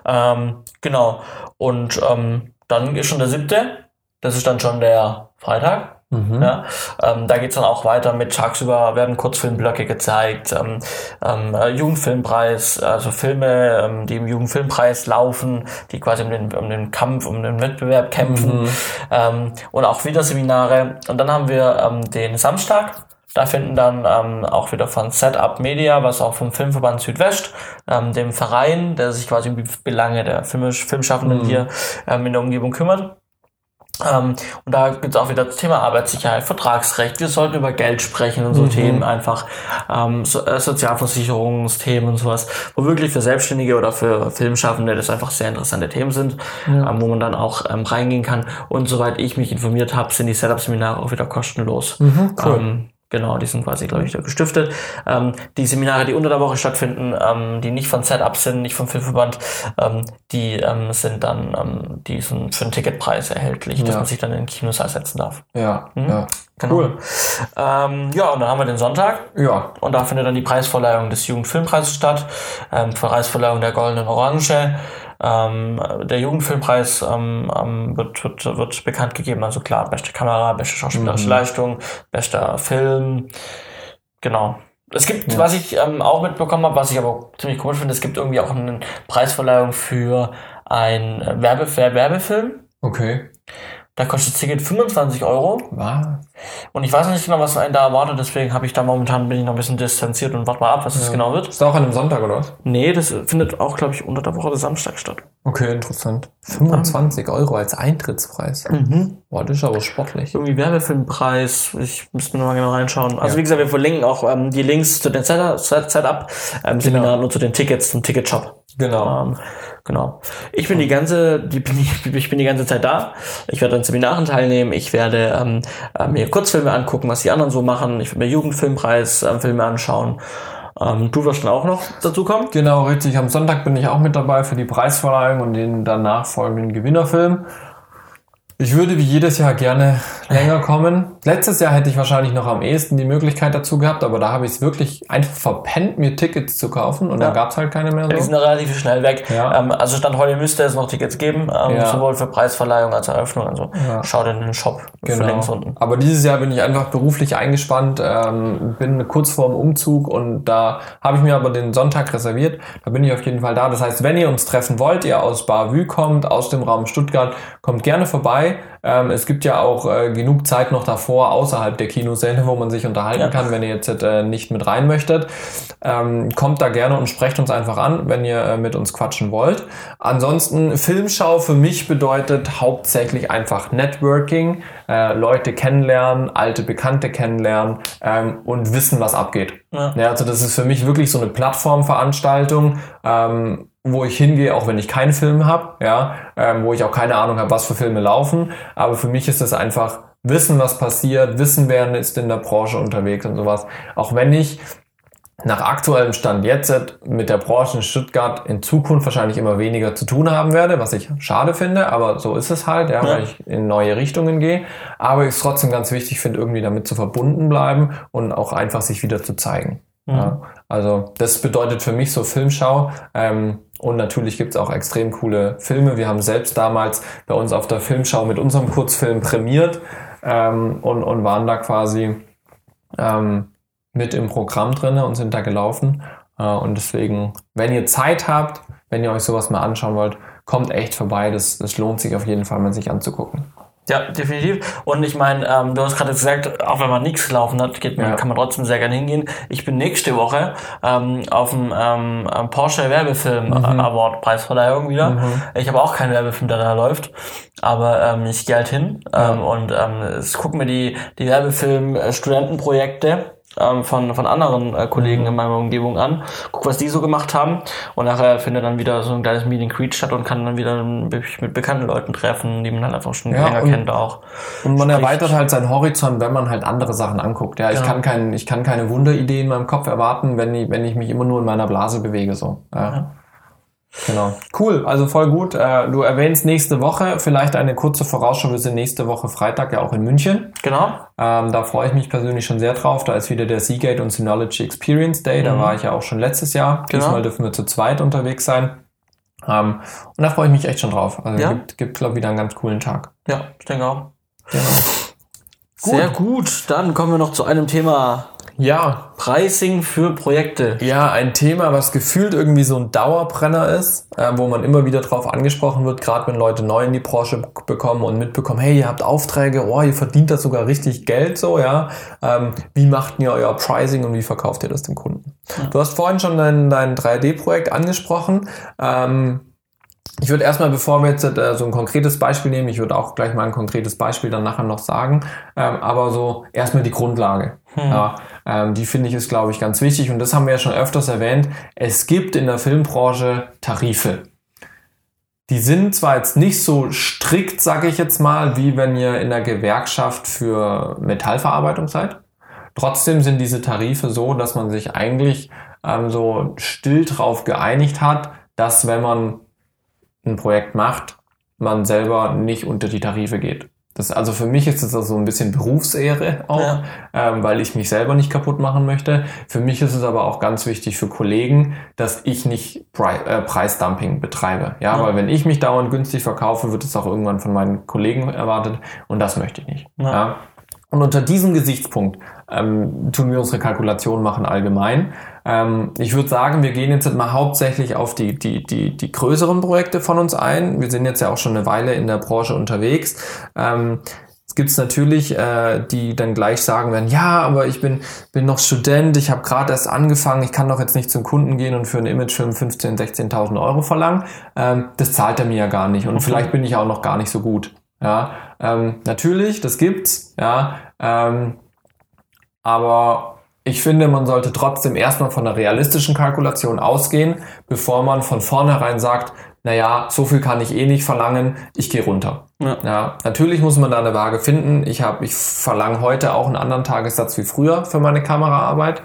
Ähm, genau. Und ähm, dann ist schon der siebte. Das ist dann schon der Freitag. Mhm. Ja, ähm, da geht's dann auch weiter mit tagsüber werden Kurzfilmblöcke gezeigt, ähm, ähm, äh, Jugendfilmpreis, also Filme, ähm, die im Jugendfilmpreis laufen, die quasi um den, um den Kampf, um den Wettbewerb kämpfen mhm. ähm, und auch wieder Seminare. Und dann haben wir ähm, den Samstag, da finden dann ähm, auch wieder von Setup Media, was auch vom Filmverband Südwest, ähm, dem Verein, der sich quasi um die Belange der Filmisch Filmschaffenden mhm. hier ähm, in der Umgebung kümmert, Ähm, und da gibt es auch wieder das Thema Arbeitssicherheit, Vertragsrecht. Wir sollten über Geld sprechen und so mhm. Themen einfach, ähm, so, äh, Sozialversicherungsthemen und sowas, wo wirklich für Selbstständige oder für Filmschaffende das einfach sehr interessante Themen sind, ja. ähm, wo man dann auch ähm, reingehen kann. Und soweit ich mich informiert habe, sind die Setup-Seminare auch wieder kostenlos. Mhm, cool. Genau, die sind quasi, glaube ich, gestiftet. Ähm, die Seminare, die unter der Woche stattfinden, ähm, die nicht von Setup sind, nicht vom Filmverband, ähm, die ähm, sind dann, ähm, die sind für einen Ticketpreis erhältlich, ja. dass man sich dann in den Kinos ersetzen darf. Ja, mhm. ja. Genau. Cool. Ähm, ja, und dann haben wir den Sonntag. Ja. Und da findet dann die Preisverleihung des Jugendfilmpreises statt. Preisverleihung der Goldenen Orange. Ähm, der Jugendfilmpreis ähm, ähm, wird, wird, wird bekannt gegeben. Also klar, beste Kamera, beste schauspielerische mhm. Leistung, bester Film. Genau. Es gibt, ja. was ich ähm, auch mitbekommen habe, was ich aber ziemlich komisch finde, es gibt irgendwie auch eine Preisverleihung für ein Werbe Werbefilm. Okay. Da kostet das Ticket 25 Euro. Was? Und ich weiß nicht genau, was einen da erwartet, deswegen habe ich da momentan bin ich noch ein bisschen distanziert und warte mal ab, was ja. das genau wird. Ist das auch an einem Sonntag oder was? Nee, das findet auch, glaube ich, unter der Woche oder Samstag statt. Okay, interessant. 25 um. Euro als Eintrittspreis. Mhm. Boah, das ist aber sportlich. Irgendwie Werbefilmpreis. Ich müsste mal genau reinschauen. Also ja. wie gesagt, wir verlinken auch ähm, die Links zu den Setup-Seminaren ähm, genau. und zu den Tickets zum Ticketshop. Genau. Ähm, Genau. Ich bin die ganze, die, bin ich, ich bin die ganze Zeit da. Ich werde an Seminaren teilnehmen. Ich werde ähm, äh, mir Kurzfilme angucken, was die anderen so machen. Ich werde mir Jugendfilmpreis äh, Filme anschauen. Ähm, du wirst dann auch noch dazu kommen? Genau, richtig. Am Sonntag bin ich auch mit dabei für die Preisverleihung und den danach folgenden Gewinnerfilm. Ich würde wie jedes Jahr gerne länger kommen. Letztes Jahr hätte ich wahrscheinlich noch am ehesten die Möglichkeit dazu gehabt, aber da habe ich es wirklich einfach verpennt, mir Tickets zu kaufen und ja. dann gab es halt keine mehr. So. Die sind relativ schnell weg. Ja. Ähm, also Stand heute müsste es noch Tickets geben, ähm, ja. sowohl für Preisverleihung als auch Eröffnung. Also ja. schau in den Shop genau. Links unten. Aber dieses Jahr bin ich einfach beruflich eingespannt, ähm, bin kurz vorm Umzug und da habe ich mir aber den Sonntag reserviert. Da bin ich auf jeden Fall da. Das heißt, wenn ihr uns treffen wollt, ihr aus Bavü kommt, aus dem Raum Stuttgart, kommt gerne vorbei. Ähm, es gibt ja auch äh, genug Zeit noch davor außerhalb der Kinosäle, wo man sich unterhalten ja. kann, wenn ihr jetzt äh, nicht mit rein möchtet. Ähm, kommt da gerne und sprecht uns einfach an, wenn ihr äh, mit uns quatschen wollt. Ansonsten Filmschau für mich bedeutet hauptsächlich einfach Networking, äh, Leute kennenlernen, alte Bekannte kennenlernen ähm, und wissen, was abgeht. Ja. ja. also das ist für mich wirklich so eine Plattformveranstaltung. Ähm, wo ich hingehe, auch wenn ich keinen Film habe, ja, ähm, wo ich auch keine Ahnung habe, was für Filme laufen. Aber für mich ist das einfach wissen, was passiert, wissen, wer ist in der Branche unterwegs und sowas. Auch wenn ich nach aktuellem Stand jetzt mit der Branche in Stuttgart in Zukunft wahrscheinlich immer weniger zu tun haben werde, was ich schade finde, aber so ist es halt, ja, ja. weil ich in neue Richtungen gehe. Aber ich es trotzdem ganz wichtig finde, irgendwie damit zu verbunden bleiben und auch einfach sich wieder zu zeigen. Mhm. Ja, also das bedeutet für mich so Filmschau. Ähm, und natürlich gibt's auch extrem coole Filme. Wir haben selbst damals bei uns auf der Filmschau mit unserem Kurzfilm prämiert ähm, und, und waren da quasi ähm, mit im Programm drinne und sind da gelaufen. Äh, und deswegen, wenn ihr Zeit habt, wenn ihr euch sowas mal anschauen wollt, kommt echt vorbei. Das, das lohnt sich auf jeden Fall mal sich anzugucken. Ja, definitiv. Und ich meine, ähm, du hast gerade gesagt, auch wenn man nichts gelaufen hat, geht man, ja. kann man trotzdem sehr gerne hingehen. Ich bin nächste Woche ähm, auf dem ähm, Porsche Werbefilm mhm. Award Preisverleihung wieder. Mhm. Ich habe auch keinen Werbefilm, der da läuft, aber ähm, ich gehe halt hin ja. ähm, und ähm, gucken mir die die Werbefilm Studentenprojekte ähm, von, von anderen äh, Kollegen in meiner Umgebung an, guck, was die so gemacht haben und nachher findet dann wieder so ein kleines Meeting Creed statt und kann dann wieder mit bekannten Leuten treffen, die man dann einfach schon ja, länger und, kennt auch. Und man Spricht. erweitert halt seinen Horizont, wenn man halt andere Sachen anguckt. Ja, ich genau. kann kein, ich kann keine Wunderidee in meinem Kopf erwarten, wenn ich, wenn ich mich immer nur in meiner Blase bewege, so. Ja. Genau. Cool, also voll gut. Äh, du erwähnst nächste Woche, vielleicht eine kurze Vorausschau. Wir sind nächste Woche Freitag ja auch in München. Genau. Ähm, da freue ich mich persönlich schon sehr drauf. Da ist wieder der Seagate und Synology Experience Day. Da mhm. war ich ja auch schon letztes Jahr. Genau. Diesmal dürfen wir zu zweit unterwegs sein. Ähm, und da freue ich mich echt schon drauf. Also ja. gibt, gibt glaube ich, wieder einen ganz coolen Tag. Ja, ich denke auch. Genau. Sehr gut. Dann kommen wir noch zu einem Thema, ja. Pricing für Projekte. Ja, ein Thema, was gefühlt irgendwie so ein Dauerbrenner ist, äh, wo man immer wieder drauf angesprochen wird, gerade wenn Leute neu in die Branche bekommen und mitbekommen, hey, ihr habt Aufträge, oh, ihr verdient da sogar richtig Geld so, ja. Ähm, wie macht ihr euer Pricing und wie verkauft ihr das dem Kunden? Ja. Du hast vorhin schon dein, dein 3D-Projekt angesprochen. Ähm, ich würde erstmal, bevor wir jetzt äh, so ein konkretes Beispiel nehmen, ich würde auch gleich mal ein konkretes Beispiel dann nachher noch sagen, ähm, aber so erstmal die Grundlage. Hm. Ja, ähm, die finde ich ist, glaube ich, ganz wichtig und das haben wir ja schon öfters erwähnt. Es gibt in der Filmbranche Tarife. Die sind zwar jetzt nicht so strikt, sage ich jetzt mal, wie wenn ihr in der Gewerkschaft für Metallverarbeitung seid. Trotzdem sind diese Tarife so, dass man sich eigentlich ähm, so still drauf geeinigt hat, dass wenn man ein Projekt macht, man selber nicht unter die Tarife geht. Das, also für mich ist das so ein bisschen Berufsehre auch, ja. ähm, weil ich mich selber nicht kaputt machen möchte. Für mich ist es aber auch ganz wichtig für Kollegen, dass ich nicht Pre äh, Preisdumping betreibe. Ja, ja, weil wenn ich mich dauernd günstig verkaufe, wird es auch irgendwann von meinen Kollegen erwartet und das möchte ich nicht. Ja. ja. Und unter diesem Gesichtspunkt ähm, tun wir unsere Kalkulation machen allgemein. Ähm, ich würde sagen, wir gehen jetzt mal hauptsächlich auf die, die, die, die größeren Projekte von uns ein. Wir sind jetzt ja auch schon eine Weile in der Branche unterwegs. Ähm, es gibt natürlich, äh, die dann gleich sagen werden, ja, aber ich bin, bin noch Student, ich habe gerade erst angefangen, ich kann doch jetzt nicht zum Kunden gehen und für einen Imagefilm 15.000, 16.000 Euro verlangen. Ähm, das zahlt er mir ja gar nicht und okay. vielleicht bin ich auch noch gar nicht so gut. Ja, ähm, natürlich, das gibt's, ja, ähm, aber ich finde, man sollte trotzdem erstmal von einer realistischen Kalkulation ausgehen, bevor man von vornherein sagt, naja, so viel kann ich eh nicht verlangen, ich gehe runter. Ja. ja. natürlich muss man da eine Waage finden. Ich habe, ich verlange heute auch einen anderen Tagessatz wie früher für meine Kameraarbeit.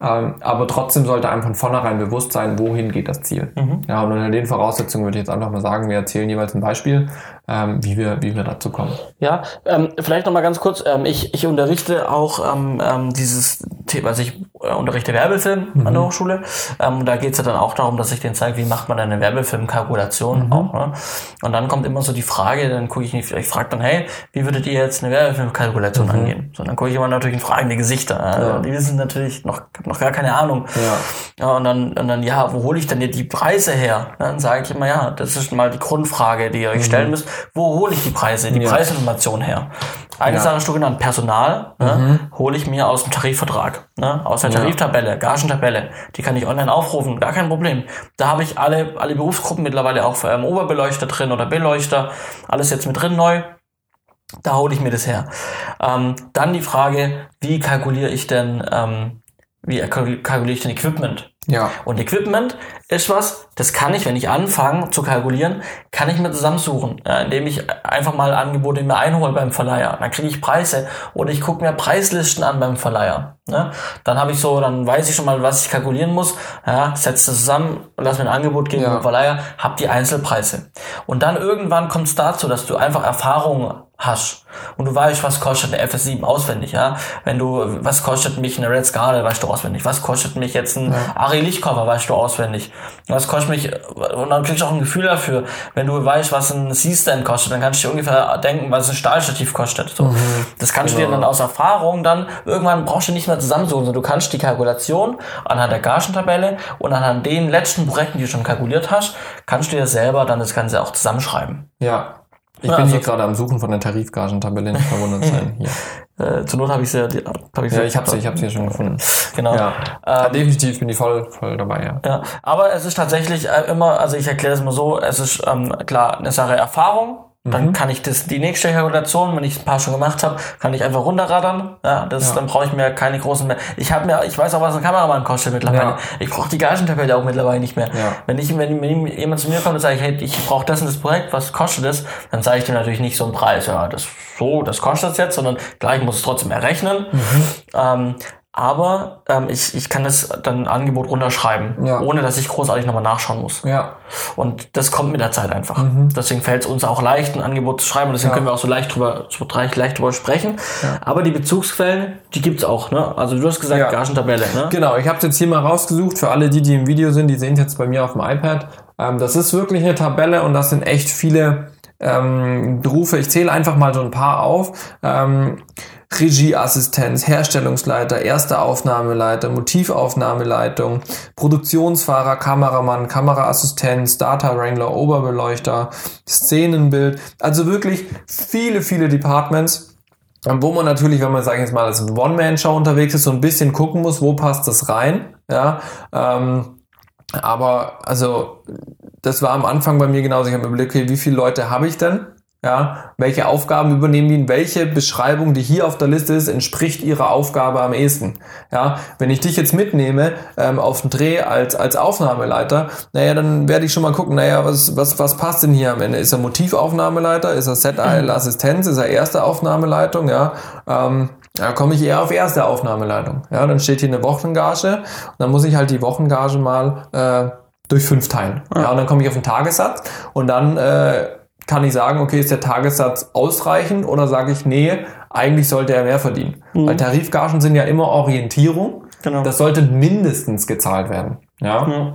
Ähm, aber trotzdem sollte einem von vornherein bewusst sein, wohin geht das Ziel. Mhm. Ja, und unter den Voraussetzungen würde ich jetzt einfach mal sagen, wir erzählen jeweils ein Beispiel, ähm, wie, wir, wie wir dazu kommen. Ja, ähm, vielleicht nochmal ganz kurz, ähm, ich, ich unterrichte auch ähm, ähm, dieses Thema, also ich äh, unterrichte Werbefilm mhm. an der Hochschule. Ähm, da geht es ja dann auch darum, dass ich denen zeige, wie macht man eine Werbefilmkalkulation mhm. auch. Ne? Und dann kommt immer so die Frage, dann gucke ich nicht, ich frage dann, hey, wie würdet ihr jetzt eine Werbefilmkalkulation mhm. angehen? So, dann gucke ich immer natürlich in fragende Gesichter. Also, ja. Die wissen natürlich noch, noch gar keine Ahnung. Ja. ja und, dann, und dann, ja, wo hole ich denn die Preise her? Dann sage ich immer, ja, das ist mal die Grundfrage, die ihr euch mhm. stellen müsst. Wo hole ich die Preise, die ja. Preisinformation her? Eine ja. Sache hast du genannt, Personal, ne, mhm. hole ich mir aus dem Tarifvertrag, ne, aus der Tariftabelle, Gagentabelle, die kann ich online aufrufen, gar kein Problem. Da habe ich alle, alle Berufsgruppen mittlerweile auch für ähm, Oberbeleuchter drin oder Beleuchter, alles jetzt mit drin neu. Da hole ich mir das her. Ähm, dann die Frage, wie kalkuliere ich denn, ähm, wie kalkuliere ich denn Equipment? Ja. Und Equipment ist was, das kann ich, wenn ich anfange zu kalkulieren, kann ich mir zusammensuchen, indem ich einfach mal Angebote mir einhole beim Verleiher. Dann kriege ich Preise oder ich gucke mir Preislisten an beim Verleiher. Ne? Dann habe ich so, dann weiß ich schon mal, was ich kalkulieren muss. Ja, setze das zusammen, lass mir ein Angebot geben ja. beim Verleiher, hab die Einzelpreise. Und dann irgendwann kommt es dazu, dass du einfach Erfahrungen hast und du weißt, was kostet eine FS7 auswendig, ja. Wenn du, was kostet mich eine Red Scarlet, weißt du auswendig. Was kostet mich jetzt ein ja. Ari Lichtcover, weißt du auswendig. Was kostet mich, und dann kriegst du auch ein Gefühl dafür. Wenn du weißt, was ein C-Stand kostet, dann kannst du dir ungefähr denken, was ein Stahlstativ kostet. So. Mhm. Das kannst genau. du dir genau. dann aus Erfahrung dann, irgendwann brauchst du nicht mehr zusammensuchen, sondern du kannst die Kalkulation anhand der Gagentabelle und anhand den letzten Projekten, die du schon kalkuliert hast, kannst du dir selber dann das Ganze auch zusammenschreiben. Ja, ich ja, bin also hier gerade am Suchen von der Tarifgagentabelle, nicht verwundert sein. Hier. Äh, zur Not habe ich sie ja. Hab ich ja, ich habe sie, ich habe sie schon gefunden. Genau. Ja. Ähm, definitiv bin ich voll, voll dabei, ja. Ja, aber es ist tatsächlich äh, immer, also ich erkläre es mal so, es ist ähm, klar eine Sache Erfahrung, dann mhm. kann ich das, die nächste Kalkulation, wenn ich ein paar schon gemacht habe, kann ich einfach runterradern. Ja, das, ja. dann brauche ich mir keine großen mehr. Ich habe mir, ich weiß auch, was ein Kameramann kostet mittlerweile. Ja. Ich brauche die Gagentabelle auch mittlerweile nicht mehr. Wenn ich, wenn, wenn jemand zu mir kommt und sagt, hey, ich brauche das und das Projekt, was kostet das? Dann sage ich dem natürlich nicht so einen Preis. Ja, das so, das kostet das jetzt, sondern gleich muss es trotzdem errechnen. Mhm. Ähm, aber ähm, ich, ich kann das dann Angebot runterschreiben, ja. ohne dass ich großartig nochmal nachschauen muss. Ja. Und das kommt mit der Zeit einfach. Mhm. Deswegen fällt es uns auch leicht, ein Angebot zu schreiben und deswegen ja. können wir auch so leicht drüber, so leicht, leicht drüber sprechen. Ja. Aber die Bezugsquellen, die gibt's auch. Ne? Also du hast gesagt, ja. Gagentabelle. Ne? Genau, ich habe jetzt hier mal rausgesucht, für alle die, die im Video sind, die sehen jetzt bei mir auf dem iPad. Ähm, das ist wirklich eine Tabelle und das sind echt viele ähm, Berufe. Ich zähle einfach mal so ein paar auf. Ähm, Regieassistenz, Herstellungsleiter, erste Aufnahmeleiter, Motivaufnahmeleitung, Produktionsfahrer, Kameramann, Kameraassistenz, Data Wrangler, Oberbeleuchter, Szenenbild. Also wirklich viele, viele Departments wo man natürlich, wenn man, sage ich jetzt mal, als One-Man-Show unterwegs ist, so ein bisschen gucken muss, wo passt das rein, ja, ähm, aber also das war am Anfang bei mir genauso. Ich habe mir überlegt, okay, wie viele Leute habe ich denn? Ja, welche Aufgaben übernehmen die? Welche Beschreibung, die hier auf der Liste ist, entspricht ihrer Aufgabe am ehesten? Ja, wenn ich dich jetzt mitnehme ähm, auf den Dreh als als Aufnahmeleiter, naja, dann werde ich schon mal gucken, naja, was was was passt denn hier am Ende? Ist er Motivaufnahmeleiter? Ist er Set-Assistenz? Ist er erste Aufnahmeleitung? Ja, ähm, da komme ich eher auf erste Aufnahmeleitung. Ja, dann steht hier eine Wochengage und dann muss ich halt die Wochengage mal äh, durch fünf teilen. Ja, und dann komme ich auf den Tagessatz und dann äh, kann ich sagen, okay, ist der Tagessatz ausreichend oder sage ich, nee, eigentlich sollte er mehr verdienen. Mhm. Weil Tarifgagen sind ja immer Orientierung. Genau. Das sollte mindestens gezahlt werden. Ja. Mhm.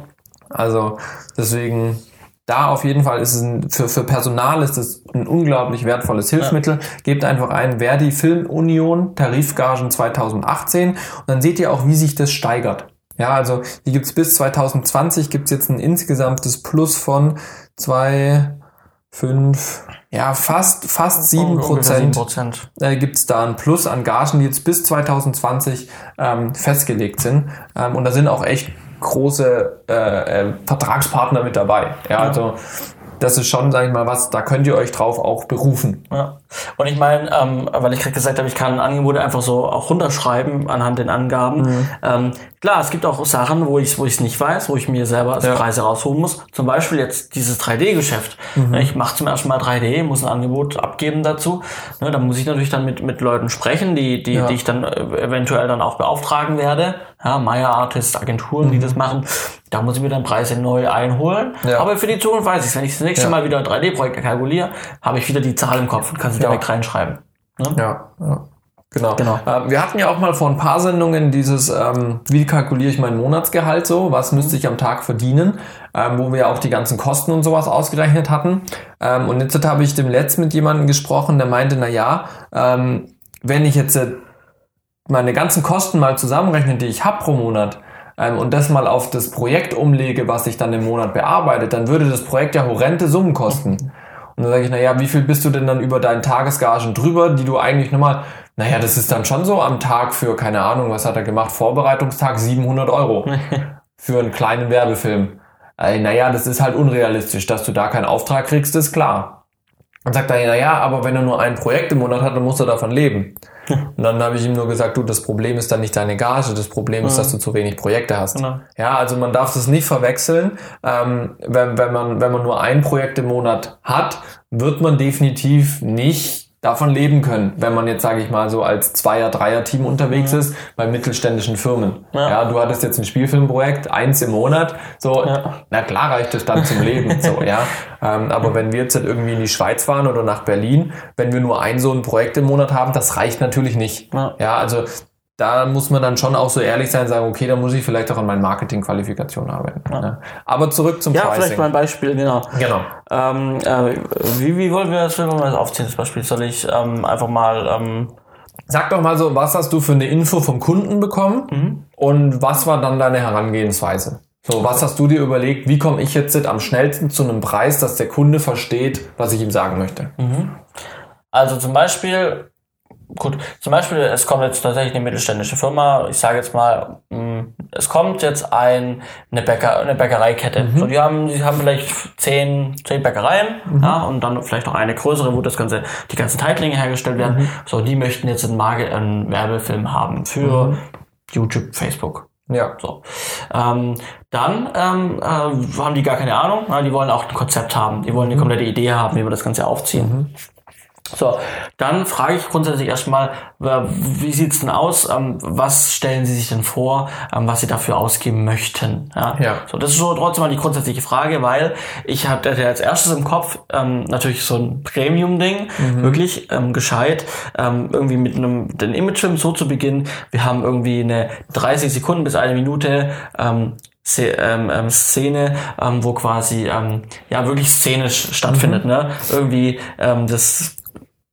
Also deswegen da auf jeden Fall ist es ein, für, für Personal ist es ein unglaublich wertvolles Hilfsmittel. Ja. Gebt einfach ein Verdi Filmunion Tarifgagen 2018 und dann seht ihr auch, wie sich das steigert. Ja, also hier gibt's bis 2020 gibt's jetzt ein insgesamtes Plus von zwei fünf, ja, fast, fast sieben Prozent, äh, gibt es da ein Plus an Gagen, die jetzt bis 2020 ähm, festgelegt sind. Ähm, und da sind auch echt große äh, äh, Vertragspartner mit dabei. Ja, also das ist schon, sag ich mal, was, da könnt ihr euch drauf auch berufen. Ja. Und ich meine, ähm, weil ich gerade gesagt habe, ich kann Angebote einfach so auch runterschreiben anhand den Angaben. Mhm. Ähm, klar, es gibt auch Sachen, wo ich wo ich es nicht weiß, wo ich mir selber ja. Preise rausholen muss. Zum Beispiel jetzt dieses 3D-Geschäft. Mhm. Ich mache zum ersten Mal 3D, muss ein Angebot abgeben dazu. Ne, da muss ich natürlich dann mit mit Leuten sprechen, die die, ja. die ich dann äh, eventuell dann auch beauftragen werde. Ja, Maya Artists, Agenturen, mhm. die das machen. Da muss ich mir dann Preise neu einholen. Ja. Aber für die Zukunft weiß ich Wenn ich das nächste Mal wieder 3D-Projekte kalkuliere, habe ich wieder die Zahl im Kopf und kann sie direkt reinschreiben. Ne? Ja, ja. Genau. genau. Ähm, wir hatten ja auch mal vor ein paar Sendungen dieses, ähm, wie kalkuliere ich mein Monatsgehalt so, was müsste ich am Tag verdienen, ähm, wo wir auch die ganzen Kosten und sowas ausgerechnet hatten. Ähm, und jetzt habe ich dem letzten mit jemandem gesprochen, der meinte, na ja, ähm, wenn ich jetzt äh, meine ganzen Kosten mal zusammenrechne, die ich habe pro Monat, ähm, und das mal auf das Projekt umlege, was ich dann im Monat bearbeitet, dann würde das Projekt ja horrende Summen kosten. Und dann sage ich, naja, wie viel bist du denn dann über deinen Tagesgagen drüber, die du eigentlich nochmal, naja, das ist dann schon so am Tag für, keine Ahnung, was hat er gemacht, Vorbereitungstag 700 Euro für einen kleinen Werbefilm. Äh, naja, das ist halt unrealistisch, dass du da keinen Auftrag kriegst, ist klar. Und sagt er, naja, aber wenn er nur ein Projekt im Monat hat, dann muss er davon leben. Und dann habe ich ihm nur gesagt, du, das Problem ist dann nicht deine Gage, das Problem ist, dass du zu wenig Projekte hast. Genau. Ja, also man darf das nicht verwechseln. Ähm, wenn, wenn, man, wenn man nur ein Projekt im Monat hat, wird man definitiv nicht davon leben können, wenn man jetzt, sage ich mal, so als Zweier-, Dreier-Team unterwegs mhm. ist bei mittelständischen Firmen. Ja. ja. du hattest jetzt ein Spielfilmprojekt, eins im Monat, so, ja. na klar reicht es dann zum Leben, so, ja. Ähm, aber wenn wir jetzt halt irgendwie in die Schweiz fahren oder nach Berlin, wenn wir nur ein so ein Projekt im Monat haben, das reicht natürlich nicht. Ja, ja also da muss man dann schon auch so ehrlich sein und sagen, okay, da muss ich vielleicht auch an meinen Marketing-Qualifikationen arbeiten. Ja. Ne? Aber zurück zum ja, Pricing. Ja, vielleicht mal ein Beispiel, genau. Genau. Ähm, äh, wie, wie wollen wir das, wenn wir das aufziehen, das Beispiel? Soll ich ähm, einfach mal... Ähm Sag doch mal so, was hast du für eine Info vom Kunden bekommen mhm. und was war dann deine Herangehensweise? So, was hast du dir überlegt, wie komme ich jetzt am schnellsten zu einem Preis, dass der Kunde versteht, was ich ihm sagen möchte? Mhm. Also zum Beispiel gut, zum Beispiel, es kommt jetzt tatsächlich eine mittelständische Firma, ich sage jetzt mal, mm, es kommt jetzt ein, eine, Bäcker, eine Bäckereikette. Mhm. So, die haben, die haben vielleicht zehn, zehn Bäckereien, mhm. ja, und dann vielleicht noch eine größere, wo das ganze, die ganzen Teiglinge hergestellt werden. Mhm. So, die möchten jetzt einen, Marke, einen Werbefilm haben für mhm. YouTube, Facebook. Ja. So. Ähm, dann ähm, äh, haben die gar keine Ahnung, die wollen auch ein Konzept haben, die wollen eine mhm. komplette Idee haben, wie wir das Ganze aufziehen. So, dann frage ich grundsätzlich erstmal, wie sieht's denn aus? Ähm, was stellen Sie sich denn vor, ähm, was Sie dafür ausgeben möchten? Ja. ja. So, das ist so trotzdem mal die grundsätzliche Frage, weil ich habe als erstes im Kopf ähm, natürlich so ein Premium-Ding, mhm. wirklich ähm, gescheit, ähm, irgendwie mit einem den Imagefilm so zu beginnen. Wir haben irgendwie eine 30 Sekunden bis eine Minute ähm, ähm, ähm, Szene, ähm, wo quasi ähm, ja wirklich szenisch stattfindet, mhm. ne? Irgendwie ähm, das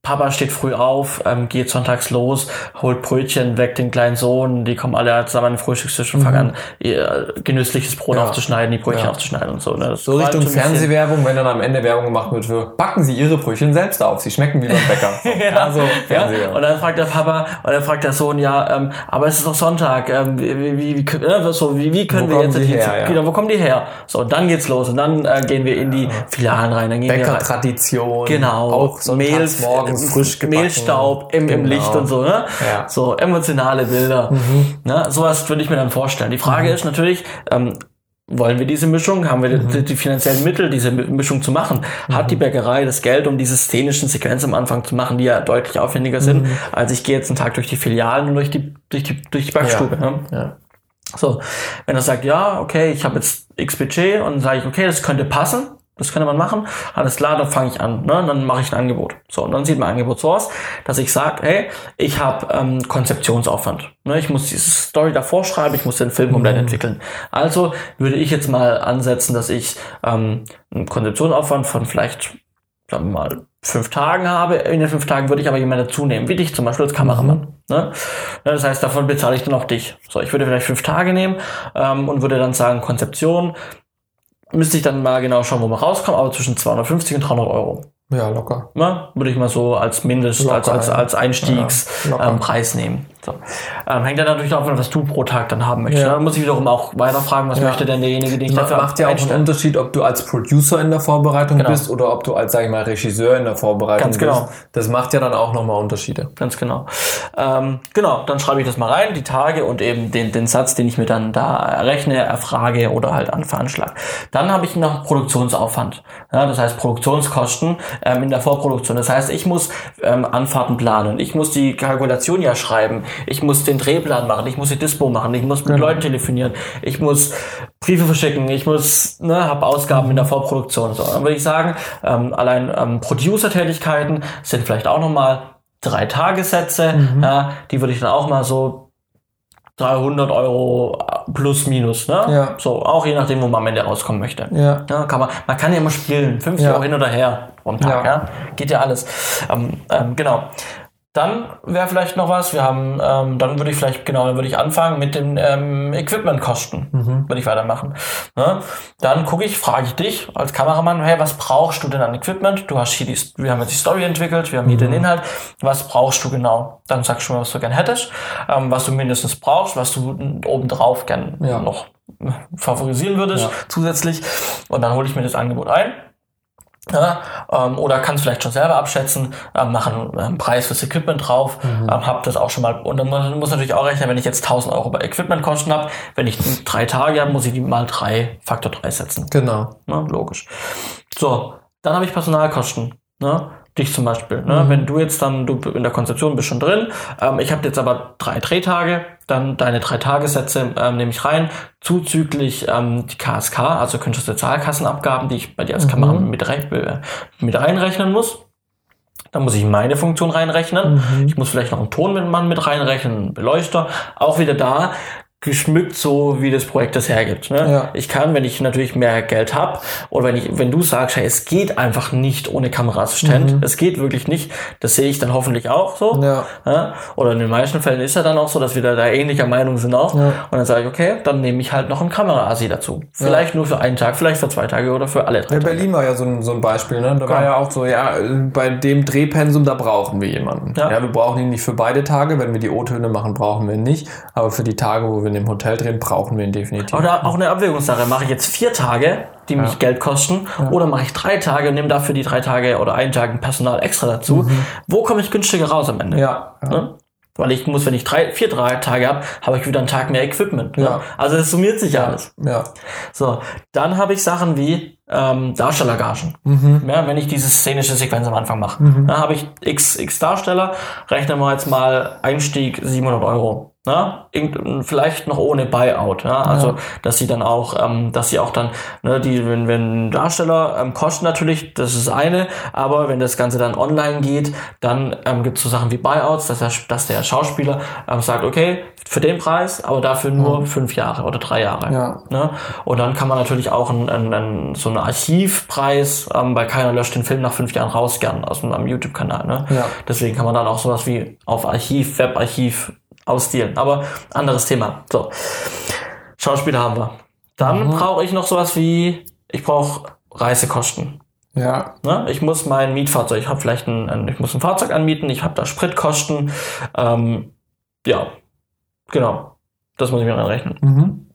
Papa steht früh auf, ähm, geht sonntags los, holt Brötchen, weckt den kleinen Sohn, die kommen alle zusammen an den Frühstückstisch und mhm. fangen an, ihr genüssliches Brot ja. aufzuschneiden, die Brötchen ja. aufzuschneiden und so. Ne? so Richtung Fernsehwerbung, wenn dann am Ende Werbung gemacht wird für, backen Sie Ihre Brötchen selbst auf, sie schmecken wie beim Bäcker. ja. Also, ja. Und dann fragt der Papa, und dann fragt der Sohn, ja, ähm, aber es ist doch Sonntag, ähm, wie, wie, wie, äh, so, wie, wie können wo wir jetzt, die her, genau, wo kommen die her? So, und dann geht's los und dann äh, gehen wir in die Filialen rein. Dann gehen Bäcker-Tradition. Genau. Auch so Mehl, morgens frisch gebacken. Mehlstaub im, im genau. Licht und so, ne? Ja. So emotionale Bilder. Mhm. Ne? Sowas würde ich mir dann vorstellen. Die Frage mhm. ist natürlich, ähm, wollen wir diese Mischung? Haben wir mhm. die, die, finanziellen Mittel, diese Mischung zu machen? Hat mhm. die Bäckerei das Geld, um diese szenischen Sequenzen am Anfang zu machen, die ja deutlich aufwendiger sind, mhm. als ich gehe jetzt einen Tag durch die Filialen und durch die, durch die, durch die Backstube. Ja. Ne? Ja. So, wenn er sagt, ja, okay, ich habe jetzt X Budget und sage ich, okay, das könnte passen, das könnte man machen. Alles klar, dann fange ich an. Ne? Dann mache ich ein Angebot. So, und dann sieht mein Angebot so aus, dass ich sage, hey, ich habe ähm, Konzeptionsaufwand. Ne? Ich muss diese Story davor schreiben, ich muss den Film komplett mhm. entwickeln. Also würde ich jetzt mal ansetzen, dass ich ähm, einen Konzeptionsaufwand von vielleicht, sagen wir mal, fünf Tagen habe. In den fünf Tagen würde ich aber jemanden dazu nehmen, wie dich zum Beispiel als Kameramann. Mhm. Ne? Das heißt, davon bezahle ich dann auch dich. So, ich würde vielleicht fünf Tage nehmen ähm, und würde dann sagen, Konzeption, müsste ich dann mal genau schauen, wo man rauskommt, aber zwischen 250 und 300 Euro. Ja, locker. Na, würde ich mal so als Mindest, locker, als, als, als Einstiegspreis ja, ähm, nehmen. So. Ähm, hängt ja natürlich auch, was du pro Tag dann haben möchtest. Ja. Da muss ich wiederum auch weiter fragen, was ja. möchte denn derjenige, den ich dafür Macht ja auch einen Unterschied, ob du als Producer in der Vorbereitung genau. bist oder ob du als, sag ich mal, Regisseur in der Vorbereitung Ganz genau. bist. Das macht ja dann auch nochmal Unterschiede. Ganz genau. Ähm, genau, dann schreibe ich das mal rein, die Tage und eben den, den Satz, den ich mir dann da errechne, erfrage oder halt anveranschlag. Dann habe ich noch Produktionsaufwand. Ja, das heißt Produktionskosten ähm, in der Vorproduktion. Das heißt, ich muss ähm, Anfahrten planen, ich muss die Kalkulation ja schreiben, ich muss den Drehplan machen, ich muss die Dispo machen, ich muss mit genau. Leuten telefonieren, ich muss Briefe verschicken, ich muss, ne, habe Ausgaben in der Vorproduktion. So, dann würde ich sagen, ähm, allein ähm, Producer-Tätigkeiten sind vielleicht auch nochmal drei Tagessätze, mhm. ja, die würde ich dann auch mal so 300 Euro plus minus, ne? Ja. So, auch je nachdem, wo man am Ende rauskommen möchte. Ja. ja kann man, man kann ja immer spielen, 50 ja. Euro hin oder her Tag, ja. ja? Geht ja alles. Ähm, ähm, genau. Dann wäre vielleicht noch was, wir haben, ähm, dann würde ich vielleicht, genau, dann würde ich anfangen mit den ähm, Equipmentkosten, mhm. würde ich weitermachen. Ne? Dann gucke ich, frage ich dich als Kameramann, hey, was brauchst du denn an Equipment? Du hast hier die, wir haben jetzt die Story entwickelt, wir haben hier mhm. den Inhalt, was brauchst du genau? Dann sagst du mir, was du gern hättest, ähm, was du mindestens brauchst, was du obendrauf gern ja. noch favorisieren würdest ja. zusätzlich. Und dann hole ich mir das Angebot ein ja, ähm, oder kann es vielleicht schon selber abschätzen, ähm, machen einen Preis fürs Equipment drauf, mhm. ähm, hab das auch schon mal, und dann muss, muss natürlich auch rechnen, wenn ich jetzt 1000 Euro bei Equipmentkosten habe, wenn ich drei Tage habe, muss ich die mal drei, Faktor drei setzen. Genau. Ja, logisch. So, dann habe ich Personalkosten. Ne? Dich zum Beispiel. Ne? Mhm. Wenn du jetzt dann, du in der Konzeption bist schon drin, ähm, ich habe jetzt aber drei Drehtage, dann deine drei Tagessätze ähm, nehme ich rein, zuzüglich ähm, die KSK, also künstliche Zahlkassenabgaben, die ich bei dir als mhm. Kamera mit, äh, mit reinrechnen muss. Dann muss ich meine Funktion reinrechnen. Mhm. Ich muss vielleicht noch einen Tonmann mit reinrechnen, einen Beleuchter. Auch wieder da geschmückt, so wie das Projekt das hergibt. Ne? Ja. Ich kann, wenn ich natürlich mehr Geld habe oder wenn ich, wenn du sagst, hey, es geht einfach nicht ohne Kameraassistent, mhm. es geht wirklich nicht, das sehe ich dann hoffentlich auch so. Ja. ja. Oder in den meisten Fällen ist ja dann auch so, dass wir da, da ähnlicher Meinung sind auch. Ja. Und dann sage ich, okay, dann nehme ich halt noch einen Kameraassi dazu. Vielleicht nur für einen Tag, vielleicht für zwei Tage oder für alle drei ja, Berlin war ja so ein, so ein Beispiel, ne? Da war ja auch so, ja, bei dem Drehpensum, da brauchen wir jemanden. Ja. ja, wir brauchen ihn nicht für beide Tage, wenn wir die O-Töne machen, brauchen wir ihn nicht, aber für die Tage, wo wir in dem Hotel drehen, brauchen wir ihn definitiv. Oder auch eine Abwägungssache. Mache ich jetzt vier Tage, die mich ja. Geld kosten, ja. oder mache ich drei Tage und nehme dafür die drei Tage oder einen Tag Personal extra dazu? Mhm. Wo komme ich günstiger raus am Ende? Ja. ja. Ne? Weil ich muss, wenn ich drei, vier, drei Tage habe, habe ich wieder einen Tag mehr Equipment. Ne? Ja. Also es summiert sich alles. Ja. So, dann habe ich Sachen wie ähm, Darstellergagen. Mhm. Ja, wenn ich diese szenische Sequenz am Anfang mache, mhm. dann habe ich x, x Darsteller, rechnen wir jetzt mal Einstieg 700 Euro. Ja, vielleicht noch ohne Buyout, ja, also ja. dass sie dann auch, ähm, dass sie auch dann, ne, die, wenn, wenn Darsteller ähm, kosten natürlich, das ist eine, aber wenn das Ganze dann online geht, dann ähm, gibt es so Sachen wie Buyouts, dass der, dass der Schauspieler ähm, sagt, okay, für den Preis, aber dafür nur mhm. fünf Jahre oder drei Jahre. Ja. Ne? Und dann kann man natürlich auch einen, einen, einen, so einen Archivpreis ähm, bei keiner löscht den Film nach fünf Jahren raus gern aus einem YouTube-Kanal. Ne? Ja. Deswegen kann man dann auch sowas wie auf Archiv, Webarchiv ausdealen. Aber anderes Thema. So. Schauspieler haben wir. Dann mhm. brauche ich noch sowas wie, ich brauche Reisekosten. Ja. Ne? Ich muss mein Mietfahrzeug, ich habe vielleicht ein, ein, ich muss ein Fahrzeug anmieten, ich habe da Spritkosten. Ähm, ja, genau. Das muss ich mir rechnen. Mhm.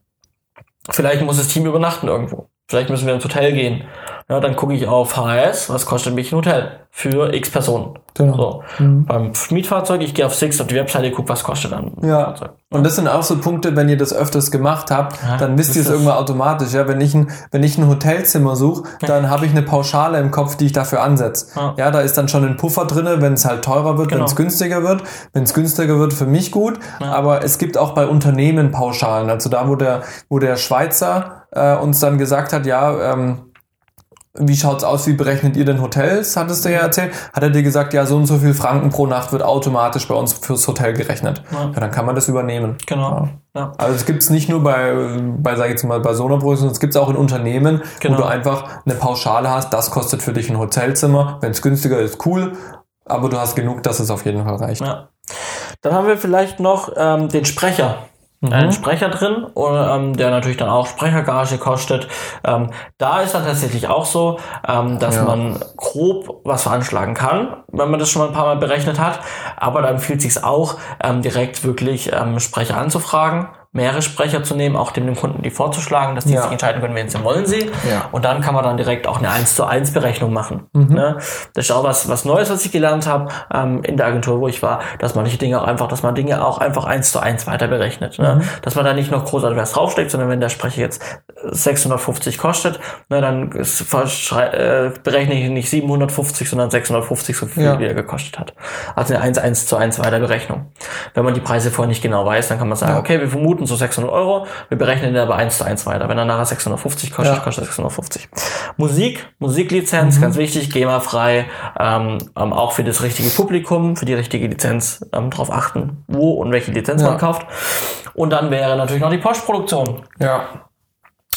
Vielleicht muss das Team übernachten irgendwo. Vielleicht müssen wir ins Hotel gehen. Ja, dann gucke ich auf HS, was kostet mich ein Hotel für x Personen. Genau. So. Mhm. Beim Mietfahrzeug, ich gehe auf Six auf die Webseite, gucke, was kostet dann. Ja. Fahrzeug. Und das sind auch so Punkte, wenn ihr das öfters gemacht habt, ja, dann wisst ihr es irgendwann automatisch. Ja, wenn ich ein, wenn ich ein Hotelzimmer suche, dann habe ich eine Pauschale im Kopf, die ich dafür ansetze. Ja, ja da ist dann schon ein Puffer drinne, wenn es halt teurer wird, genau. wenn es günstiger wird. Wenn es günstiger wird, für mich gut. Ja. Aber es gibt auch bei Unternehmen Pauschalen. Also da, wo der, wo der Schweizer äh, uns dann gesagt hat, ja, ähm, wie schaut's aus, wie berechnet ihr denn Hotels, hattest du ja erzählt, hat er dir gesagt, ja, so und so viel Franken pro Nacht wird automatisch bei uns fürs Hotel gerechnet. Ja, ja dann kann man das übernehmen. Genau. Ja. ja. Also es gibt's nicht nur bei, bei sag ich jetzt mal, bei so einer Größe, sondern es gibt's auch in Unternehmen, genau. wo du einfach eine Pauschale hast, das kostet für dich ein Hotelzimmer, wenn es günstiger ist, cool, aber du hast genug, dass es auf jeden Fall reicht. Ja. Dann haben wir vielleicht noch ähm, den Sprecher mhm. einen Sprecher drin, ähm, der natürlich dann auch Sprechergage kostet. Ähm, da ist dann tatsächlich auch so, ähm, dass ja. man grob was veranschlagen kann, wenn man das schon mal ein paar Mal berechnet hat. Aber da empfiehlt sich auch, ähm, direkt wirklich ähm, Sprecher anzufragen mehrere Sprecher zu nehmen, auch dem, dem Kunden die vorzuschlagen, dass die ja. sich entscheiden können, wen sie wollen sie. Ja. Und dann kann man dann direkt auch eine 1 zu 1 Berechnung machen. Mhm. Ne? Das ist auch was, was Neues, was ich gelernt habe ähm, in der Agentur, wo ich war, dass man nicht Dinge auch einfach, dass man Dinge auch einfach 1 zu 1 weiter berechnet. Ne? Mhm. Dass man da nicht noch großartig was draufsteckt, sondern wenn der Sprecher jetzt 650 kostet, ne, dann äh, berechne ich nicht 750, sondern 650, so viel ja. wie er gekostet hat. Also eine 1 1 zu 1 weiter Berechnung. Wenn man die Preise vorher nicht genau weiß, dann kann man sagen, okay, wir vermuten kosten so 600 Euro. Wir berechnen den aber 1 zu 1 weiter. Wenn er nachher 650 kostet, ja. kostet er 650. Musik, Musiklizenz, mhm. ganz wichtig, GEMA-frei, ähm, ähm, auch für das richtige Publikum, für die richtige Lizenz ähm, darauf achten, wo und welche Lizenz ja. man kauft. Und dann wäre natürlich noch die Postproduktion. Ja.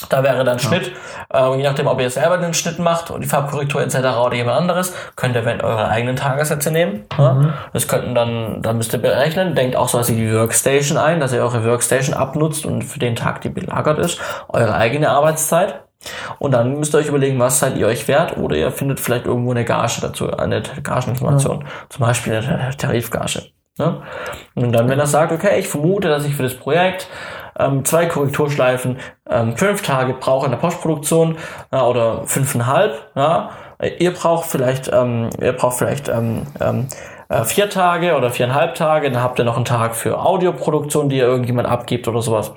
Da wäre dann Schnitt, ja. äh, je nachdem, ob ihr selber den Schnitt macht und die Farbkorrektur etc. oder jemand anderes, könnt ihr eure eigenen Tagessätze nehmen. Mhm. Ja? Das könnten dann, dann müsst ihr berechnen, denkt auch so was wie die Workstation ein, dass ihr eure Workstation abnutzt und für den Tag, die belagert ist, eure eigene Arbeitszeit. Und dann müsst ihr euch überlegen, was seid ihr euch wert oder ihr findet vielleicht irgendwo eine Gage dazu, eine Gageninformation. Ja. Zum Beispiel eine Tarifgage. Ne? Und dann, wenn er sagt, okay, ich vermute, dass ich für das Projekt ähm, zwei Korrekturschleifen, ähm, fünf Tage brauche in der Postproduktion ja, oder fünfeinhalb. Ja. Ihr braucht vielleicht, ähm, ihr braucht vielleicht ähm, ähm, äh, vier Tage oder viereinhalb Tage, dann habt ihr noch einen Tag für Audioproduktion, die ihr irgendjemand abgibt oder sowas.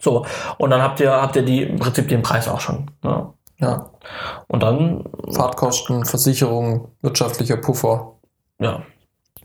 So, und dann habt ihr, habt ihr die, im Prinzip den Preis auch schon. Ja. ja. Und dann. Fahrtkosten, Versicherung, wirtschaftlicher Puffer. Ja.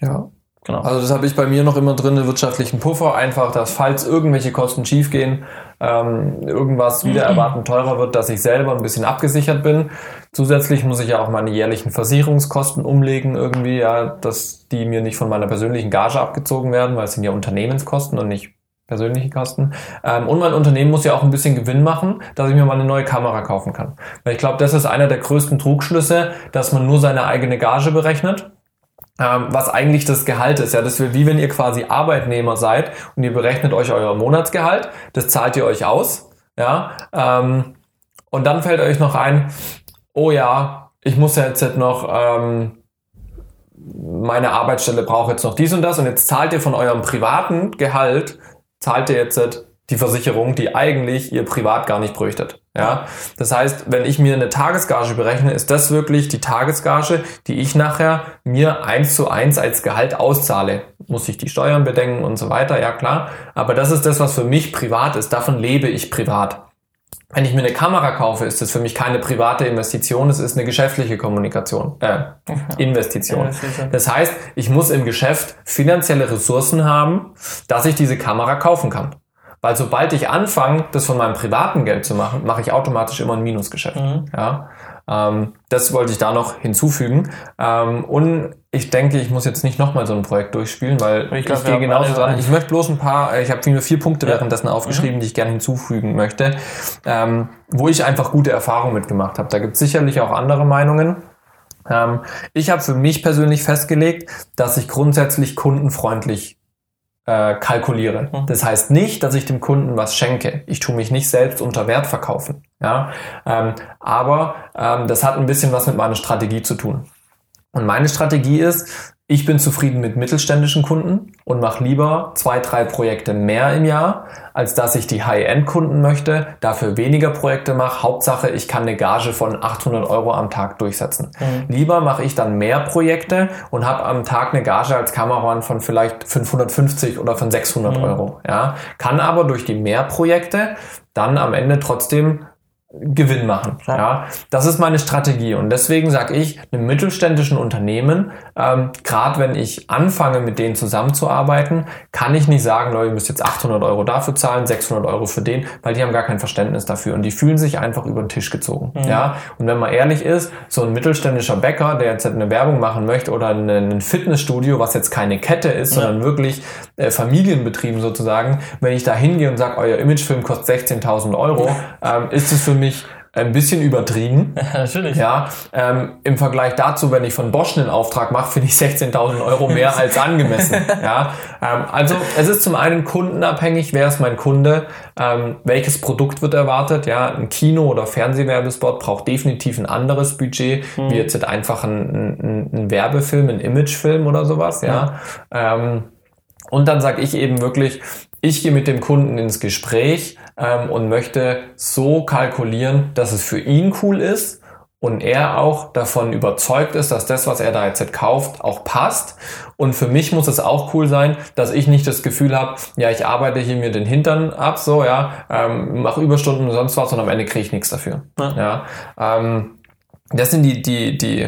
Ja. Genau. Also das habe ich bei mir noch immer drin, einen wirtschaftlichen Puffer, einfach, dass falls irgendwelche Kosten schiefgehen, ähm, irgendwas wieder erwarten teurer wird, dass ich selber ein bisschen abgesichert bin. Zusätzlich muss ich ja auch meine jährlichen Versicherungskosten umlegen irgendwie, ja, dass die mir nicht von meiner persönlichen Gage abgezogen werden, weil es sind ja Unternehmenskosten und nicht persönliche Kosten. Ähm, und mein Unternehmen muss ja auch ein bisschen Gewinn machen, dass ich mir mal eine neue Kamera kaufen kann. Weil ich glaube, das ist einer der größten Trugschlüsse, dass man nur seine eigene Gage berechnet ähm, was eigentlich das Gehalt ist. Ja, das wäre wie wenn ihr quasi Arbeitnehmer seid und ihr berechnet euch euer Monatsgehalt, das zahlt ihr euch aus, ja, ähm, und dann fällt euch noch ein, oh ja, ich muss ja jetzt noch ähm, meine Arbeitsstelle braucht jetzt noch dies und das und jetzt zahlt ihr von eurem privaten Gehalt, zahlt ihr jetzt die Versicherung, die eigentlich ihr privat gar nicht bräuchtet. Ja, das heißt, wenn ich mir eine Tagesgage berechne, ist das wirklich die Tagesgage, die ich nachher mir eins zu eins als Gehalt auszahle. Muss ich die Steuern bedenken und so weiter, ja klar. Aber das ist das, was für mich privat ist. Davon lebe ich privat. wenn ich mir eine Kamera kaufe, ist das für mich keine private Investition, es ist eine geschäftliche Kommunikation, äh, Investition. Das heißt, ich muss im Geschäft finanzielle Ressourcen haben, dass ich diese Kamera kaufen kann. Weil sobald ich anfange, das von meinem privaten Geld zu machen, mache ich automatisch immer ein Minusgeschäft. Mhm. Ja? Ähm, das wollte ich da noch hinzufügen. Ähm, und ich denke, ich muss jetzt nicht nochmal so ein Projekt durchspielen, weil ich, ich gehe genauso dran. Ich möchte bloß ein paar, ich habe nur vier Punkte ja. währenddessen aufgeschrieben, mhm. die ich gerne hinzufügen möchte, ähm, wo ich einfach gute Erfahrungen mitgemacht habe. Da gibt es sicherlich auch andere Meinungen. Ähm, ich habe für mich persönlich festgelegt, dass ich grundsätzlich kundenfreundlich äh, kalkuliere. Mhm. Das heißt nicht, dass ich dem Kunden was schenke. Ich tue mich nicht selbst unter Wert verkaufen. Ja? Ähm, aber ähm, das hat ein bisschen was mit meiner Strategie zu tun. Und meine Strategie ist, ich bin zufrieden mit mittelständischen Kunden und mache lieber zwei, drei Projekte mehr im Jahr, als dass ich die High-End-Kunden möchte, dafür weniger Projekte mache. Hauptsache, ich kann eine Gage von 800 Euro am Tag durchsetzen. Mhm. Lieber mache ich dann mehr Projekte und habe am Tag eine Gage als Kameramann von vielleicht 550 oder von 600 mhm. Euro. Ja, kann aber durch die mehr Projekte dann am Ende trotzdem Gewinn machen. Ja. ja. das ist meine Strategie und deswegen sage ich einem mittelständischen Unternehmen, ähm, gerade wenn ich anfange mit denen zusammenzuarbeiten, kann ich nicht sagen, Leute, ihr müsst jetzt 800 Euro dafür zahlen, 600 Euro für den, weil die haben gar kein Verständnis dafür und die fühlen sich einfach über den Tisch gezogen. Mhm. Ja, und wenn man ehrlich ist, so ein mittelständischer Bäcker, der jetzt eine Werbung machen möchte oder ein Fitnessstudio, was jetzt keine Kette ist, ja. sondern wirklich äh, Familienbetrieben sozusagen, wenn ich da hingehe und sage, euer Imagefilm kostet 16.000 Euro, ähm, ist es für mich ein bisschen übertrieben. Natürlich. Ja, ähm, Im Vergleich dazu, wenn ich von Bosch einen Auftrag mache, finde ich 16.000 Euro mehr als angemessen. ja, ähm, also es ist zum einen kundenabhängig, wer ist mein Kunde, ähm, welches Produkt wird erwartet. Ja, ein Kino- oder Fernsehwerbespot braucht definitiv ein anderes Budget, mhm. wie jetzt einfach ein, ein, ein, Werbefilm, ein Imagefilm oder sowas. Ja. ja. Ähm, und dann sage ich eben wirklich, ich gehe mit dem Kunden ins Gespräch ähm, und möchte so kalkulieren, dass es für ihn cool ist und er auch davon überzeugt ist, dass das, was er da jetzt kauft, auch passt. Und für mich muss es auch cool sein, dass ich nicht das Gefühl habe, ja, ich arbeite hier mir den Hintern ab, so, ja, ähm, mache Überstunden und sonst was und am Ende kriege ich nichts dafür. Ja. ja ähm, das sind die, die, die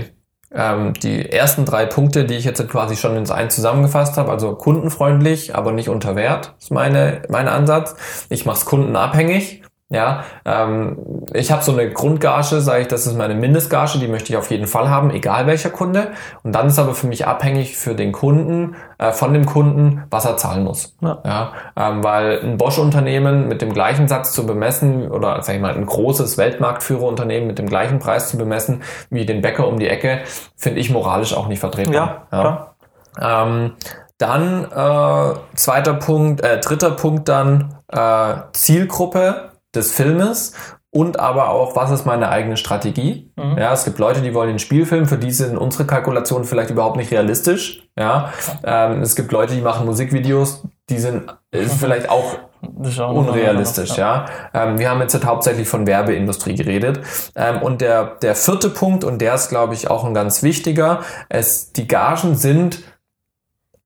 ähm, die ersten drei Punkte, die ich jetzt quasi schon ins ein zusammengefasst habe, also kundenfreundlich, aber nicht unter Wert, ist meine, mein Ansatz. Ich mache es kundenabhängig. Ja, ähm, ich habe so eine Grundgage, sage ich, das ist meine Mindestgage, die möchte ich auf jeden Fall haben, egal welcher Kunde. Und dann ist aber für mich abhängig für den Kunden, äh, von dem Kunden, was er zahlen muss. Ja. ja ähm, weil ein Bosch-Unternehmen mit dem gleichen Satz zu bemessen oder sag ich mal ein großes Weltmarktführerunternehmen mit dem gleichen Preis zu bemessen wie den Bäcker um die Ecke, finde ich moralisch auch nicht vertretbar. Ja, ja. Ähm, dann äh, zweiter Punkt, äh, dritter Punkt dann äh, Zielgruppe des Filmes und aber auch, was ist meine eigene Strategie? Mhm. Ja, es gibt Leute, die wollen den Spielfilm, für die sind unsere Kalkulationen vielleicht überhaupt nicht realistisch. Ja, ähm, es gibt Leute, die machen Musikvideos, die sind ist vielleicht auch unrealistisch. Ja, ähm, wir haben jetzt halt hauptsächlich von Werbeindustrie geredet ähm, und der der vierte Punkt und der ist, glaube ich, auch ein ganz wichtiger. Es die Gagen sind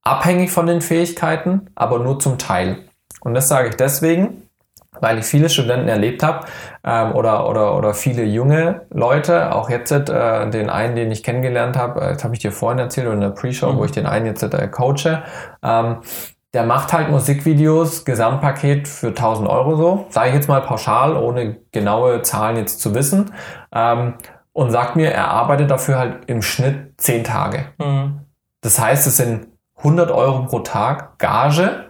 abhängig von den Fähigkeiten, aber nur zum Teil. Und das sage ich deswegen, weil ich viele Studenten erlebt habe ähm, oder, oder, oder viele junge Leute, auch jetzt äh, den einen, den ich kennengelernt habe, äh, das habe ich dir vorhin erzählt oder in der Pre-Show, mhm. wo ich den einen jetzt äh, coache, ähm, der macht halt Musikvideos, Gesamtpaket für 1000 Euro so, sage ich jetzt mal pauschal, ohne genaue Zahlen jetzt zu wissen, ähm, und sagt mir, er arbeitet dafür halt im Schnitt 10 Tage. Mhm. Das heißt, es sind 100 Euro pro Tag Gage,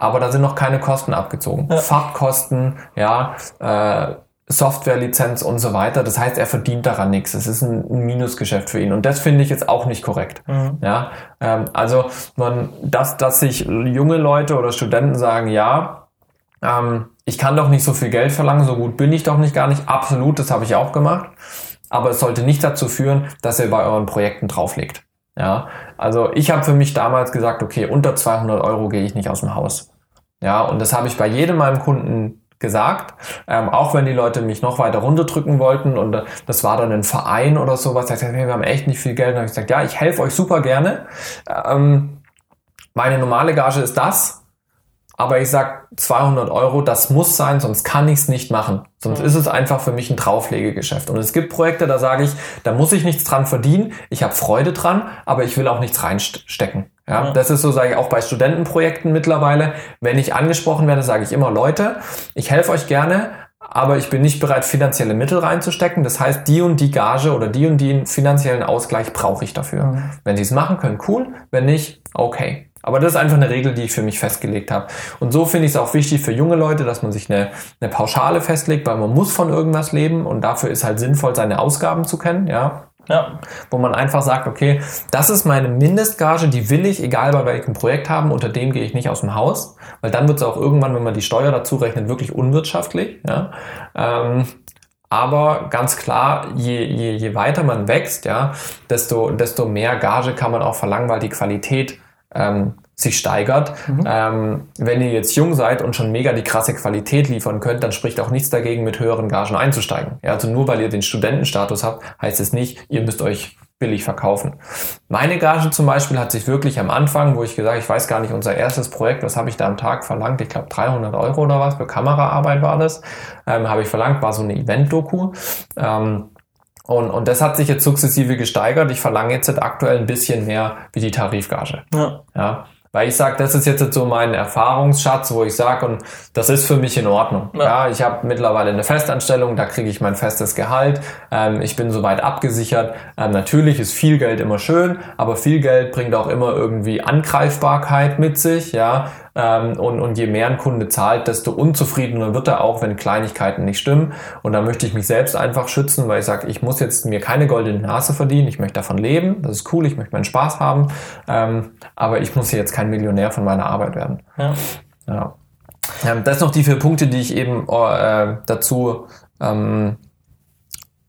aber da sind noch keine Kosten abgezogen. Ja. Fahrtkosten, ja, äh, Softwarelizenz und so weiter. Das heißt, er verdient daran nichts. Es ist ein Minusgeschäft für ihn. Und das finde ich jetzt auch nicht korrekt. Mhm. Ja, ähm, also man, dass, dass sich junge Leute oder Studenten sagen, ja, ähm, ich kann doch nicht so viel Geld verlangen, so gut bin ich doch nicht gar nicht. Absolut, das habe ich auch gemacht. Aber es sollte nicht dazu führen, dass ihr bei euren Projekten drauflegt. Ja, also ich habe für mich damals gesagt, okay, unter 200 Euro gehe ich nicht aus dem Haus. Ja, und das habe ich bei jedem meinem Kunden gesagt, ähm, auch wenn die Leute mich noch weiter runterdrücken wollten und äh, das war dann ein Verein oder sowas, da gesagt, hey, wir haben echt nicht viel Geld, und habe ich gesagt, ja, ich helfe euch super gerne. Ähm, meine normale Gage ist das, aber ich sag 200 Euro, das muss sein, sonst kann ich es nicht machen. Sonst ist es einfach für mich ein Drauflegegeschäft. Und es gibt Projekte, da sage ich, da muss ich nichts dran verdienen, ich habe Freude dran, aber ich will auch nichts reinstecken. Ja, ja. Das ist so, sage ich auch bei Studentenprojekten mittlerweile. Wenn ich angesprochen werde, sage ich immer, Leute, ich helfe euch gerne, aber ich bin nicht bereit, finanzielle Mittel reinzustecken. Das heißt, die und die Gage oder die und die finanziellen Ausgleich brauche ich dafür. Mhm. Wenn sie es machen können, cool. Wenn nicht, okay. Aber das ist einfach eine Regel, die ich für mich festgelegt habe. Und so finde ich es auch wichtig für junge Leute, dass man sich eine, eine Pauschale festlegt, weil man muss von irgendwas leben und dafür ist halt sinnvoll, seine Ausgaben zu kennen, ja. Ja. Wo man einfach sagt, okay, das ist meine Mindestgage, die will ich, egal bei welchem Projekt haben, unter dem gehe ich nicht aus dem Haus, weil dann wird es auch irgendwann, wenn man die Steuer dazu rechnet, wirklich unwirtschaftlich. Ja? Ähm, aber ganz klar, je, je, je weiter man wächst, ja, desto, desto mehr Gage kann man auch verlangen, weil die Qualität ähm, sich steigert. Mhm. Ähm, wenn ihr jetzt jung seid und schon mega die krasse Qualität liefern könnt, dann spricht auch nichts dagegen, mit höheren Gagen einzusteigen. Ja, also nur weil ihr den Studentenstatus habt, heißt es nicht, ihr müsst euch billig verkaufen. Meine Gage zum Beispiel hat sich wirklich am Anfang, wo ich gesagt, ich weiß gar nicht, unser erstes Projekt, was habe ich da am Tag verlangt? Ich glaube 300 Euro oder was, für Kameraarbeit war das, ähm, habe ich verlangt, war so eine Event-Doku. Ähm, und, und das hat sich jetzt sukzessive gesteigert. Ich verlange jetzt aktuell ein bisschen mehr wie die Tarifgage. Ja. ja. Weil ich sage, das ist jetzt so mein Erfahrungsschatz, wo ich sage, und das ist für mich in Ordnung. Ja, ja ich habe mittlerweile eine Festanstellung, da kriege ich mein festes Gehalt. Ähm, ich bin soweit abgesichert. Ähm, natürlich ist viel Geld immer schön, aber viel Geld bringt auch immer irgendwie Angreifbarkeit mit sich. Ja, ähm, und, und je mehr ein Kunde zahlt, desto unzufriedener wird er auch, wenn Kleinigkeiten nicht stimmen. Und da möchte ich mich selbst einfach schützen, weil ich sage, ich muss jetzt mir keine goldene Nase verdienen, ich möchte davon leben, das ist cool, ich möchte meinen Spaß haben, ähm, aber ich muss hier jetzt kein Millionär von meiner Arbeit werden. Ja. ja. Ähm, das sind noch die vier Punkte, die ich eben äh, dazu ähm,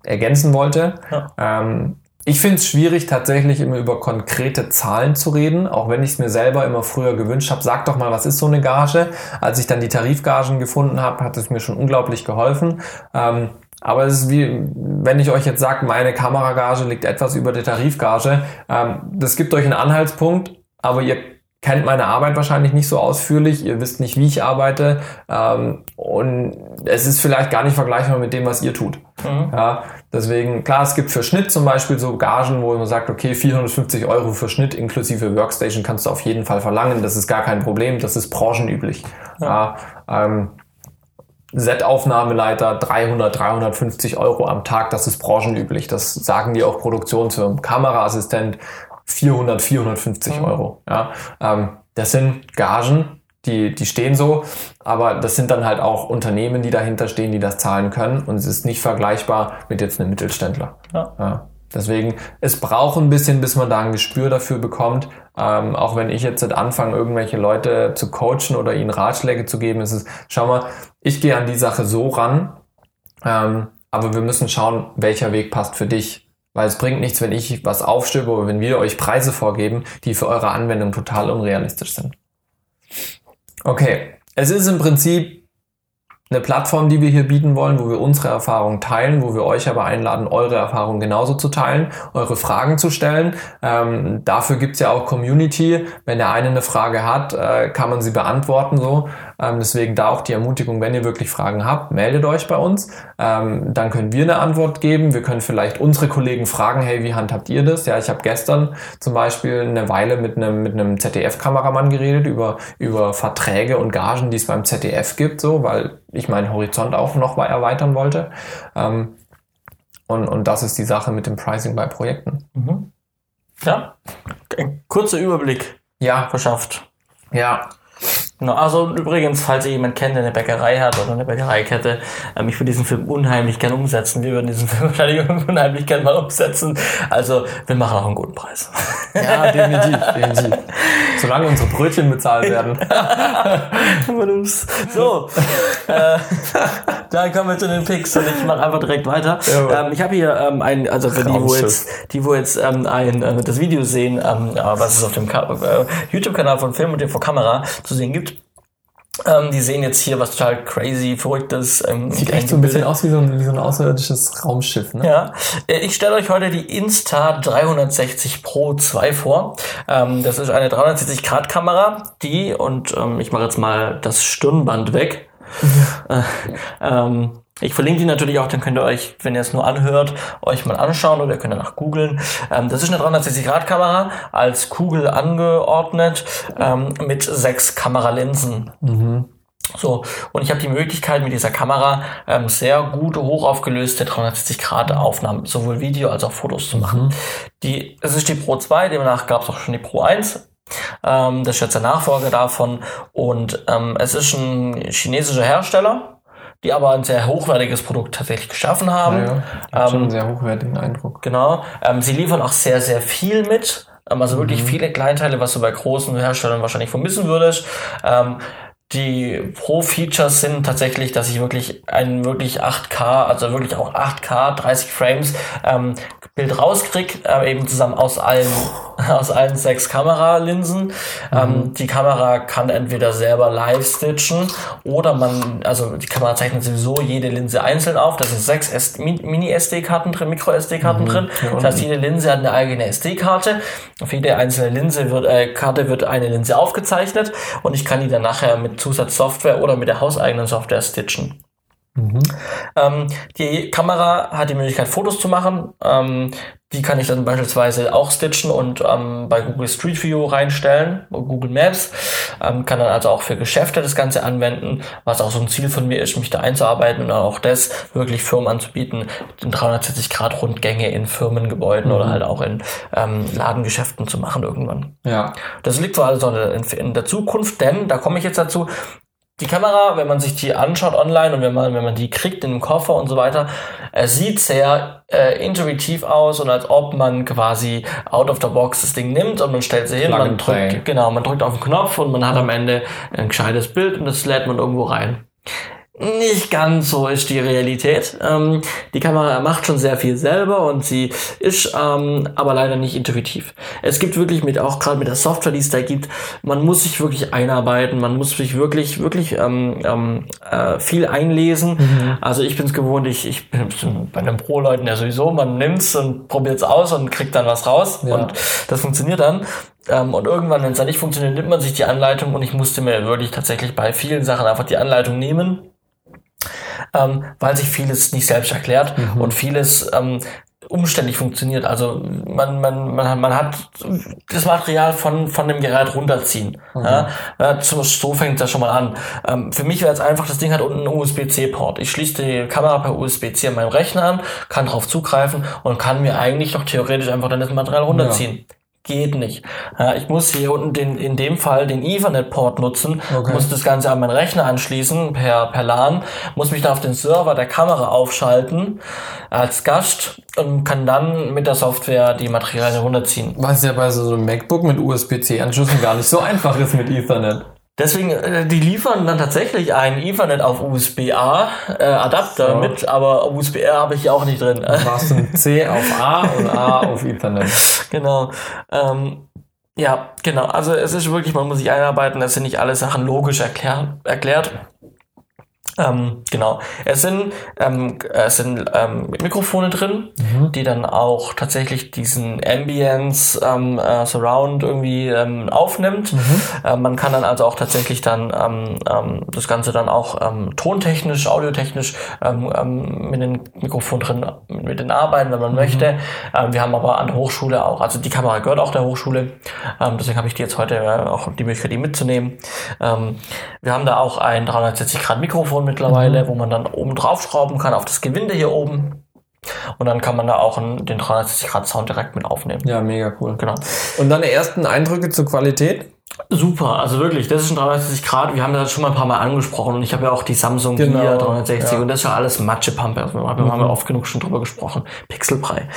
ergänzen wollte. Ja. Ähm, ich finde es schwierig, tatsächlich immer über konkrete Zahlen zu reden, auch wenn ich es mir selber immer früher gewünscht habe. Sag doch mal, was ist so eine Gage? Als ich dann die Tarifgagen gefunden habe, hat es mir schon unglaublich geholfen. Ähm, aber es ist wie, wenn ich euch jetzt sage, meine Kameragage liegt etwas über der Tarifgage. Ähm, das gibt euch einen Anhaltspunkt, aber ihr kennt meine Arbeit wahrscheinlich nicht so ausführlich, ihr wisst nicht, wie ich arbeite ähm, und es ist vielleicht gar nicht vergleichbar mit dem, was ihr tut. Mhm. Ja, deswegen, klar, es gibt für Schnitt zum Beispiel so Gagen, wo man sagt, okay, 450 Euro für Schnitt inklusive Workstation kannst du auf jeden Fall verlangen, das ist gar kein Problem, das ist branchenüblich. Ja. ja ähm, Set-Aufnahmeleiter 300, 350 Euro am Tag, das ist branchenüblich. Das sagen die auch Produktionsfirmen. Kameraassistent 400, 450 mhm. Euro. Ja, ähm, das sind Gagen, die, die stehen so, aber das sind dann halt auch Unternehmen, die dahinter stehen, die das zahlen können und es ist nicht vergleichbar mit jetzt einem Mittelständler. Ja. ja. Deswegen, es braucht ein bisschen, bis man da ein Gespür dafür bekommt. Ähm, auch wenn ich jetzt anfange, irgendwelche Leute zu coachen oder ihnen Ratschläge zu geben, ist es, schau mal, ich gehe an die Sache so ran, ähm, aber wir müssen schauen, welcher Weg passt für dich. Weil es bringt nichts, wenn ich was aufstöbe oder wenn wir euch Preise vorgeben, die für eure Anwendung total unrealistisch sind. Okay, es ist im Prinzip eine Plattform, die wir hier bieten wollen, wo wir unsere Erfahrungen teilen, wo wir euch aber einladen, eure Erfahrungen genauso zu teilen, eure Fragen zu stellen. Ähm, dafür gibt's ja auch Community. Wenn der eine eine Frage hat, äh, kann man sie beantworten so. Ähm, deswegen da auch die Ermutigung, wenn ihr wirklich Fragen habt, meldet euch bei uns. Ähm, dann können wir eine Antwort geben. Wir können vielleicht unsere Kollegen fragen, hey, wie handhabt ihr das? Ja, ich habe gestern zum Beispiel eine Weile mit einem, mit einem ZDF-Kameramann geredet über, über Verträge und Gagen, die es beim ZDF gibt, so, weil ich meinen Horizont auch noch erweitern wollte. Ähm, und, und das ist die Sache mit dem Pricing bei Projekten. Mhm. Ja, ein kurzer Überblick ja. verschafft. Ja, Genau, also übrigens, falls ihr jemand kennt, der eine Bäckerei hat oder eine Bäckereikette, ähm, ich würde diesen Film unheimlich gern umsetzen. Wir würden diesen Film wahrscheinlich unheimlich gern mal umsetzen. Also wir machen auch einen guten Preis. Ja, definitiv, definitiv. Solange unsere Brötchen bezahlt werden. so, äh, dann kommen wir zu den Picks und ich mache einfach direkt weiter. Ja, ähm, ich habe hier ähm, ein, also für die, wo jetzt, die, wo jetzt ähm, ein, äh, das Video sehen, ähm, was es auf dem äh, YouTube-Kanal von Film und TV Kamera zu sehen gibt, Ähm, die sehen jetzt hier was total crazy, verrücktes. Ähm, Sieht echt so ein bisschen aus wie so ein, wie so ein außerirdisches Raumschiff, ne? Ja. Äh, ich stelle euch heute die Insta 360 Pro 2 vor. Ähm, das ist eine 360-Grad-Kamera, die, und ähm, ich mache jetzt mal das Stirnband weg. Ja. Äh, ähm, ich verlinke die natürlich auch, dann könnt ihr euch, wenn ihr es nur anhört, euch mal anschauen oder ihr könnt danach googeln. Ähm, das ist eine 360-Grad-Kamera als Kugel angeordnet ähm, mit sechs Kameralinsen. Mhm. So, und ich habe die Möglichkeit mit dieser Kamera ähm, sehr gute, hochaufgelöste 360-Grad-Aufnahmen, sowohl Video als auch Fotos zu machen. Mhm. Die, es ist die Pro 2, demnach gab es auch schon die Pro 1. Ähm, das ist jetzt der Nachfolger davon. Und ähm, es ist ein chinesischer Hersteller die aber ein sehr hochwertiges Produkt tatsächlich geschaffen haben. Ja, ja. Ähm, schon einen sehr hochwertigen Eindruck. Genau. Ähm, sie liefern auch sehr, sehr viel mit. Ähm, also wirklich mhm. viele Kleinteile, was du bei großen Herstellern wahrscheinlich vermissen würdest. Ähm, die Pro-Features sind tatsächlich, dass ich wirklich ein wirklich 8K, also wirklich auch 8K, 30 Frames ähm, Bild rauskrieg, äh, eben zusammen aus allen, aus allen sechs Kameralinsen. Mhm. Ähm, die Kamera kann entweder selber live stitchen oder man, also die Kamera zeichnet sowieso jede Linse einzeln auf. Da sind sechs Mini-SD-Karten drin, Micro-SD-Karten mhm. drin. Das heißt, jede Linse hat eine eigene SD-Karte. Auf jede einzelne Linse wird, äh, Karte wird eine Linse aufgezeichnet und ich kann die dann nachher mit Zusatzsoftware oder mit der hauseigenen Software stitchen. Mhm. Ähm, die Kamera hat die Möglichkeit, Fotos zu machen. Ähm, die kann ich dann beispielsweise auch stitchen und ähm, bei Google Street View reinstellen, Google Maps. Ähm, kann dann also auch für Geschäfte das Ganze anwenden, was auch so ein Ziel von mir ist, mich da einzuarbeiten und auch das wirklich Firmen anzubieten, 360 Grad Rundgänge in Firmengebäuden mhm. oder halt auch in ähm, Ladengeschäften zu machen irgendwann. Ja. Das liegt zwar also in, in der Zukunft, denn da komme ich jetzt dazu, die Kamera, wenn man sich die anschaut online und wenn man, wenn man die kriegt in den Koffer und so weiter, es sieht sehr äh, intuitiv aus und als ob man quasi out of the box das Ding nimmt und man stellt sie hin, man drückt, genau, man drückt auf den Knopf und man hat am Ende ein gescheites Bild und das lädt man irgendwo rein. Nicht ganz so ist die Realität. Ähm, die Kamera macht schon sehr viel selber und sie ist ähm, aber leider nicht intuitiv. Es gibt wirklich mit auch gerade mit der Software, die es da gibt, man muss sich wirklich einarbeiten, man muss sich wirklich wirklich ähm, ähm, äh, viel einlesen. Mhm. Also ich bin es gewohnt, ich, ich bin bei den Pro-Leuten ja sowieso, man nimmt's und probiert's aus und kriegt dann was raus ja. und das funktioniert dann. Ähm, und irgendwann, wenn es dann nicht funktioniert, nimmt man sich die Anleitung und ich musste mir wirklich tatsächlich bei vielen Sachen einfach die Anleitung nehmen ähm, weil sich vieles nicht selbst erklärt mhm. und vieles ähm, umständlich funktioniert. Also man, man, man, man hat das Material von, von dem Gerät runterziehen. Mhm. Ja, ja, so fängt das schon mal an. Ähm, für mich wäre es einfach, das Ding hat unten einen USB-C-Port. Ich schließe die Kamera per USB-C an meinem Rechner an, kann darauf zugreifen und kann mir eigentlich noch theoretisch einfach dann das Material runterziehen. Ja geht nicht. Ja, ich muss hier unten den, in dem Fall den Ethernet-Port nutzen, okay. muss das Ganze an meinen Rechner anschließen per, per LAN, muss mich dann auf den Server der Kamera aufschalten als Gast und kann dann mit der Software die Materialien runterziehen. Was ja bei so einem MacBook mit USB-C-Anschlüssen gar nicht so einfach ist mit Ethernet. Deswegen, äh, die liefern dann tatsächlich einen Ethernet auf USB-A äh, so. mit, aber USB-R habe ich ja auch nicht drin. Du machst ein C auf A und A auf Ethernet. Genau. Ähm, ja, genau. Also es ist wirklich, man muss sich einarbeiten, das sind nicht alle Sachen logisch erklär, erklärt. Ähm, genau. Es sind, ähm, es sind ähm, Mikrofone drin, mhm. die dann auch tatsächlich diesen Ambience ähm, äh, Surround irgendwie ähm, aufnimmt. Mhm. Äh, man kann dann also auch tatsächlich dann ähm, das Ganze dann auch tontechnisch, audiotechnisch mit den Mikrofon drin mit den arbeiten, wenn man mhm. möchte. Wir haben aber an der Hochschule auch, also die Kamera gehört auch der Hochschule, deswegen habe ich die jetzt heute äh, auch die Möglichkeit, die mitzunehmen. Wir haben da auch ein 360 Grad Mikrofon Mikrofon mittlerweile, mhm. wo man dann oben drauf schrauben kann auf das Gewinde hier oben. Und dann kann man da auch einen, den 360 Grad Sound direkt mit aufnehmen. Ja, mega cool. Genau. Und deine ersten Eindrücke zur Qualität? Super, also wirklich, das ist ein 360 Grad. Wir haben das schon mal ein paar Mal angesprochen und ich habe ja auch die Samsung genau, Gear 360 ja. und das ist ja alles Matschepampe. Also, wir mhm. haben ja oft genug schon drüber gesprochen. Pixelbrei.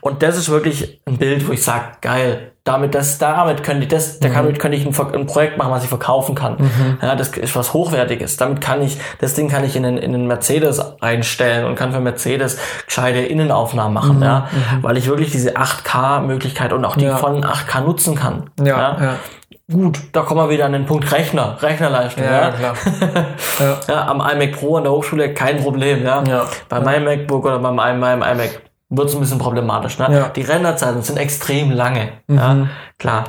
Und das ist wirklich ein Bild, wo ich sage, geil, damit, das, damit könnte ich das, mhm. damit könnte ich ein, ein, Projekt machen, was ich verkaufen kann. Mhm. Ja, das ist was Hochwertiges. Damit kann ich, das Ding kann ich in den, in den Mercedes einstellen und kann für Mercedes gescheite Innenaufnahmen machen, mhm. ja, mhm. weil ich wirklich diese 8K-Möglichkeit und auch die ja. von 8K nutzen kann. Ja, ja. Gut, da kommen wir wieder an den Punkt Rechner, Rechnerleistung. Ja, ja. klar. ja. ja. am iMac Pro an der Hochschule kein Problem, ja. ja. Bei meinem MacBook oder bei meinem, meinem iMac wird es ein bisschen problematisch. Ne? Ja. Die Renderzeiten sind extrem lange. Mhm. Ja, klar.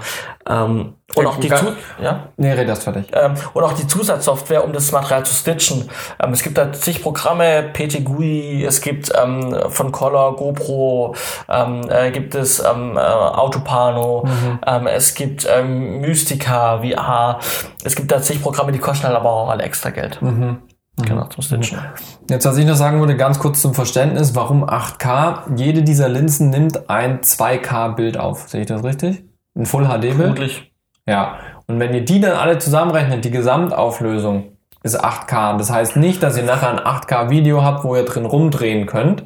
Ähm, und auch die Zu ja? Nee, red das fertig. Ähm, und auch die Zusatzsoftware, um das Material zu stitchen. Ähm, es gibt da zig Programme, PTGUI, es gibt ähm, von Color, GoPro, ähm, äh, gibt es ähm, äh, Autopano, mhm. ähm, es gibt ähm, Mystica, VR. Es gibt da zig Programme, die kosten halt aber auch alle extra Geld. Mhm. Genau, zum Stitchen. Jetzt, was ich noch sagen würde, ganz kurz zum Verständnis, warum 8K? Jede dieser Linsen nimmt ein 2K-Bild auf. Sehe ich das richtig? Ein Full-HD-Bild? Vermutlich. Ja. Und wenn ihr die dann alle zusammenrechnet, die Gesamtauflösung ist 8K. Das heißt nicht, dass ihr nachher ein 8K-Video habt, wo ihr drin rumdrehen könnt,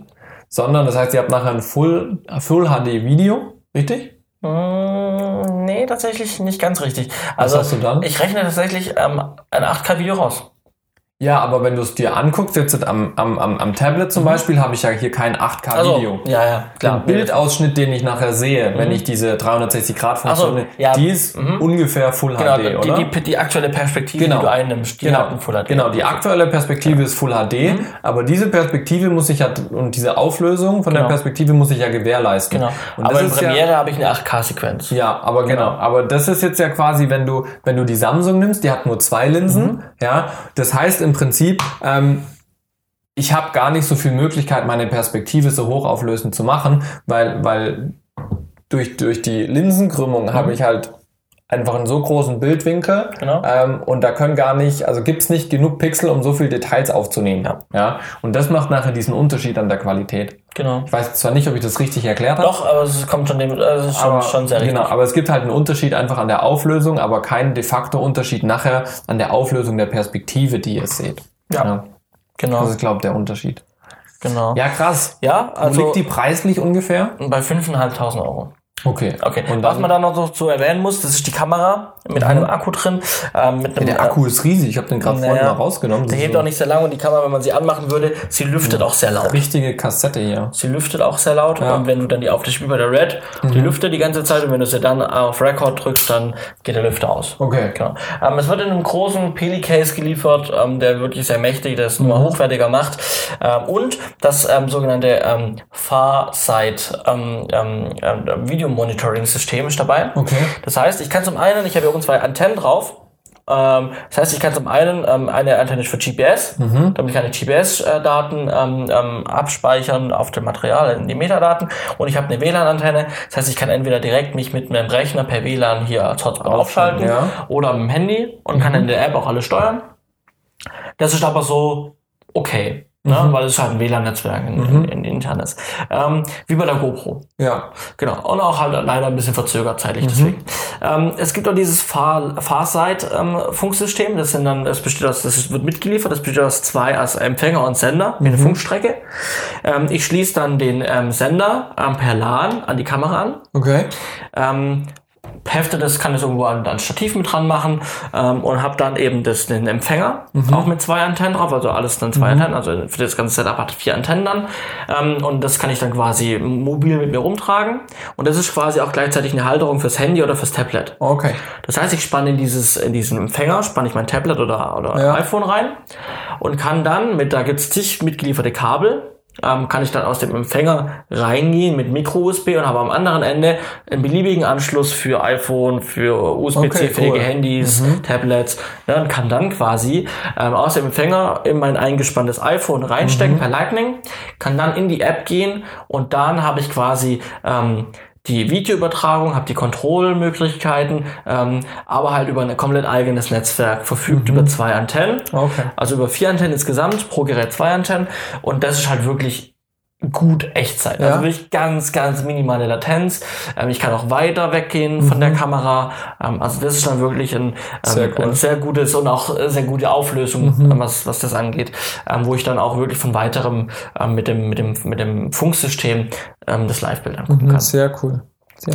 sondern das heißt, ihr habt nachher ein Full-HD-Video, richtig? Mm, nee, tatsächlich nicht ganz richtig. Also, Was hast du dann? Ich rechne tatsächlich ähm, ein 8K-Video raus. Ja, aber wenn du es dir anguckst, jetzt am, am, am, am Tablet zum mhm. Beispiel, habe ich ja hier kein 8K-Video. Also, ja, ja, klar. Den Bildausschnitt, den ich nachher sehe, mhm. wenn ich diese 360-Grad-Funktion, so, ja. die ist mhm. ungefähr Full genau, HD, oder? Die, die, die aktuelle Perspektive, genau. die du einnimmst, die genau. hat Full HD. Genau, die aktuelle Perspektive ja. ist Full HD, mhm. aber diese Perspektive muss ich ja, und diese Auflösung von genau. der Perspektive muss ich ja gewährleisten. Genau. Und aber in Premiere ja, habe ich eine 8K-Sequenz. Ja, aber genau. genau. Aber das ist jetzt ja quasi, wenn du, wenn du die Samsung nimmst, die hat nur zwei Linsen, mhm. ja. Das heißt im Prinzip, ähm, ich habe gar nicht so viel Möglichkeit, meine Perspektive so hochauflösend zu machen, weil, weil durch, durch die Linsenkrümmung mhm. habe ich halt einfach einen so großen Bildwinkel genau. ähm, und da können gar nicht, also gibt's nicht genug Pixel, um so viele Details aufzunehmen. Ja. ja. Und das macht nachher diesen Unterschied an der Qualität. Genau. Ich weiß zwar nicht, ob ich das richtig erklärt habe. Doch, aber es kommt schon dem, also es ist schon, aber, schon sehr richtig. Genau, aber es gibt halt einen Unterschied einfach an der Auflösung, aber keinen de facto Unterschied nachher an der Auflösung der Perspektive, die ihr seht. Ja. ja. Genau. Das ist, glaube ich, der Unterschied. Genau. Ja, krass. Ja, also. Wo liegt die preislich ungefähr? Bei 5.500 Euro. Okay. Okay. Und was man da noch so zu erwähnen muss, das ist die Kamera mit mhm. einem Akku drin. Ähm, mit einem, ja, der Akku ist riesig. Ich habe den gerade naja, vorhin mal rausgenommen. Der hebt so auch nicht sehr lange und die Kamera, wenn man sie anmachen würde, sie lüftet ja. auch sehr laut. Richtige Kassette hier. Sie lüftet auch sehr laut. Ja. Und wenn du dann die Auftisch wie bei der Red, mhm. die lüftet die ganze Zeit und wenn du sie dann auf Record drückst, dann geht der Lüfter aus. Okay. Genau. Ähm, es wird in einem großen Peli-Case geliefert, ähm, der wirklich sehr mächtig, der es nur mhm. hochwertiger macht. Ähm, und das ähm, sogenannte ähm, Far-Side ähm, ähm, äh, Video-Monitoring-System System ist dabei. Okay. Das heißt, ich kann zum einen, ich habe hier oben zwei Antennen drauf. Ähm, das heißt, ich kann zum einen ähm, eine Antenne für GPS, mhm. damit kann ich GPS-Daten ähm, ähm, abspeichern auf dem Material, in die Metadaten. Und ich habe eine WLAN-Antenne. Das heißt, ich kann entweder direkt mich mit meinem Rechner per WLAN hier als Hotspot aufschalten ja. oder mit dem Handy und mhm. kann in der App auch alles steuern. Das ist aber so okay. Ne? Mhm. Weil es halt ein WLAN-Netzwerk in, mhm. in, in internes. Ähm, wie bei der GoPro. Ja. Genau. Und auch halt leider ein bisschen verzögert zeitlich mhm. deswegen. Ähm, es gibt auch dieses Far Farside-Funksystem. Ähm, das sind dann, das besteht aus, das wird mitgeliefert, das besteht aus zwei, als Empfänger und Sender mhm. Funkstrecke. Ähm, ich schließe dann den ähm, Sender ähm, per LAN an die Kamera an. Okay. Hefte das, kann das irgendwo an, an Stativ mit dran machen ähm, und habe dann eben das, den Empfänger mhm. auch mit zwei Antennen drauf, also alles dann zwei mhm. Antennen, also für das ganze Setup hat vier Antennen dann ähm, und das kann ich dann quasi mobil mit mir rumtragen und das ist quasi auch gleichzeitig eine Halterung fürs Handy oder fürs Tablet. Okay. Das heißt, ich spanne in dieses in diesen Empfänger, spanne ich mein Tablet oder, oder ja. iPhone rein und kann dann mit, da gibt's zig mitgelieferte Kabel ähm, kann ich dann aus dem Empfänger reingehen mit Micro-USB und habe am anderen Ende einen beliebigen Anschluss für iPhone, für USB-C-fähige okay, cool. Handys, mhm. Tablets. Ja, und kann dann quasi ähm, aus dem Empfänger in mein eingespanntes iPhone reinstecken mhm. per Lightning, kann dann in die App gehen und dann habe ich quasi ähm, die Videoübertragung, habe die Kontrollmöglichkeiten, ähm, aber halt über ein komplett eigenes Netzwerk, verfügt mhm. über zwei Antennen. Okay. Also über vier Antennen insgesamt, pro Gerät zwei Antennen. Und das ist halt wirklich gut Echtzeit. Ja. Also wirklich ganz, ganz minimale Latenz. Ähm, ich kann auch weiter weggehen mhm. von der Kamera. Ähm, also das ist dann wirklich ein, ähm, sehr, cool. ein sehr gutes und auch sehr gute Auflösung, mhm. was, was das angeht, ähm, wo ich dann auch wirklich von weiterem ähm, mit dem, mit dem, mit dem Funksystem ähm, das Live-Bild angucken mhm, kann. Sehr cool.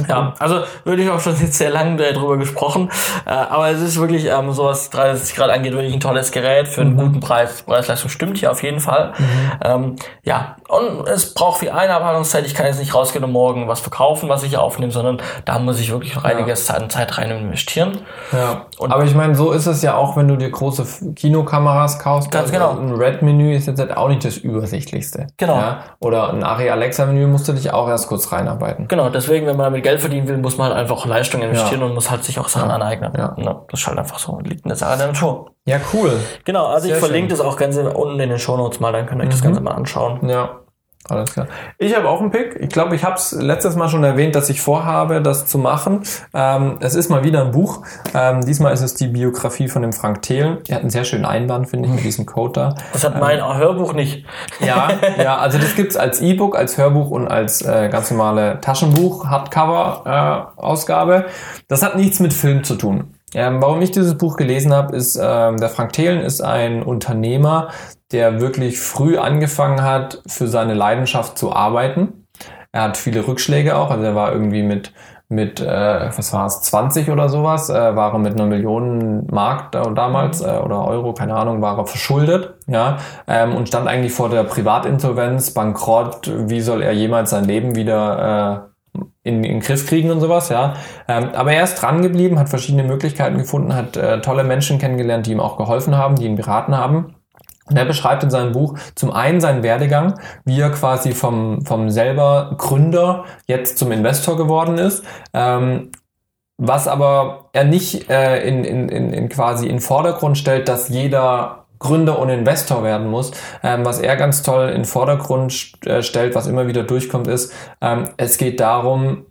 Ja, also würde ich auch schon jetzt sehr lange darüber gesprochen. Äh, aber es ist wirklich, ähm, so was 360 Grad angeht, wirklich ein tolles Gerät für einen mhm. guten Preis. Preis-Leistung stimmt hier auf jeden Fall. Mhm. Ähm, ja, und es braucht viel Einarbeitungszeit. Ich kann jetzt nicht rausgehen und morgen was verkaufen, was ich aufnehme, sondern da muss ich wirklich noch einiges ja. Zeit rein investieren. Ja. Und aber ich meine, so ist es ja auch, wenn du dir große Kinokameras kaufst. Ganz also genau. Ein Red-Menü ist jetzt halt auch nicht das übersichtlichste. Genau. Ja? Oder ein Ari Alexa-Menü musst du dich auch erst kurz reinarbeiten. Genau, deswegen, wenn man damit Geld verdienen will, muss man halt einfach Leistung investieren ja. und muss halt sich auch Sachen aneignen. Ja. das ist halt einfach so, liegt in der Sache der Natur. Ja, cool. Genau, also Sehr ich verlinke schön. das auch ganz unten in den Show Notes mal, dann könnt ihr euch mhm. das Ganze mal anschauen. Ja. Alles klar. Ich habe auch einen Pick. Ich glaube, ich habe es letztes Mal schon erwähnt, dass ich vorhabe, das zu machen. Ähm, es ist mal wieder ein Buch. Ähm, diesmal ist es die Biografie von dem Frank Thelen. Er hat einen sehr schönen Einband, finde ich, mit diesem Code da. Das hat mein ähm, Hörbuch nicht. Ja, ja, also das gibt's als E-Book, als Hörbuch und als äh, ganz normale Taschenbuch, Hardcover-Ausgabe. Äh, das hat nichts mit Film zu tun. Ähm, warum ich dieses Buch gelesen habe, ist, ähm, der Frank Thelen ist ein Unternehmer, der wirklich früh angefangen hat, für seine Leidenschaft zu arbeiten. Er hat viele Rückschläge auch, also er war irgendwie mit mit, äh, was war es, 20 oder sowas, äh, war er mit einer Million Mark da, damals äh, oder Euro, keine Ahnung, war er verschuldet, ja, ähm, und stand eigentlich vor der Privatinsolvenz, Bankrott, wie soll er jemals sein Leben wieder äh, in, in den Griff kriegen und sowas, ja. Ähm, aber er ist dran geblieben, hat verschiedene Möglichkeiten gefunden, hat äh, tolle Menschen kennengelernt, die ihm auch geholfen haben, die ihn beraten haben. Und er beschreibt in seinem Buch zum einen seinen Werdegang, wie er quasi vom, vom selber Gründer jetzt zum Investor geworden ist. Ähm, was aber er nicht äh, in, in, in, quasi in Vordergrund stellt, dass jeder Gründer und Investor werden muss. Ähm, was er ganz toll in Vordergrund st äh, stellt, was immer wieder durchkommt, ist, ähm, es geht darum,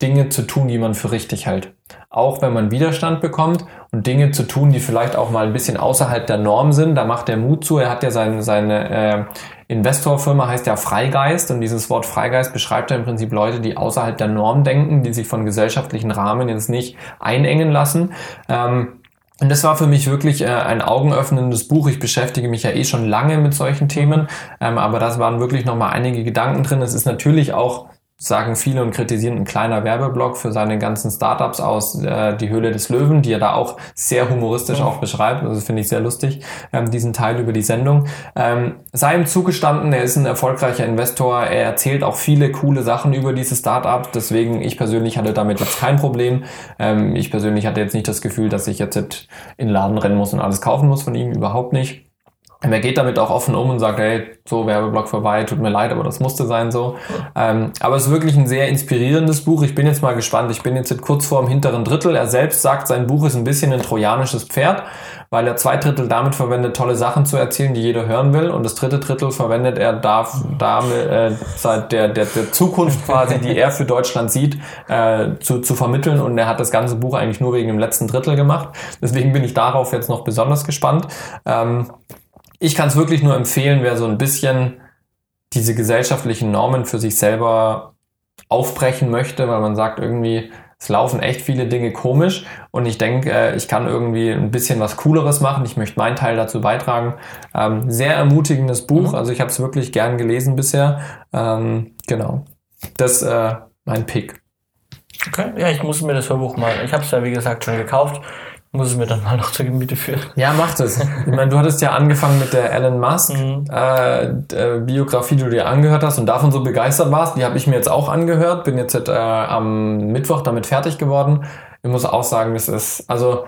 Dinge zu tun, die man für richtig hält. Auch wenn man Widerstand bekommt und Dinge zu tun, die vielleicht auch mal ein bisschen außerhalb der Norm sind, da macht er Mut zu. Er hat ja sein, seine äh, Investorfirma heißt ja Freigeist und dieses Wort Freigeist beschreibt ja im Prinzip Leute, die außerhalb der Norm denken, die sich von gesellschaftlichen Rahmen jetzt nicht einengen lassen. Ähm, und das war für mich wirklich äh, ein augenöffnendes Buch. Ich beschäftige mich ja eh schon lange mit solchen Themen, ähm, aber das waren wirklich nochmal einige Gedanken drin. Es ist natürlich auch sagen viele und kritisieren ein kleiner Werbeblock für seine ganzen Startups aus äh, die Höhle des Löwen, die er da auch sehr humoristisch auch beschreibt. Also finde ich sehr lustig, ähm, diesen Teil über die Sendung. Ähm, sei ihm zugestanden, er ist ein erfolgreicher Investor, er erzählt auch viele coole Sachen über diese Startups, deswegen ich persönlich hatte damit jetzt kein Problem. Ähm, ich persönlich hatte jetzt nicht das Gefühl, dass ich jetzt in den Laden rennen muss und alles kaufen muss von ihm, überhaupt nicht. Er geht damit auch offen um und sagt, hey, so Werbeblock vorbei, tut mir leid, aber das musste sein so. Ähm, aber es ist wirklich ein sehr inspirierendes Buch. Ich bin jetzt mal gespannt. Ich bin jetzt kurz vor dem hinteren Drittel. Er selbst sagt, sein Buch ist ein bisschen ein trojanisches Pferd, weil er zwei Drittel damit verwendet, tolle Sachen zu erzählen, die jeder hören will. Und das dritte Drittel verwendet er darf, damit, äh, der, der, der Zukunft quasi, die er für Deutschland sieht, äh, zu, zu vermitteln. Und er hat das ganze Buch eigentlich nur wegen dem letzten Drittel gemacht. Deswegen bin ich darauf jetzt noch besonders gespannt. Ähm, ich kann es wirklich nur empfehlen, wer so ein bisschen diese gesellschaftlichen Normen für sich selber aufbrechen möchte, weil man sagt irgendwie, es laufen echt viele Dinge komisch und ich denke, äh, ich kann irgendwie ein bisschen was Cooleres machen. Ich möchte meinen Teil dazu beitragen. Ähm, sehr ermutigendes Buch, mhm. also ich habe es wirklich gern gelesen bisher. Ähm, genau. Das äh, mein Pick. Okay, ja, ich muss mir das Hörbuch mal. Ich habe es ja wie gesagt schon gekauft muss ich mir dann mal noch zur Gemüte führen. Ja, mach das. Ich meine, du hattest ja angefangen mit der Elon Musk mhm. äh, Biografie, die du dir angehört hast und davon so begeistert warst. Die habe ich mir jetzt auch angehört. Bin jetzt äh, am Mittwoch damit fertig geworden. Ich muss auch sagen, es ist, also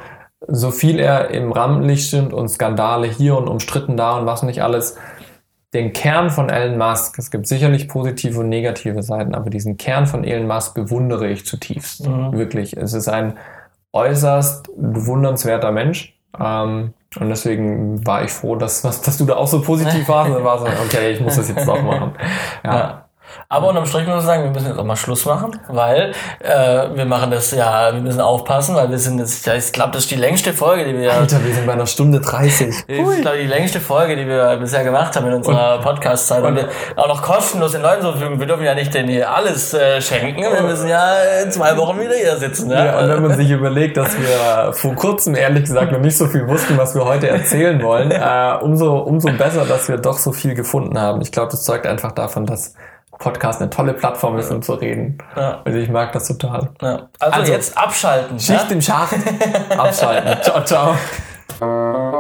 so viel er im Rampenlicht stimmt und Skandale hier und umstritten da und was nicht alles. Den Kern von Elon Musk, es gibt sicherlich positive und negative Seiten, aber diesen Kern von Elon Musk bewundere ich zutiefst. Mhm. Wirklich. Es ist ein äußerst bewundernswerter Mensch. Ähm, und deswegen war ich froh, dass, dass, dass du da auch so positiv warst. Und dann war so, okay, ich muss das jetzt auch machen. Ja. Aber unterm Strich muss ich sagen, wir müssen jetzt auch mal Schluss machen, weil äh, wir machen das ja, wir müssen aufpassen, weil wir sind jetzt, ich glaube, das ist die längste Folge, die wir. Alter, wir sind bei einer Stunde 30. Das ist, glaube ich, die längste Folge, die wir bisher gemacht haben in unserer Podcast-Zeit. Und, und wir auch noch kostenlos den Leuten so fügen. Wir dürfen ja nicht denen hier alles äh, schenken. Wir müssen ja in zwei Wochen wieder hier sitzen. Ja? ja, und wenn man sich überlegt, dass wir vor kurzem ehrlich gesagt noch nicht so viel wussten, was wir heute erzählen wollen, äh, umso, umso besser, dass wir doch so viel gefunden haben. Ich glaube, das zeugt einfach davon, dass Podcast eine tolle Plattform ist, um zu reden. Ja. Also ich mag das total. Ja. Also, also, jetzt abschalten. Schicht ja? im Schacht. abschalten. ciao, ciao.